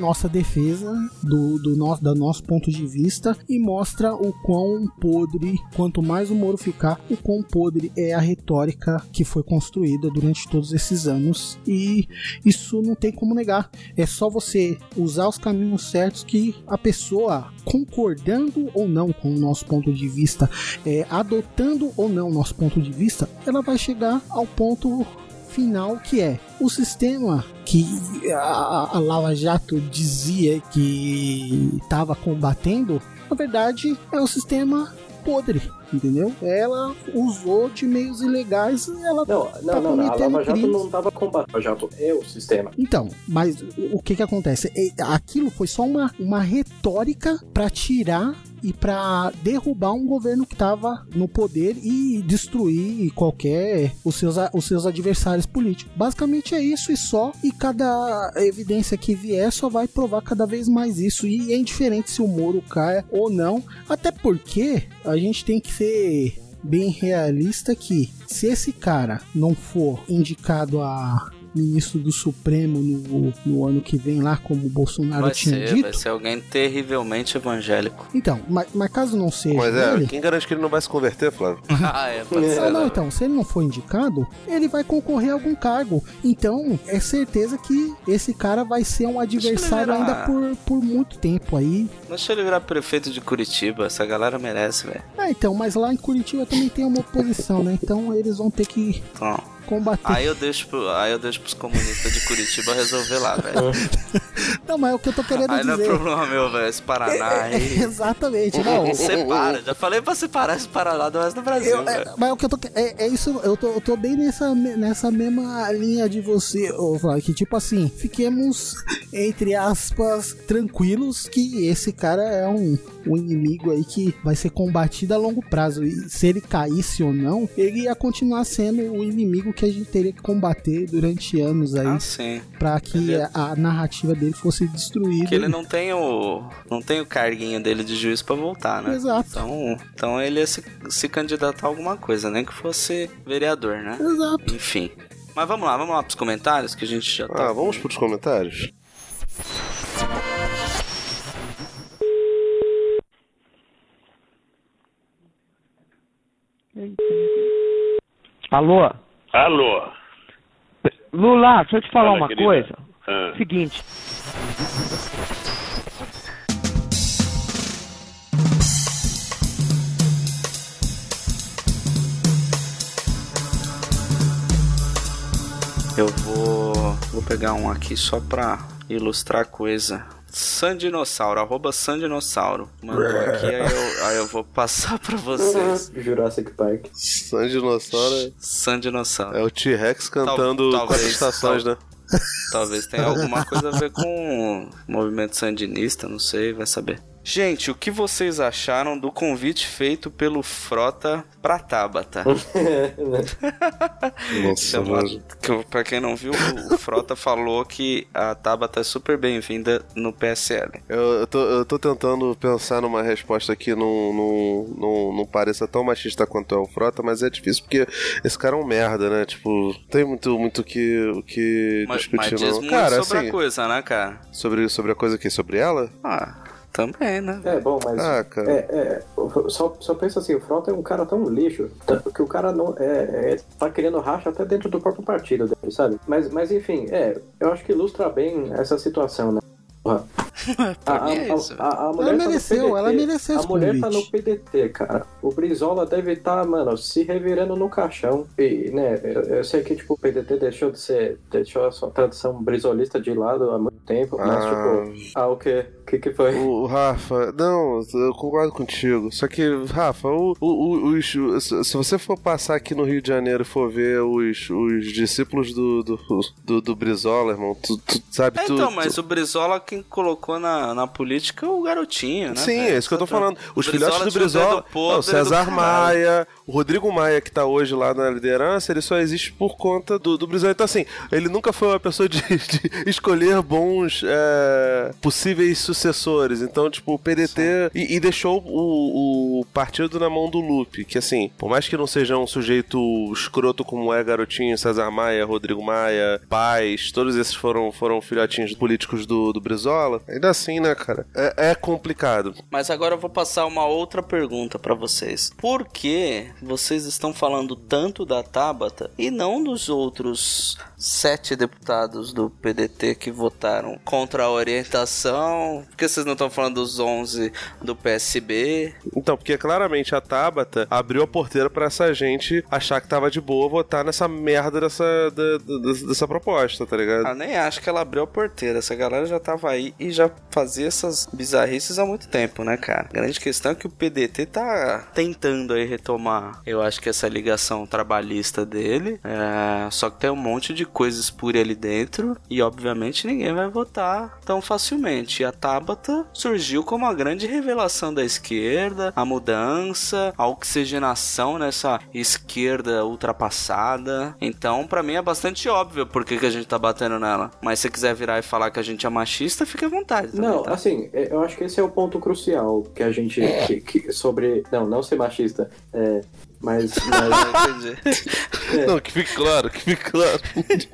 [SPEAKER 7] nossa defesa do, do nosso, do nosso ponto de vista e mostra o quão podre, quanto mais o Moro ficar, o quão podre é a retórica que foi construída durante todos esses anos e isso não tem como negar. É só você usar os caminhos certos que a pessoa, concordando ou não com o nosso ponto de vista, é, adotando ou não o nosso ponto de vista, ela vai chegar ao ponto final que é o sistema que a, a Lava Jato dizia que estava combatendo, na verdade é um sistema podre, entendeu? Ela usou de meios ilegais, ela
[SPEAKER 6] Não,
[SPEAKER 7] tá
[SPEAKER 6] não, não, não. A Lava Jato
[SPEAKER 7] crimes.
[SPEAKER 6] não tava combatendo. A Lava Jato é o sistema.
[SPEAKER 7] Então, mas o- que que acontece? Aquilo foi só uma, uma retórica para tirar e para derrubar um governo que estava no poder e destruir qualquer os seus, os seus adversários políticos. Basicamente é isso e só. E cada evidência que vier só vai provar cada vez mais isso. E é indiferente se o Moro caia ou não. Até porque a gente tem que ser bem realista que se esse cara não for indicado a ministro do Supremo no, no ano que vem lá, como o Bolsonaro
[SPEAKER 4] Vai
[SPEAKER 7] tinha
[SPEAKER 4] ser,
[SPEAKER 7] dito.
[SPEAKER 4] vai ser alguém terrivelmente evangélico.
[SPEAKER 7] Então, mas, mas caso não seja
[SPEAKER 5] Mas é,
[SPEAKER 7] ele,
[SPEAKER 5] quem garante que ele não vai se converter, Flávio? [LAUGHS] [LAUGHS]
[SPEAKER 4] ah, é, pode ser.
[SPEAKER 7] Ah, não,
[SPEAKER 4] né?
[SPEAKER 7] então, se ele não for indicado, ele vai concorrer a algum cargo. Então, é certeza que esse cara vai ser um adversário
[SPEAKER 4] virar-
[SPEAKER 7] ainda por, por muito tempo aí.
[SPEAKER 4] Deixa ele virar prefeito de Curitiba, essa galera merece, velho.
[SPEAKER 7] Ah, então, mas lá em Curitiba também tem uma oposição, né? Então eles vão ter que
[SPEAKER 4] Então,
[SPEAKER 7] combater.
[SPEAKER 4] aí eu deixo, pro, aí eu deixo pros comunistas de Curitiba resolver lá, velho. [LAUGHS]
[SPEAKER 7] Não, mas é o que eu tô querendo
[SPEAKER 4] Aí não é
[SPEAKER 7] dizer.
[SPEAKER 4] problema meu, velho. Esse Paraná aí.
[SPEAKER 7] Exatamente, não.
[SPEAKER 4] Separa, já falei pra separar esse Paraná do resto do Brasil,
[SPEAKER 7] Eu, é, mas o que eu tô. É, é isso, eu tô, eu tô bem nessa, nessa mesma linha de você, ô que tipo assim, fiquemos, entre aspas, tranquilos que esse cara é um, um inimigo aí que vai ser combatido a longo prazo. E se ele caísse ou não, ele ia continuar sendo o inimigo que a gente teria que combater durante anos aí,
[SPEAKER 4] Ah, sim.
[SPEAKER 7] pra que
[SPEAKER 4] Ele é-
[SPEAKER 7] a, narrativa dele fosse destruída.
[SPEAKER 4] Que ele não tem o. não tem o carguinho dele de juiz pra voltar, né?
[SPEAKER 7] Exato.
[SPEAKER 4] Então, então ele ia se, se candidatar a alguma coisa, nem que fosse vereador, né?
[SPEAKER 7] Exato.
[SPEAKER 4] Enfim. Mas vamos lá, vamos lá pros comentários que a gente já tá.
[SPEAKER 5] Ah, vamos pros comentários?
[SPEAKER 9] Alô?
[SPEAKER 10] Alô?
[SPEAKER 9] Lula, deixa eu te falar
[SPEAKER 10] Fala,
[SPEAKER 9] uma
[SPEAKER 10] querida.
[SPEAKER 9] coisa.
[SPEAKER 10] Ah.
[SPEAKER 9] Seguinte.
[SPEAKER 4] Eu vou. Vou pegar um aqui só pra ilustrar a coisa. Sandinossauro, arroba Sandinossauro. Mandou aqui, aí eu, aí eu vou passar pra vocês. [LAUGHS]
[SPEAKER 6] Jurassic Park.
[SPEAKER 5] San Dinossauro
[SPEAKER 4] Sandinossauro.
[SPEAKER 5] é o T-Rex cantando
[SPEAKER 4] Tal- talvez,
[SPEAKER 5] estações,
[SPEAKER 4] tal-
[SPEAKER 5] né?
[SPEAKER 4] Talvez tenha alguma coisa a ver com o movimento sandinista, não sei, vai saber. Gente, o que vocês acharam do convite feito pelo Frota pra Tabata? [LAUGHS] [LAUGHS]
[SPEAKER 5] Nossa,
[SPEAKER 4] que- Pra quem não viu, o, Frota falou que a Tabata é super bem-vinda no PSL.
[SPEAKER 5] Eu, eu tô, eu tô tentando pensar numa resposta que não, não, não, não pareça tão machista quanto é o Frota, mas é difícil porque esse cara é um merda, né? Tipo, tem muito muito o que, que
[SPEAKER 4] Mas,
[SPEAKER 5] discutir,
[SPEAKER 4] mas diz
[SPEAKER 5] não.
[SPEAKER 4] muito
[SPEAKER 5] Cara,
[SPEAKER 4] sobre
[SPEAKER 5] assim,
[SPEAKER 4] a coisa, né, cara?
[SPEAKER 5] sobre, sobre a coisa aqui, sobre ela?
[SPEAKER 4] Ah, também, né?
[SPEAKER 6] É, bom, mas.
[SPEAKER 5] Ah, cara.
[SPEAKER 6] É, é, só, só pensa assim, o Frota é um cara tão lixo tanto que o cara não é, é, tá criando racha até dentro do próprio partido dele, sabe? Mas, mas enfim, é, eu acho que ilustra bem essa situação, né? Porra. [LAUGHS] A,
[SPEAKER 4] é
[SPEAKER 6] a- a- a
[SPEAKER 7] Ela
[SPEAKER 6] mulher tá
[SPEAKER 7] mereceu, ela mereceu
[SPEAKER 6] A mulher tá no. PDT, cara. O Brizola deve estar, mano, se revirando no caixão. E, né, eu, eu sei que, tipo, o PDT deixou de ser. deixou a sua tradição brizolista de lado há muito tempo, mas,
[SPEAKER 5] Ah.
[SPEAKER 6] tipo. Ah, o quê? O que que foi?
[SPEAKER 5] O, Rafa, não, eu concordo contigo. Só que, Rafa, o, o, o- os, se você for passar aqui no Rio de Janeiro e for ver os, os discípulos do, do, do, do Brizola, irmão, tu, tu sabe,
[SPEAKER 4] É,
[SPEAKER 5] tu.
[SPEAKER 4] então, mas
[SPEAKER 5] tu-
[SPEAKER 4] o Brizola quem colocou na, na política é o garotinho, né?
[SPEAKER 5] Sim, é isso que eu tô falando. Os filhotes do Brizola, não, o
[SPEAKER 4] do
[SPEAKER 5] Cesar
[SPEAKER 4] caralho.
[SPEAKER 5] Maia, o Rodrigo Maia, que tá hoje lá na liderança, ele só existe por conta do, do Brizola. Então, assim, ele nunca foi uma pessoa de, de escolher bons é, possíveis sucessores. Então, tipo, o PDT. E, e deixou o, o partido na mão do Lupe, que, assim, por mais que não seja um sujeito escroto como é Garotinho, Cesar Maia, Rodrigo Maia, Paz, todos esses foram, foram filhotinhos políticos do, do Brizola, ainda assim, né, cara? É, é complicado.
[SPEAKER 4] Mas agora eu vou passar uma outra pergunta pra vocês. Por que vocês estão falando tanto da Tabata e não dos outros sete deputados do PDT que votaram contra a orientação? Por que vocês não estão falando dos 11 do PSB?
[SPEAKER 5] Então, porque claramente a Tabata abriu a porteira pra essa gente achar que tava de boa votar nessa merda dessa, da- da- dessa proposta, tá ligado?
[SPEAKER 4] Ah, nem acho que ela abriu a porteira. Essa galera já tava aí e já fazia essas bizarrices há muito tempo, né, cara? A grande questão é que o PDT tá tentando aí retomar, eu acho que essa ligação trabalhista dele. É, só que tem um monte de coisa espúria ali dentro e, obviamente, ninguém vai votar tão facilmente. E a Tabata surgiu como a grande revelação da esquerda, a mudança, a oxigenação nessa esquerda ultrapassada. Então, pra mim é bastante óbvio por que, que a gente tá batendo nela. Mas se você quiser virar e falar que a gente é machista, fica à vontade. também,
[SPEAKER 6] Não,
[SPEAKER 4] tá?
[SPEAKER 6] assim, é, eu acho que esse é o ponto crucial que a gente. que- que- sobre. Não, não ser machista. É, Mas, [LAUGHS] mas
[SPEAKER 4] Entendi.
[SPEAKER 5] Não, que fique claro, que fique claro.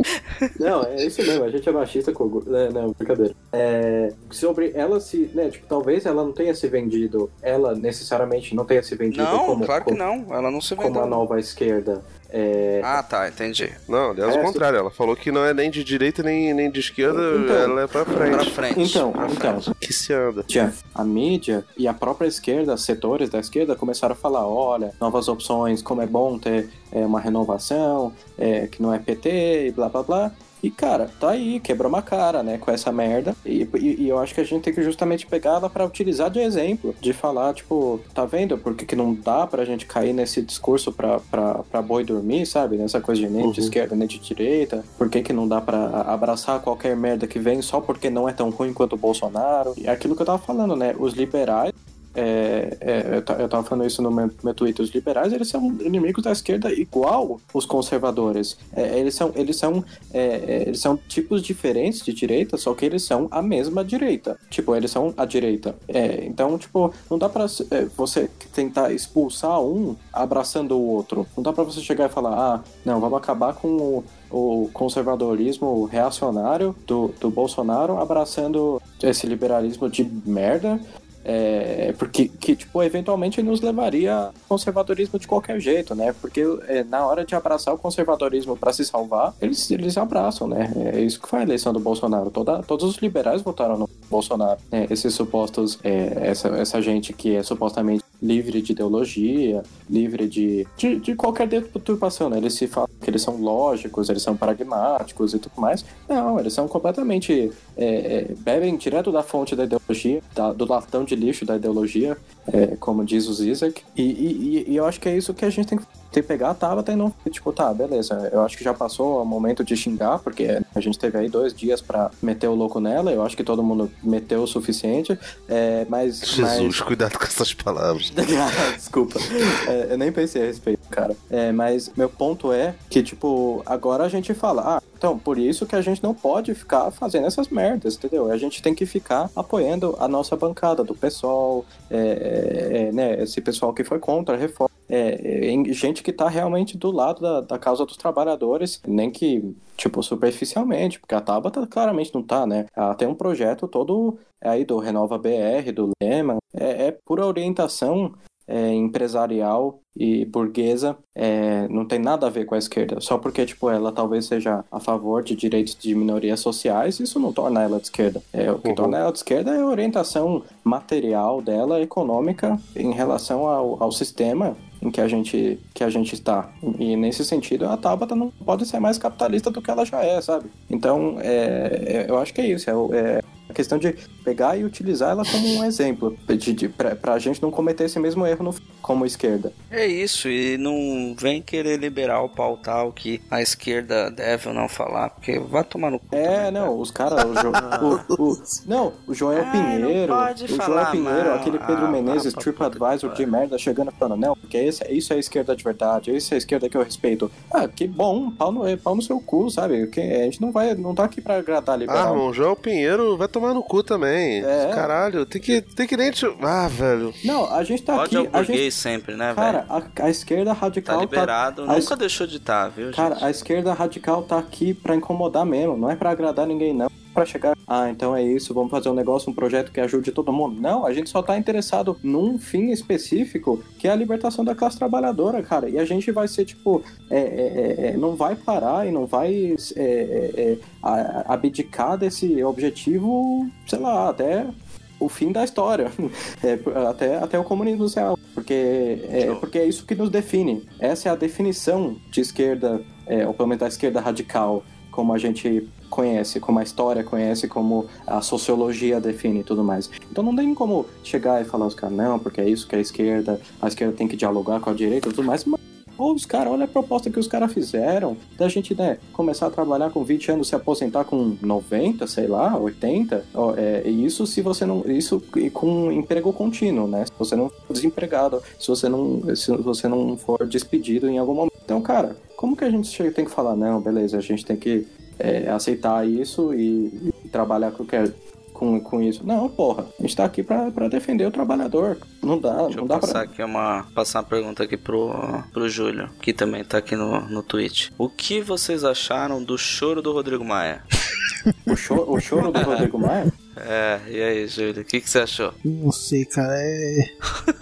[SPEAKER 5] [LAUGHS]
[SPEAKER 6] Não, é isso mesmo, a gente é machista com. É, não, brincadeira. É, sobre ela se. Né, tipo, talvez ela não tenha se vendido. Ela necessariamente não tenha se vendido
[SPEAKER 4] Não,
[SPEAKER 6] como,
[SPEAKER 4] claro que
[SPEAKER 6] como,
[SPEAKER 4] não. Ela não se
[SPEAKER 6] como
[SPEAKER 4] vendeu.
[SPEAKER 6] a nova esquerda. É,
[SPEAKER 4] Ah, tá, entendi.
[SPEAKER 5] Não, aliás,
[SPEAKER 6] É,
[SPEAKER 5] o contrário. Ela falou que não é nem de direita nem, nem de esquerda,
[SPEAKER 6] Então.
[SPEAKER 5] ela é pra frente.
[SPEAKER 4] Pra frente.
[SPEAKER 6] Então,
[SPEAKER 4] pra
[SPEAKER 6] então.
[SPEAKER 4] frente.
[SPEAKER 5] Que se anda.
[SPEAKER 6] mídia, a mídia e a própria esquerda, setores da esquerda começaram a falar, olha, novas opções, como é bom ter é, uma renovação, é, que não é PT e blá blá blá. E, cara, tá aí, quebrou uma cara, né, com essa merda. E, e- e eu acho que a gente tem que justamente pegar ela pra utilizar de exemplo. De falar, tipo, tá vendo por que, que não dá pra gente cair nesse discurso pra, pra, pra boi dormir, sabe? Nessa coisa de nem de
[SPEAKER 5] Uhum.
[SPEAKER 6] esquerda nem de direita. Por que, que não dá pra abraçar qualquer merda que vem só porque não é tão ruim quanto o Bolsonaro? E é aquilo que eu tava falando, né? Os liberais é, é, eu, ta- eu tava falando isso no meu, meu Twitter. Os liberais, eles são inimigos da esquerda igual os conservadores. É, eles são, eles são, é, é, eles são tipos diferentes de direita, só que eles são a mesma direita. Tipo, eles são a direita. É, então, tipo, não dá pra é, você tentar expulsar um abraçando o outro. Não dá pra você chegar e falar, ah, não, vamos acabar com o, o conservadorismo reacionário do, do Bolsonaro abraçando esse liberalismo de merda é, porque, que, tipo, eventualmente nos levaria a conservadorismo de qualquer jeito, né? Porque é, na hora de abraçar o conservadorismo para se salvar, eles, eles abraçam, né? É isso que foi a eleição do Bolsonaro. Toda, todos os liberais votaram no Bolsonaro. né? Esses supostos, é, essa, essa gente que é supostamente livre de ideologia, livre de, de, de qualquer deturpação, né? Eles se falam que eles são lógicos, eles são pragmáticos e tudo mais. Não, eles são completamente. é, é, bebem direto da fonte da ideologia, da- do latão de lixo da ideologia, é, como diz o Zizek. E, e, e- eu acho que é isso que a gente tem que tem que pegar a Tabata e não, tipo, tá, beleza, eu acho que já passou o momento de xingar, porque a gente teve aí dois dias pra meter o louco nela, eu acho que todo mundo meteu o suficiente, é, mas...
[SPEAKER 5] Jesus, cuidado com essas palavras. [LAUGHS]
[SPEAKER 6] Desculpa. É, eu nem pensei a respeito, cara. É, mas meu ponto é que, tipo, agora a gente fala, ah, então, por isso que a gente não pode ficar fazendo essas merdas, entendeu? A gente tem que ficar apoiando a nossa bancada do pessoal, é, é, né, esse pessoal que foi contra a reforma, é, é, gente que tá realmente do lado da, da causa dos trabalhadores, nem que, tipo, superficialmente, porque a Tabata claramente não tá, né? Ela tem um projeto todo aí do Renova BR, do Lema, é, é pura orientação é, empresarial e burguesa, é, não tem nada a ver com a esquerda. Só porque, tipo, ela talvez seja a favor de direitos de minorias sociais, isso não torna ela de esquerda. É, o que
[SPEAKER 5] Uhum.
[SPEAKER 6] torna ela de esquerda é a orientação material dela, econômica, em relação ao, ao sistema em que a gente que a gente está. E nesse sentido, a Tabata não pode ser mais capitalista do que ela já é, sabe? Então, é, é- eu acho que é isso. É, é a questão de pegar e utilizar ela como um exemplo, de, de, pra, pra gente não cometer esse mesmo erro no, como esquerda.
[SPEAKER 4] É isso, e não vem querer liberar pautar o que a esquerda deve ou não falar, porque vai tomar no cu.
[SPEAKER 6] É, não, os caras. O, Jo- [LAUGHS] o- o- não, o Joel
[SPEAKER 4] Ai,
[SPEAKER 6] Pinheiro.
[SPEAKER 4] não pode
[SPEAKER 6] o Joel
[SPEAKER 4] falar
[SPEAKER 6] Pinheiro,
[SPEAKER 4] mal.
[SPEAKER 6] aquele Pedro
[SPEAKER 4] Ah,
[SPEAKER 6] Menezes, TripAdvisor de merda, chegando e falando, não, porque esse, isso é a esquerda de verdade, isso é a esquerda que eu respeito. Ah, que bom, pau no, pau no seu cu, sabe? Que a gente não vai, não tá aqui pra agradar
[SPEAKER 5] Ah,
[SPEAKER 6] liberal.
[SPEAKER 5] irmão, João Pinheiro vai tomar no cu também.
[SPEAKER 6] É.
[SPEAKER 5] Caralho, tem que, tem que nem. te- Ah, velho.
[SPEAKER 6] não, a gente tá
[SPEAKER 4] Ódio
[SPEAKER 6] aqui.
[SPEAKER 4] ao
[SPEAKER 6] A gente,
[SPEAKER 4] burguês sempre, né,
[SPEAKER 6] cara,
[SPEAKER 4] velho?
[SPEAKER 6] a, a esquerda radical
[SPEAKER 4] Tá liberado,
[SPEAKER 6] a es-
[SPEAKER 4] nunca deixou de estar, viu,
[SPEAKER 6] Cara,
[SPEAKER 4] gente?
[SPEAKER 6] a esquerda radical tá aqui pra incomodar mesmo, não é pra agradar ninguém, não. Pra chegar, ah, então é isso, vamos fazer um negócio, um projeto que ajude todo mundo. Não, a gente só tá interessado num fim específico, que é a libertação da classe trabalhadora, cara. E a gente vai ser, tipo, é, é, é, é, não vai parar e não vai é, abdicar desse objetivo, sei lá, até o fim da história, [LAUGHS] É, até, até o comunismo social, porque é, porque é isso que nos define. Essa é a definição de esquerda, é, ou pelo menos da esquerda radical, como a gente conhece, como a história conhece, como a sociologia define e tudo mais. Então não tem como chegar e falar os caras, não, porque é isso que é a esquerda, a esquerda tem que dialogar com a direita e tudo mais, mas Pô, os caras, olha a proposta que os caras fizeram. Da gente, né, começar a trabalhar com 20 anos, se aposentar com 90, sei lá, 80. Ó, é, isso se você não. Isso com emprego contínuo, né? Se você não for desempregado, se você não, se você não for despedido em algum momento. Então, cara, como que a gente chega- tem que falar, não, beleza, a gente tem que é, aceitar isso e, e trabalhar com o que é com, com isso. Não, porra, a gente tá aqui pra, pra defender o trabalhador. Não dá,
[SPEAKER 4] Deixa
[SPEAKER 6] não dá
[SPEAKER 4] passar
[SPEAKER 6] pra.
[SPEAKER 4] aqui uma, passar uma pergunta aqui pro, pro Júlio, que também tá aqui no, no Twitch. O que vocês acharam do choro do Rodrigo Maia?
[SPEAKER 6] O, cho o choro do Rodrigo Maia? [LAUGHS]
[SPEAKER 4] É, e aí, Júlio, o que, que você achou?
[SPEAKER 7] Não sei, cara. É...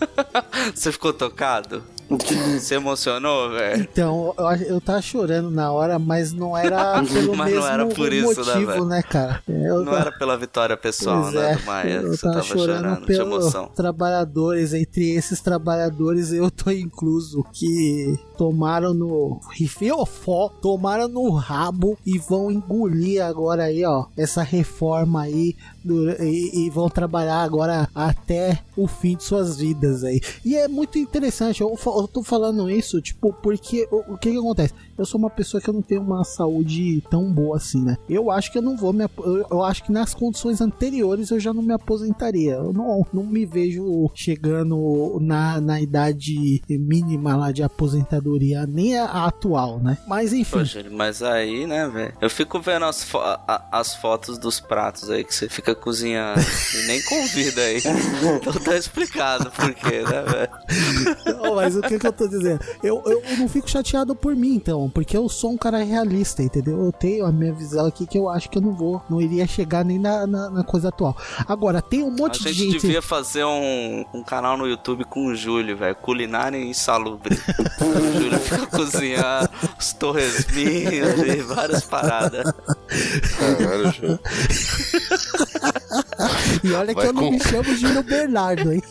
[SPEAKER 7] [LAUGHS]
[SPEAKER 4] Você ficou tocado? [LAUGHS] Se emocionou, velho?
[SPEAKER 7] Então, eu, eu tava chorando na hora, mas não era [LAUGHS] pelo
[SPEAKER 4] Mas
[SPEAKER 7] mesmo
[SPEAKER 4] não era por isso, né,
[SPEAKER 7] motivo,
[SPEAKER 4] velho?
[SPEAKER 7] né, cara? Eu
[SPEAKER 4] Não
[SPEAKER 7] tava-
[SPEAKER 4] era pela vitória pessoal,
[SPEAKER 7] Pois
[SPEAKER 4] né,
[SPEAKER 7] é,
[SPEAKER 4] do Maia,
[SPEAKER 7] eu
[SPEAKER 4] você
[SPEAKER 7] tava
[SPEAKER 4] tava
[SPEAKER 7] chorando
[SPEAKER 4] chorando de
[SPEAKER 7] pelos
[SPEAKER 4] emoção.
[SPEAKER 7] trabalhadores, entre esses trabalhadores eu tô incluso, que tomaram no rifiofó, tomaram no rabo e vão engolir agora aí, ó, essa reforma aí e, e vão trabalhar agora até o fim de suas vidas aí. E é muito interessante, eu, eu tô falando isso, tipo, porque o, o que que acontece? Eu sou uma pessoa que eu não tenho uma saúde tão boa assim, né? Eu acho que eu não vou me eu, eu acho que nas condições anteriores eu já não me aposentaria. Eu não, não me vejo chegando na, na idade mínima lá de aposentadoria, nem a, atual, né? Mas enfim.
[SPEAKER 4] Júlio, mas aí, né, velho? Eu fico vendo as, fo- as fotos dos pratos aí que você fica cozinhando e nem convida aí. Então tá explicado por quê, né, velho?
[SPEAKER 7] Não, mas o que, que eu tô dizendo? Eu, eu não fico chateado por mim, então, porque eu sou um cara realista, entendeu? Eu tenho a minha visão aqui que eu acho que eu não vou, não iria chegar nem na, na, na coisa atual. Agora, tem um
[SPEAKER 4] A
[SPEAKER 7] monte de
[SPEAKER 4] gente
[SPEAKER 7] gente.
[SPEAKER 4] devia fazer um, um canal no YouTube com o Júlio, velho. Culinária insalubre. o Júlio fica cozinhando os torresminhos e várias paradas.
[SPEAKER 5] Caralho, Júlio.
[SPEAKER 7] E olha que
[SPEAKER 5] Vai
[SPEAKER 7] eu não
[SPEAKER 5] com-
[SPEAKER 7] me chamo Júlio Bernardo, hein?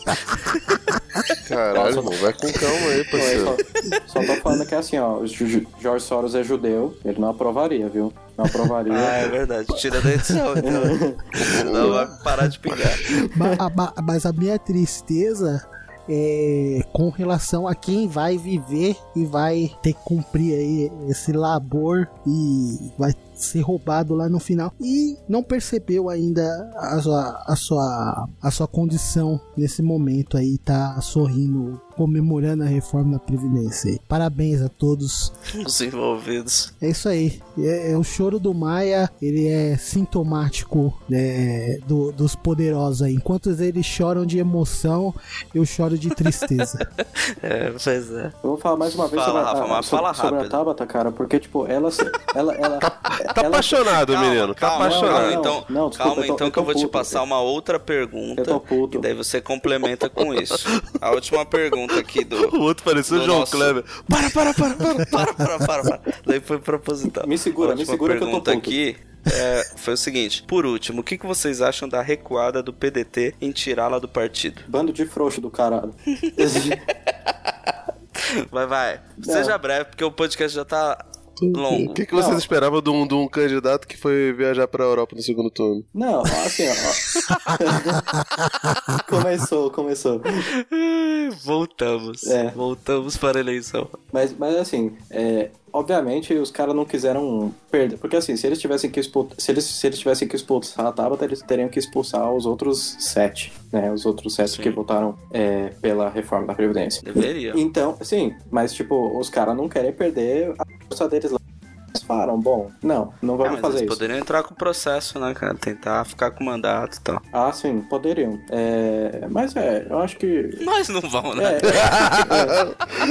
[SPEAKER 5] Caralho, irmão, vai com calma aí,
[SPEAKER 6] Não, eu
[SPEAKER 5] parceiro.
[SPEAKER 6] só, só tô falando que assim, ó, George Soros é judeu, ele não aprovaria, viu? Não aprovaria.
[SPEAKER 4] Ah, é verdade. Tira da edição, então. Não vai parar de pingar.
[SPEAKER 7] Ma- a- ma- mas a minha tristeza é com relação a quem vai viver e vai ter que cumprir aí esse labor e vai ser roubado lá no final e não percebeu ainda a sua, a sua, a sua condição nesse momento aí, tá sorrindo, comemorando a reforma da Previdência. aí. Parabéns a todos.
[SPEAKER 4] Os envolvidos.
[SPEAKER 7] É isso aí. É, é o choro do Maia, ele é sintomático né, do- dos poderosos aí. Enquanto eles choram de emoção, eu choro de tristeza. [LAUGHS]
[SPEAKER 4] É, pois é.
[SPEAKER 6] Eu vou falar mais uma vez
[SPEAKER 4] Fala,
[SPEAKER 6] sobre, a-
[SPEAKER 4] Rafa,
[SPEAKER 6] a, sobre,
[SPEAKER 4] fala
[SPEAKER 6] sobre a. Tabata, cara, porque, tipo, ela. ela, ela [LAUGHS]
[SPEAKER 5] Tá apaixonado, menino. Tá
[SPEAKER 4] calma,
[SPEAKER 5] apaixonado.
[SPEAKER 4] calma,
[SPEAKER 6] Não,
[SPEAKER 4] então,
[SPEAKER 6] não, desculpa,
[SPEAKER 4] calma
[SPEAKER 6] tô-
[SPEAKER 4] então
[SPEAKER 6] eu
[SPEAKER 4] que eu vou te
[SPEAKER 6] puto.
[SPEAKER 4] passar uma outra pergunta.
[SPEAKER 6] Eu tô puto.
[SPEAKER 4] E daí você complementa com [LAUGHS] isso. A última pergunta aqui do.
[SPEAKER 5] O outro parecia o João
[SPEAKER 4] nosso-
[SPEAKER 5] Kleber. Para, para, para, para.
[SPEAKER 4] para, para, para, para. Daí foi proposital.
[SPEAKER 6] Me segura, me segura que eu tô
[SPEAKER 4] pergunta
[SPEAKER 6] puto.
[SPEAKER 4] aqui é, foi o seguinte: por último, o que, que vocês acham da recuada do PDT em tirá-la do partido?
[SPEAKER 6] Bando de frouxo do caralho. [LAUGHS]
[SPEAKER 4] Vai, vai. Seja breve, porque o podcast já tá longo.
[SPEAKER 5] O que, que vocês
[SPEAKER 6] Não.
[SPEAKER 5] esperavam de um, de um candidato que foi viajar pra Europa no segundo turno?
[SPEAKER 6] Não, assim, ó. [LAUGHS] começou, começou.
[SPEAKER 4] Voltamos.
[SPEAKER 6] É.
[SPEAKER 4] Voltamos para a eleição.
[SPEAKER 6] Mas, mas assim, é, obviamente os caras não quiseram perder. Porque assim, se eles tivessem que expulsar. Se eles, se eles tivessem que expulsar a Tabata, eles teriam que expulsar os outros sete, né? Os outros sete
[SPEAKER 4] Sim.
[SPEAKER 6] que votaram é, pela reforma da Previdência.
[SPEAKER 4] Deveria.
[SPEAKER 6] Então, sim, mas tipo, os caras não querem perder a força deles lá. Eles falaram, bom, não, não
[SPEAKER 4] Ah,
[SPEAKER 6] vamos
[SPEAKER 4] mas
[SPEAKER 6] fazer
[SPEAKER 4] eles
[SPEAKER 6] isso.
[SPEAKER 4] poderiam entrar com o processo, né, cara? Tentar ficar com o mandato e tal.
[SPEAKER 6] Ah, sim, poderiam. É, mas é, eu acho que.
[SPEAKER 4] Mas não vão, né?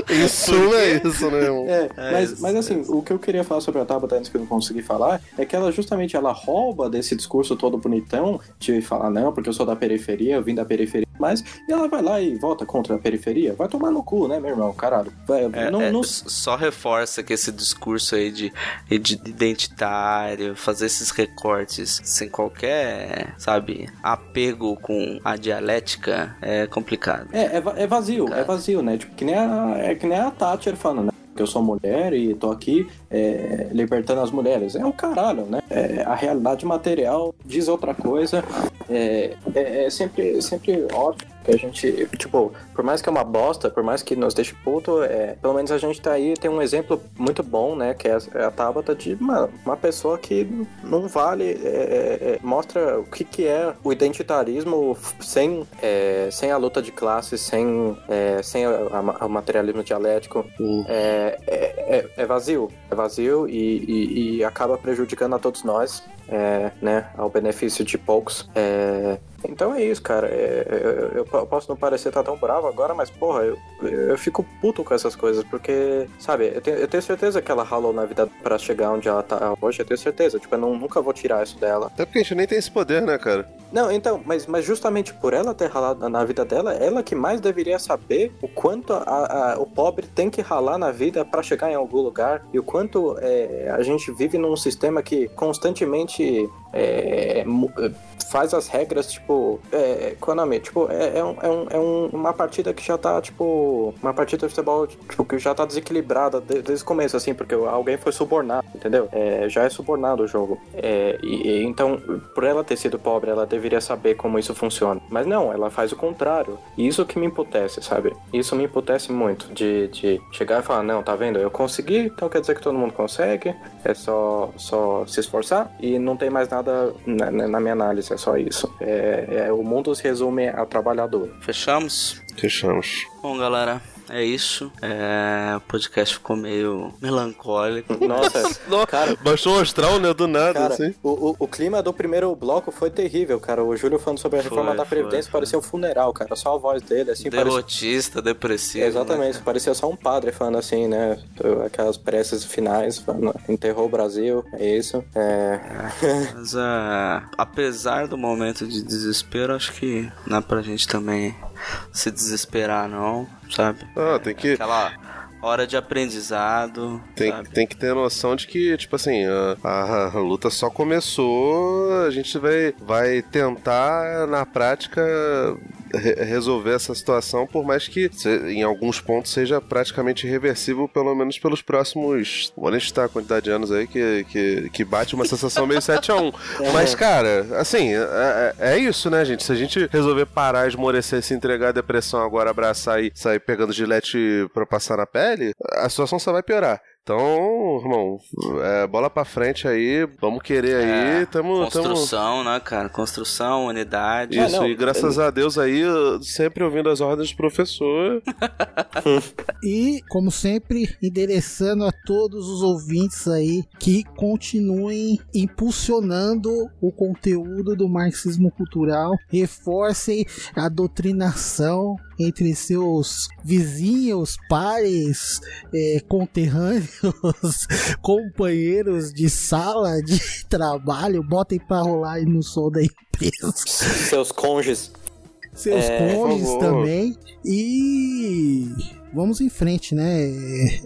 [SPEAKER 6] É, [LAUGHS]
[SPEAKER 5] Isso é isso, né, irmão?
[SPEAKER 6] É,
[SPEAKER 4] É
[SPEAKER 6] mas,
[SPEAKER 4] isso,
[SPEAKER 6] mas
[SPEAKER 4] é
[SPEAKER 6] assim, o que eu queria falar sobre a Tabata antes que eu não consegui falar é que ela justamente ela rouba desse discurso todo bonitão de falar não, porque eu sou da periferia, eu vim da periferia, mas e ela vai lá e vota contra a periferia. Vai tomar no cu, né, meu irmão? Caralho. Vai,
[SPEAKER 4] É,
[SPEAKER 6] não,
[SPEAKER 4] é,
[SPEAKER 6] não-
[SPEAKER 4] s- Só reforça que esse discurso aí de, de identitário, fazer esses recortes sem qualquer, sabe, apego com a dialética é complicado.
[SPEAKER 6] É, é, é vazio,
[SPEAKER 4] Cara.
[SPEAKER 6] é vazio, né? Tipo, que nem a, é que nem a Thatcher falando, né? Que eu sou mulher e tô aqui é, libertando as mulheres. É o caralho, né? É, a realidade material diz outra coisa. É, é, é sempre, sempre óbvio que a gente, tipo, por mais que é uma bosta, por mais que nos deixe puto, é, pelo menos a gente tá aí, tem um exemplo muito bom, né? Que é a, é a Tabata de uma, uma pessoa que não vale, é, é, é, mostra o que, que é o identitarismo sem, é, sem a luta de classes, sem, é, sem o materialismo dialético. É, é, é- é vazio, é vazio e, e- e acaba prejudicando a todos nós. é, né, ao benefício de poucos. É, então é isso, cara. É, eu, eu posso não parecer estar tão bravo agora, mas porra, eu, eu fico puto com essas coisas, porque, sabe, eu tenho, eu tenho certeza que ela ralou na vida pra chegar onde ela tá hoje, eu tenho certeza. Tipo, eu não, nunca vou tirar isso dela.
[SPEAKER 5] Até porque a gente nem tem esse poder, né, cara?
[SPEAKER 6] Não, então, mas, mas justamente por ela ter ralado na vida dela, ela que mais deveria saber o quanto a, a- o pobre tem que ralar na vida pra chegar em algum lugar e o quanto é, a gente vive num sistema que constantemente é, mu- faz as regras, tipo, é, é nome? Tipo, é, é, é um- é um- uma partida que já tá, tipo, uma partida de futebol, tipo, que já tá desequilibrada de- desde o começo, assim, porque alguém foi subornado, entendeu? É, já é subornado o jogo. É, e, e então, por ela ter sido pobre, ela deveria saber como isso funciona. Mas não, ela faz o contrário. E isso que me emputece, sabe? Isso me emputece muito, de, de chegar e falar, não, tá vendo? Eu consegui, então quer dizer que todo mundo consegue, é só, só se esforçar e não tem mais nada na, na- na minha análise, é só isso. É, é, o mundo se resume a trabalhador.
[SPEAKER 4] Fechamos?
[SPEAKER 5] Fechamos.
[SPEAKER 4] Bom, galera, é isso. É, o podcast ficou meio melancólico. [LAUGHS]
[SPEAKER 6] Nossa, cara,
[SPEAKER 5] Baixou o astral, né? Do nada,
[SPEAKER 6] Cara,
[SPEAKER 5] assim.
[SPEAKER 6] o, o, o clima do primeiro bloco foi terrível, cara. O Júlio falando sobre a reforma
[SPEAKER 4] Foi,
[SPEAKER 6] da Previdência
[SPEAKER 4] foi,
[SPEAKER 6] parecia um funeral, cara. Só a voz dele, assim, parecia...
[SPEAKER 4] Derrotista, depressivo.
[SPEAKER 6] Exatamente,
[SPEAKER 4] né?
[SPEAKER 6] parecia só um padre falando assim, né? Aquelas preces finais, falando, enterrou o Brasil, é isso. É...
[SPEAKER 4] Mas é, apesar do momento de desespero, acho que não é pra gente também se desesperar, não, sabe?
[SPEAKER 5] Ah, tem que.
[SPEAKER 4] Aquela hora de aprendizado,
[SPEAKER 5] Tem,
[SPEAKER 4] sabe?
[SPEAKER 5] tem que ter noção de que, tipo assim, a, a- a luta só começou, a gente vai, vai tentar, na prática, re- resolver essa situação, por mais que em alguns pontos seja praticamente irreversível, pelo menos pelos próximos. Vou nem chutar a quantidade de anos aí que, que, que bate uma sensação meio [LAUGHS] 7x1. Mas, cara, assim, é, é- é isso, né, gente? Se a gente resolver parar, esmorecer, se entregar à depressão agora, abraçar e sair pegando gilete pra passar na pele, a situação só vai piorar. Então, irmão, é, bola pra frente aí, vamos querer aí,
[SPEAKER 4] É,
[SPEAKER 5] tamo, tamo...
[SPEAKER 4] Construção, né, cara? Construção, unidade.
[SPEAKER 5] Isso,
[SPEAKER 6] Ah, não,
[SPEAKER 5] e graças a Deus aí, eu sempre ouvindo as ordens do professor. [LAUGHS]
[SPEAKER 7] E, como sempre, endereçando a todos os ouvintes aí que continuem impulsionando o conteúdo do marxismo cultural, reforcem a doutrinação entre seus vizinhos, pares, eh, conterrâneos, [LAUGHS] companheiros de sala, de [LAUGHS] trabalho, botem pra rolar aí no som da empresa
[SPEAKER 6] Seus cônjuges.
[SPEAKER 7] seus
[SPEAKER 6] É,
[SPEAKER 7] cônjuges também. E vamos em frente, né?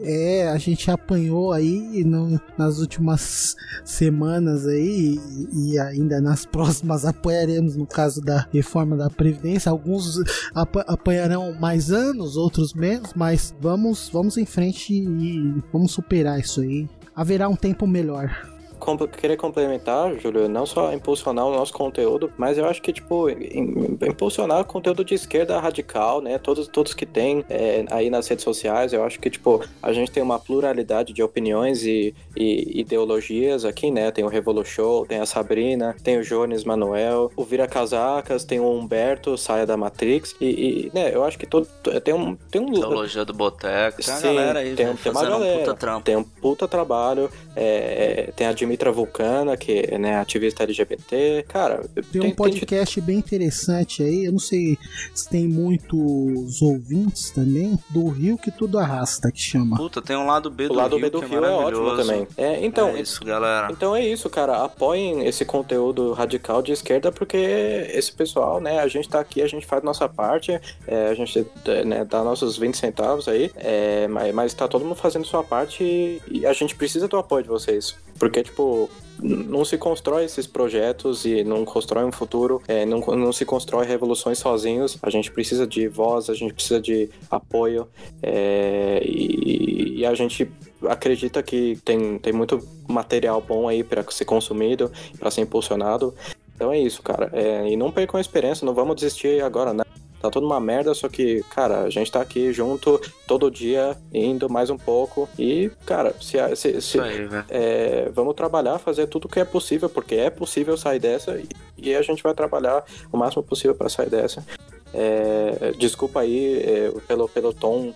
[SPEAKER 7] É, a gente apanhou aí no- nas últimas semanas aí e, ainda nas [LAUGHS] próximas apanharemos no caso da reforma da Previdência. Alguns apa- apanharão mais anos, outros menos, mas vamos, vamos em frente e vamos superar isso aí. Haverá um tempo melhor.
[SPEAKER 6] Compl- querer complementar, Júlio, não só impulsionar o nosso conteúdo, mas eu acho que, tipo, im- impulsionar o conteúdo de esquerda radical, né? Todos, todos que tem é, aí nas redes sociais, eu acho que, tipo, a gente tem uma pluralidade de opiniões e, e ideologias aqui, né? Tem o Revolu Show, tem a Sabrina, tem o Jones Manuel, o Vira Casacas, tem o Humberto, Saia da Matrix, e, e, né, eu acho que todo, tem um... Tem um
[SPEAKER 4] Teologia do Boteco. Tem
[SPEAKER 6] Sim,
[SPEAKER 4] galera aí,
[SPEAKER 6] tem,
[SPEAKER 4] velho,
[SPEAKER 6] tem uma galera,
[SPEAKER 4] um puta trampo.
[SPEAKER 6] tem um puta trabalho, é, tem a Dimitra Vulcana, que é né, ativista LGBT, cara,
[SPEAKER 7] Tem um podcast bem interessante aí, eu não sei se tem muitos ouvintes também, do Rio que tudo arrasta, que chama.
[SPEAKER 4] Puta, tem um lado B
[SPEAKER 6] o
[SPEAKER 4] do
[SPEAKER 6] lado
[SPEAKER 4] Rio
[SPEAKER 6] B do
[SPEAKER 4] que
[SPEAKER 6] Rio é ótimo
[SPEAKER 4] maravilhoso.
[SPEAKER 6] também. É, então,
[SPEAKER 4] É isso, galera.
[SPEAKER 6] Então é isso, cara. Apoiem esse conteúdo radical de esquerda, porque esse pessoal, né, a gente tá aqui, a gente faz nossa parte, é, a gente né, dá nossos 20 centavos aí, é, mas, mas tá todo mundo fazendo sua parte e, e a gente precisa do apoio de vocês. Porque, tipo, não se constrói esses projetos e não constrói um futuro, é, não, não se constrói revoluções sozinhos. A gente precisa de voz, a gente precisa de apoio é, e, e a gente acredita que tem, tem muito material bom aí para ser consumido, para ser impulsionado. Então é isso, cara. É, e não percam a esperança, não vamos desistir agora, né? Tá tudo uma merda, só que, cara, a gente tá aqui junto todo dia, indo mais um pouco. E, cara, se, se, se-
[SPEAKER 4] aí,
[SPEAKER 6] é, vamos trabalhar, fazer tudo que é possível, porque é possível sair dessa e, e a gente vai trabalhar o máximo possível para sair dessa. É, desculpa aí é, pelo, pelo tom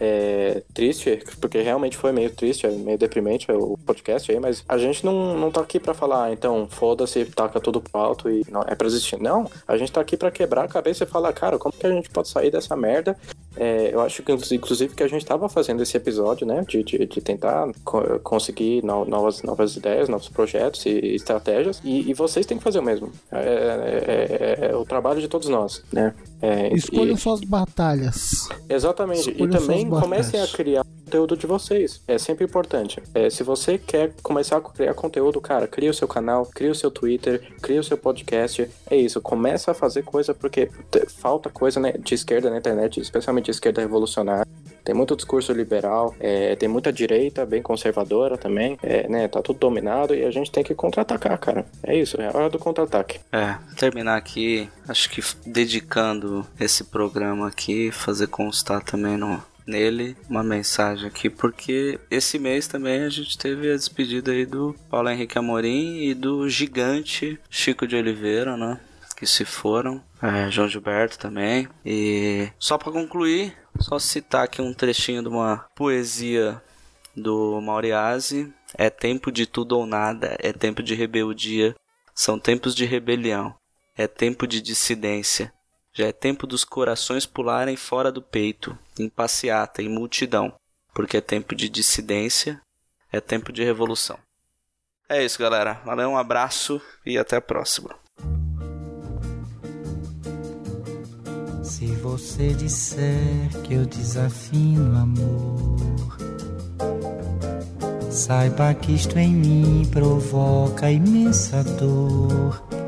[SPEAKER 6] é, triste, porque realmente foi meio triste, é meio deprimente o podcast aí, mas a gente não, não tá aqui pra falar, ah, então foda-se, taca tudo pro alto e não é pra existir. Não, a gente tá aqui pra quebrar a cabeça e falar, cara, como que a gente pode sair dessa merda? É, eu acho que, inclusive, que a gente tava fazendo esse episódio, né, de, de, de tentar co- conseguir no- novas, novas ideias, novos projetos e estratégias, e, e vocês têm que fazer o mesmo. É, é- é- é o trabalho de todos nós, né? É,
[SPEAKER 7] Escolham
[SPEAKER 6] e-
[SPEAKER 7] suas batalhas.
[SPEAKER 6] Exatamente.
[SPEAKER 7] Escolham
[SPEAKER 6] e também
[SPEAKER 7] suas
[SPEAKER 6] comecem a criar conteúdo de vocês. É sempre importante. É, se você quer começar a criar conteúdo, cara, cria o seu canal, cria o seu Twitter, cria o seu podcast. É isso. Começa a fazer coisa porque falta coisa né, de esquerda na internet, especialmente de esquerda revolucionária. Tem muito discurso liberal, é, tem muita direita, bem conservadora também. É, né, tá tudo dominado e a gente tem que contra-atacar, cara. É isso, é a hora do contra-ataque.
[SPEAKER 4] É, terminar aqui, acho que dedicando esse programa aqui, fazer constar também no, nele uma mensagem aqui, porque esse mês também a gente teve a despedida aí do Paulo Henrique Amorim e do gigante Chico de Oliveira, né? Que se foram, é, João Gilberto também. E só para concluir, só citar aqui um trechinho de uma poesia do Mauriase. É tempo de tudo ou nada, é tempo de rebeldia, são tempos de rebelião, é tempo de dissidência. Já é tempo dos corações pularem fora do peito, em passeata, em multidão, porque é tempo de dissidência, é tempo de revolução. É isso, galera. Valeu, um abraço e até a próxima.
[SPEAKER 10] Se você disser que eu desafino amor, saiba que isto em mim provoca imensa dor.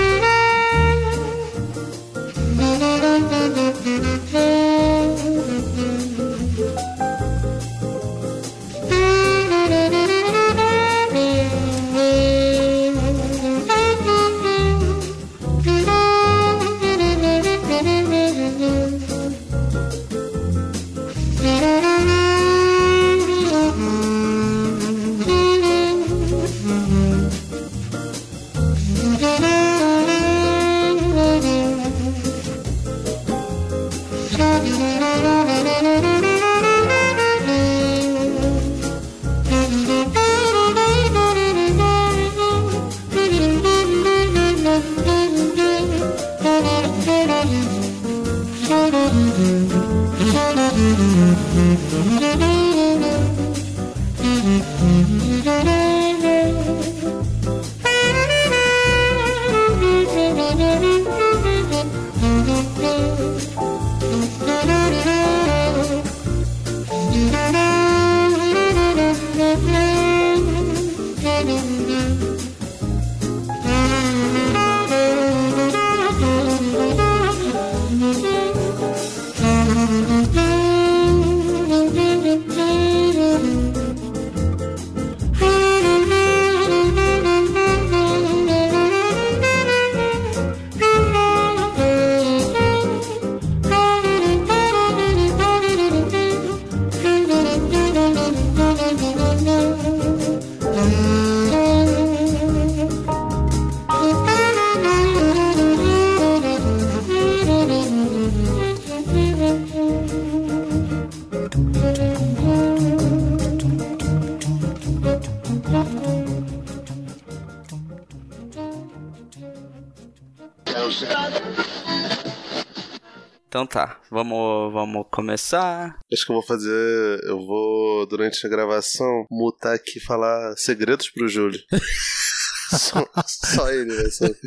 [SPEAKER 4] Começar.
[SPEAKER 5] Acho que eu vou fazer. Eu vou, durante a gravação, mutar aqui e falar segredos pro Júlio. [LAUGHS] só, só ele vai saber.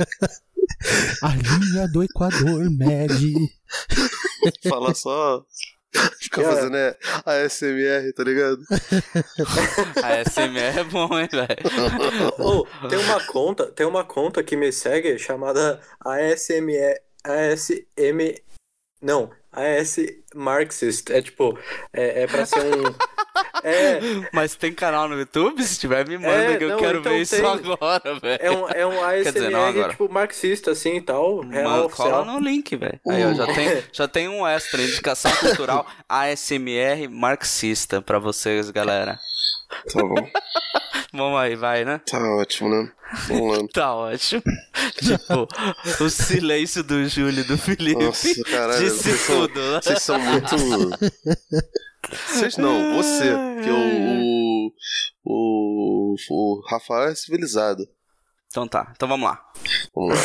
[SPEAKER 7] A linha do Equador mede.
[SPEAKER 5] Falar só. Ficar
[SPEAKER 6] Cara.
[SPEAKER 5] fazendo é, ASMR, tá ligado? [LAUGHS]
[SPEAKER 4] A SMR é bom, hein, velho?
[SPEAKER 6] Ô, tem uma conta, tem uma conta que me segue chamada ASME, ASM, não, AS Marxist. É tipo, é, é pra ser um. [LAUGHS] É,
[SPEAKER 4] Mas tem canal no YouTube? Se tiver, me manda
[SPEAKER 6] É,
[SPEAKER 4] que eu
[SPEAKER 6] não,
[SPEAKER 4] quero
[SPEAKER 6] então
[SPEAKER 4] ver isso
[SPEAKER 6] tem.
[SPEAKER 4] agora, velho.
[SPEAKER 6] é um, é um
[SPEAKER 4] Quer dizer, não
[SPEAKER 6] ASMR,
[SPEAKER 4] agora.
[SPEAKER 6] tipo, marxista, assim e tal. Real
[SPEAKER 4] cola no link, velho. Aí, ó, já [LAUGHS] tem, já tem um extra, indicação cultural ASMR marxista pra vocês, galera.
[SPEAKER 5] Tá bom. [LAUGHS]
[SPEAKER 4] Vamos aí, vai, né?
[SPEAKER 5] Tá ótimo, né? Vamos lá.
[SPEAKER 4] Tá ótimo. tipo, o silêncio do Júlio e do Felipe
[SPEAKER 5] Nossa, caralho.
[SPEAKER 4] disse
[SPEAKER 5] vocês são-
[SPEAKER 4] tudo. né?
[SPEAKER 5] Vocês são muito. Vocês não, você. Que o, o, o, o Rafael é civilizado.
[SPEAKER 4] Então tá, então vamos lá.
[SPEAKER 5] Vamos lá.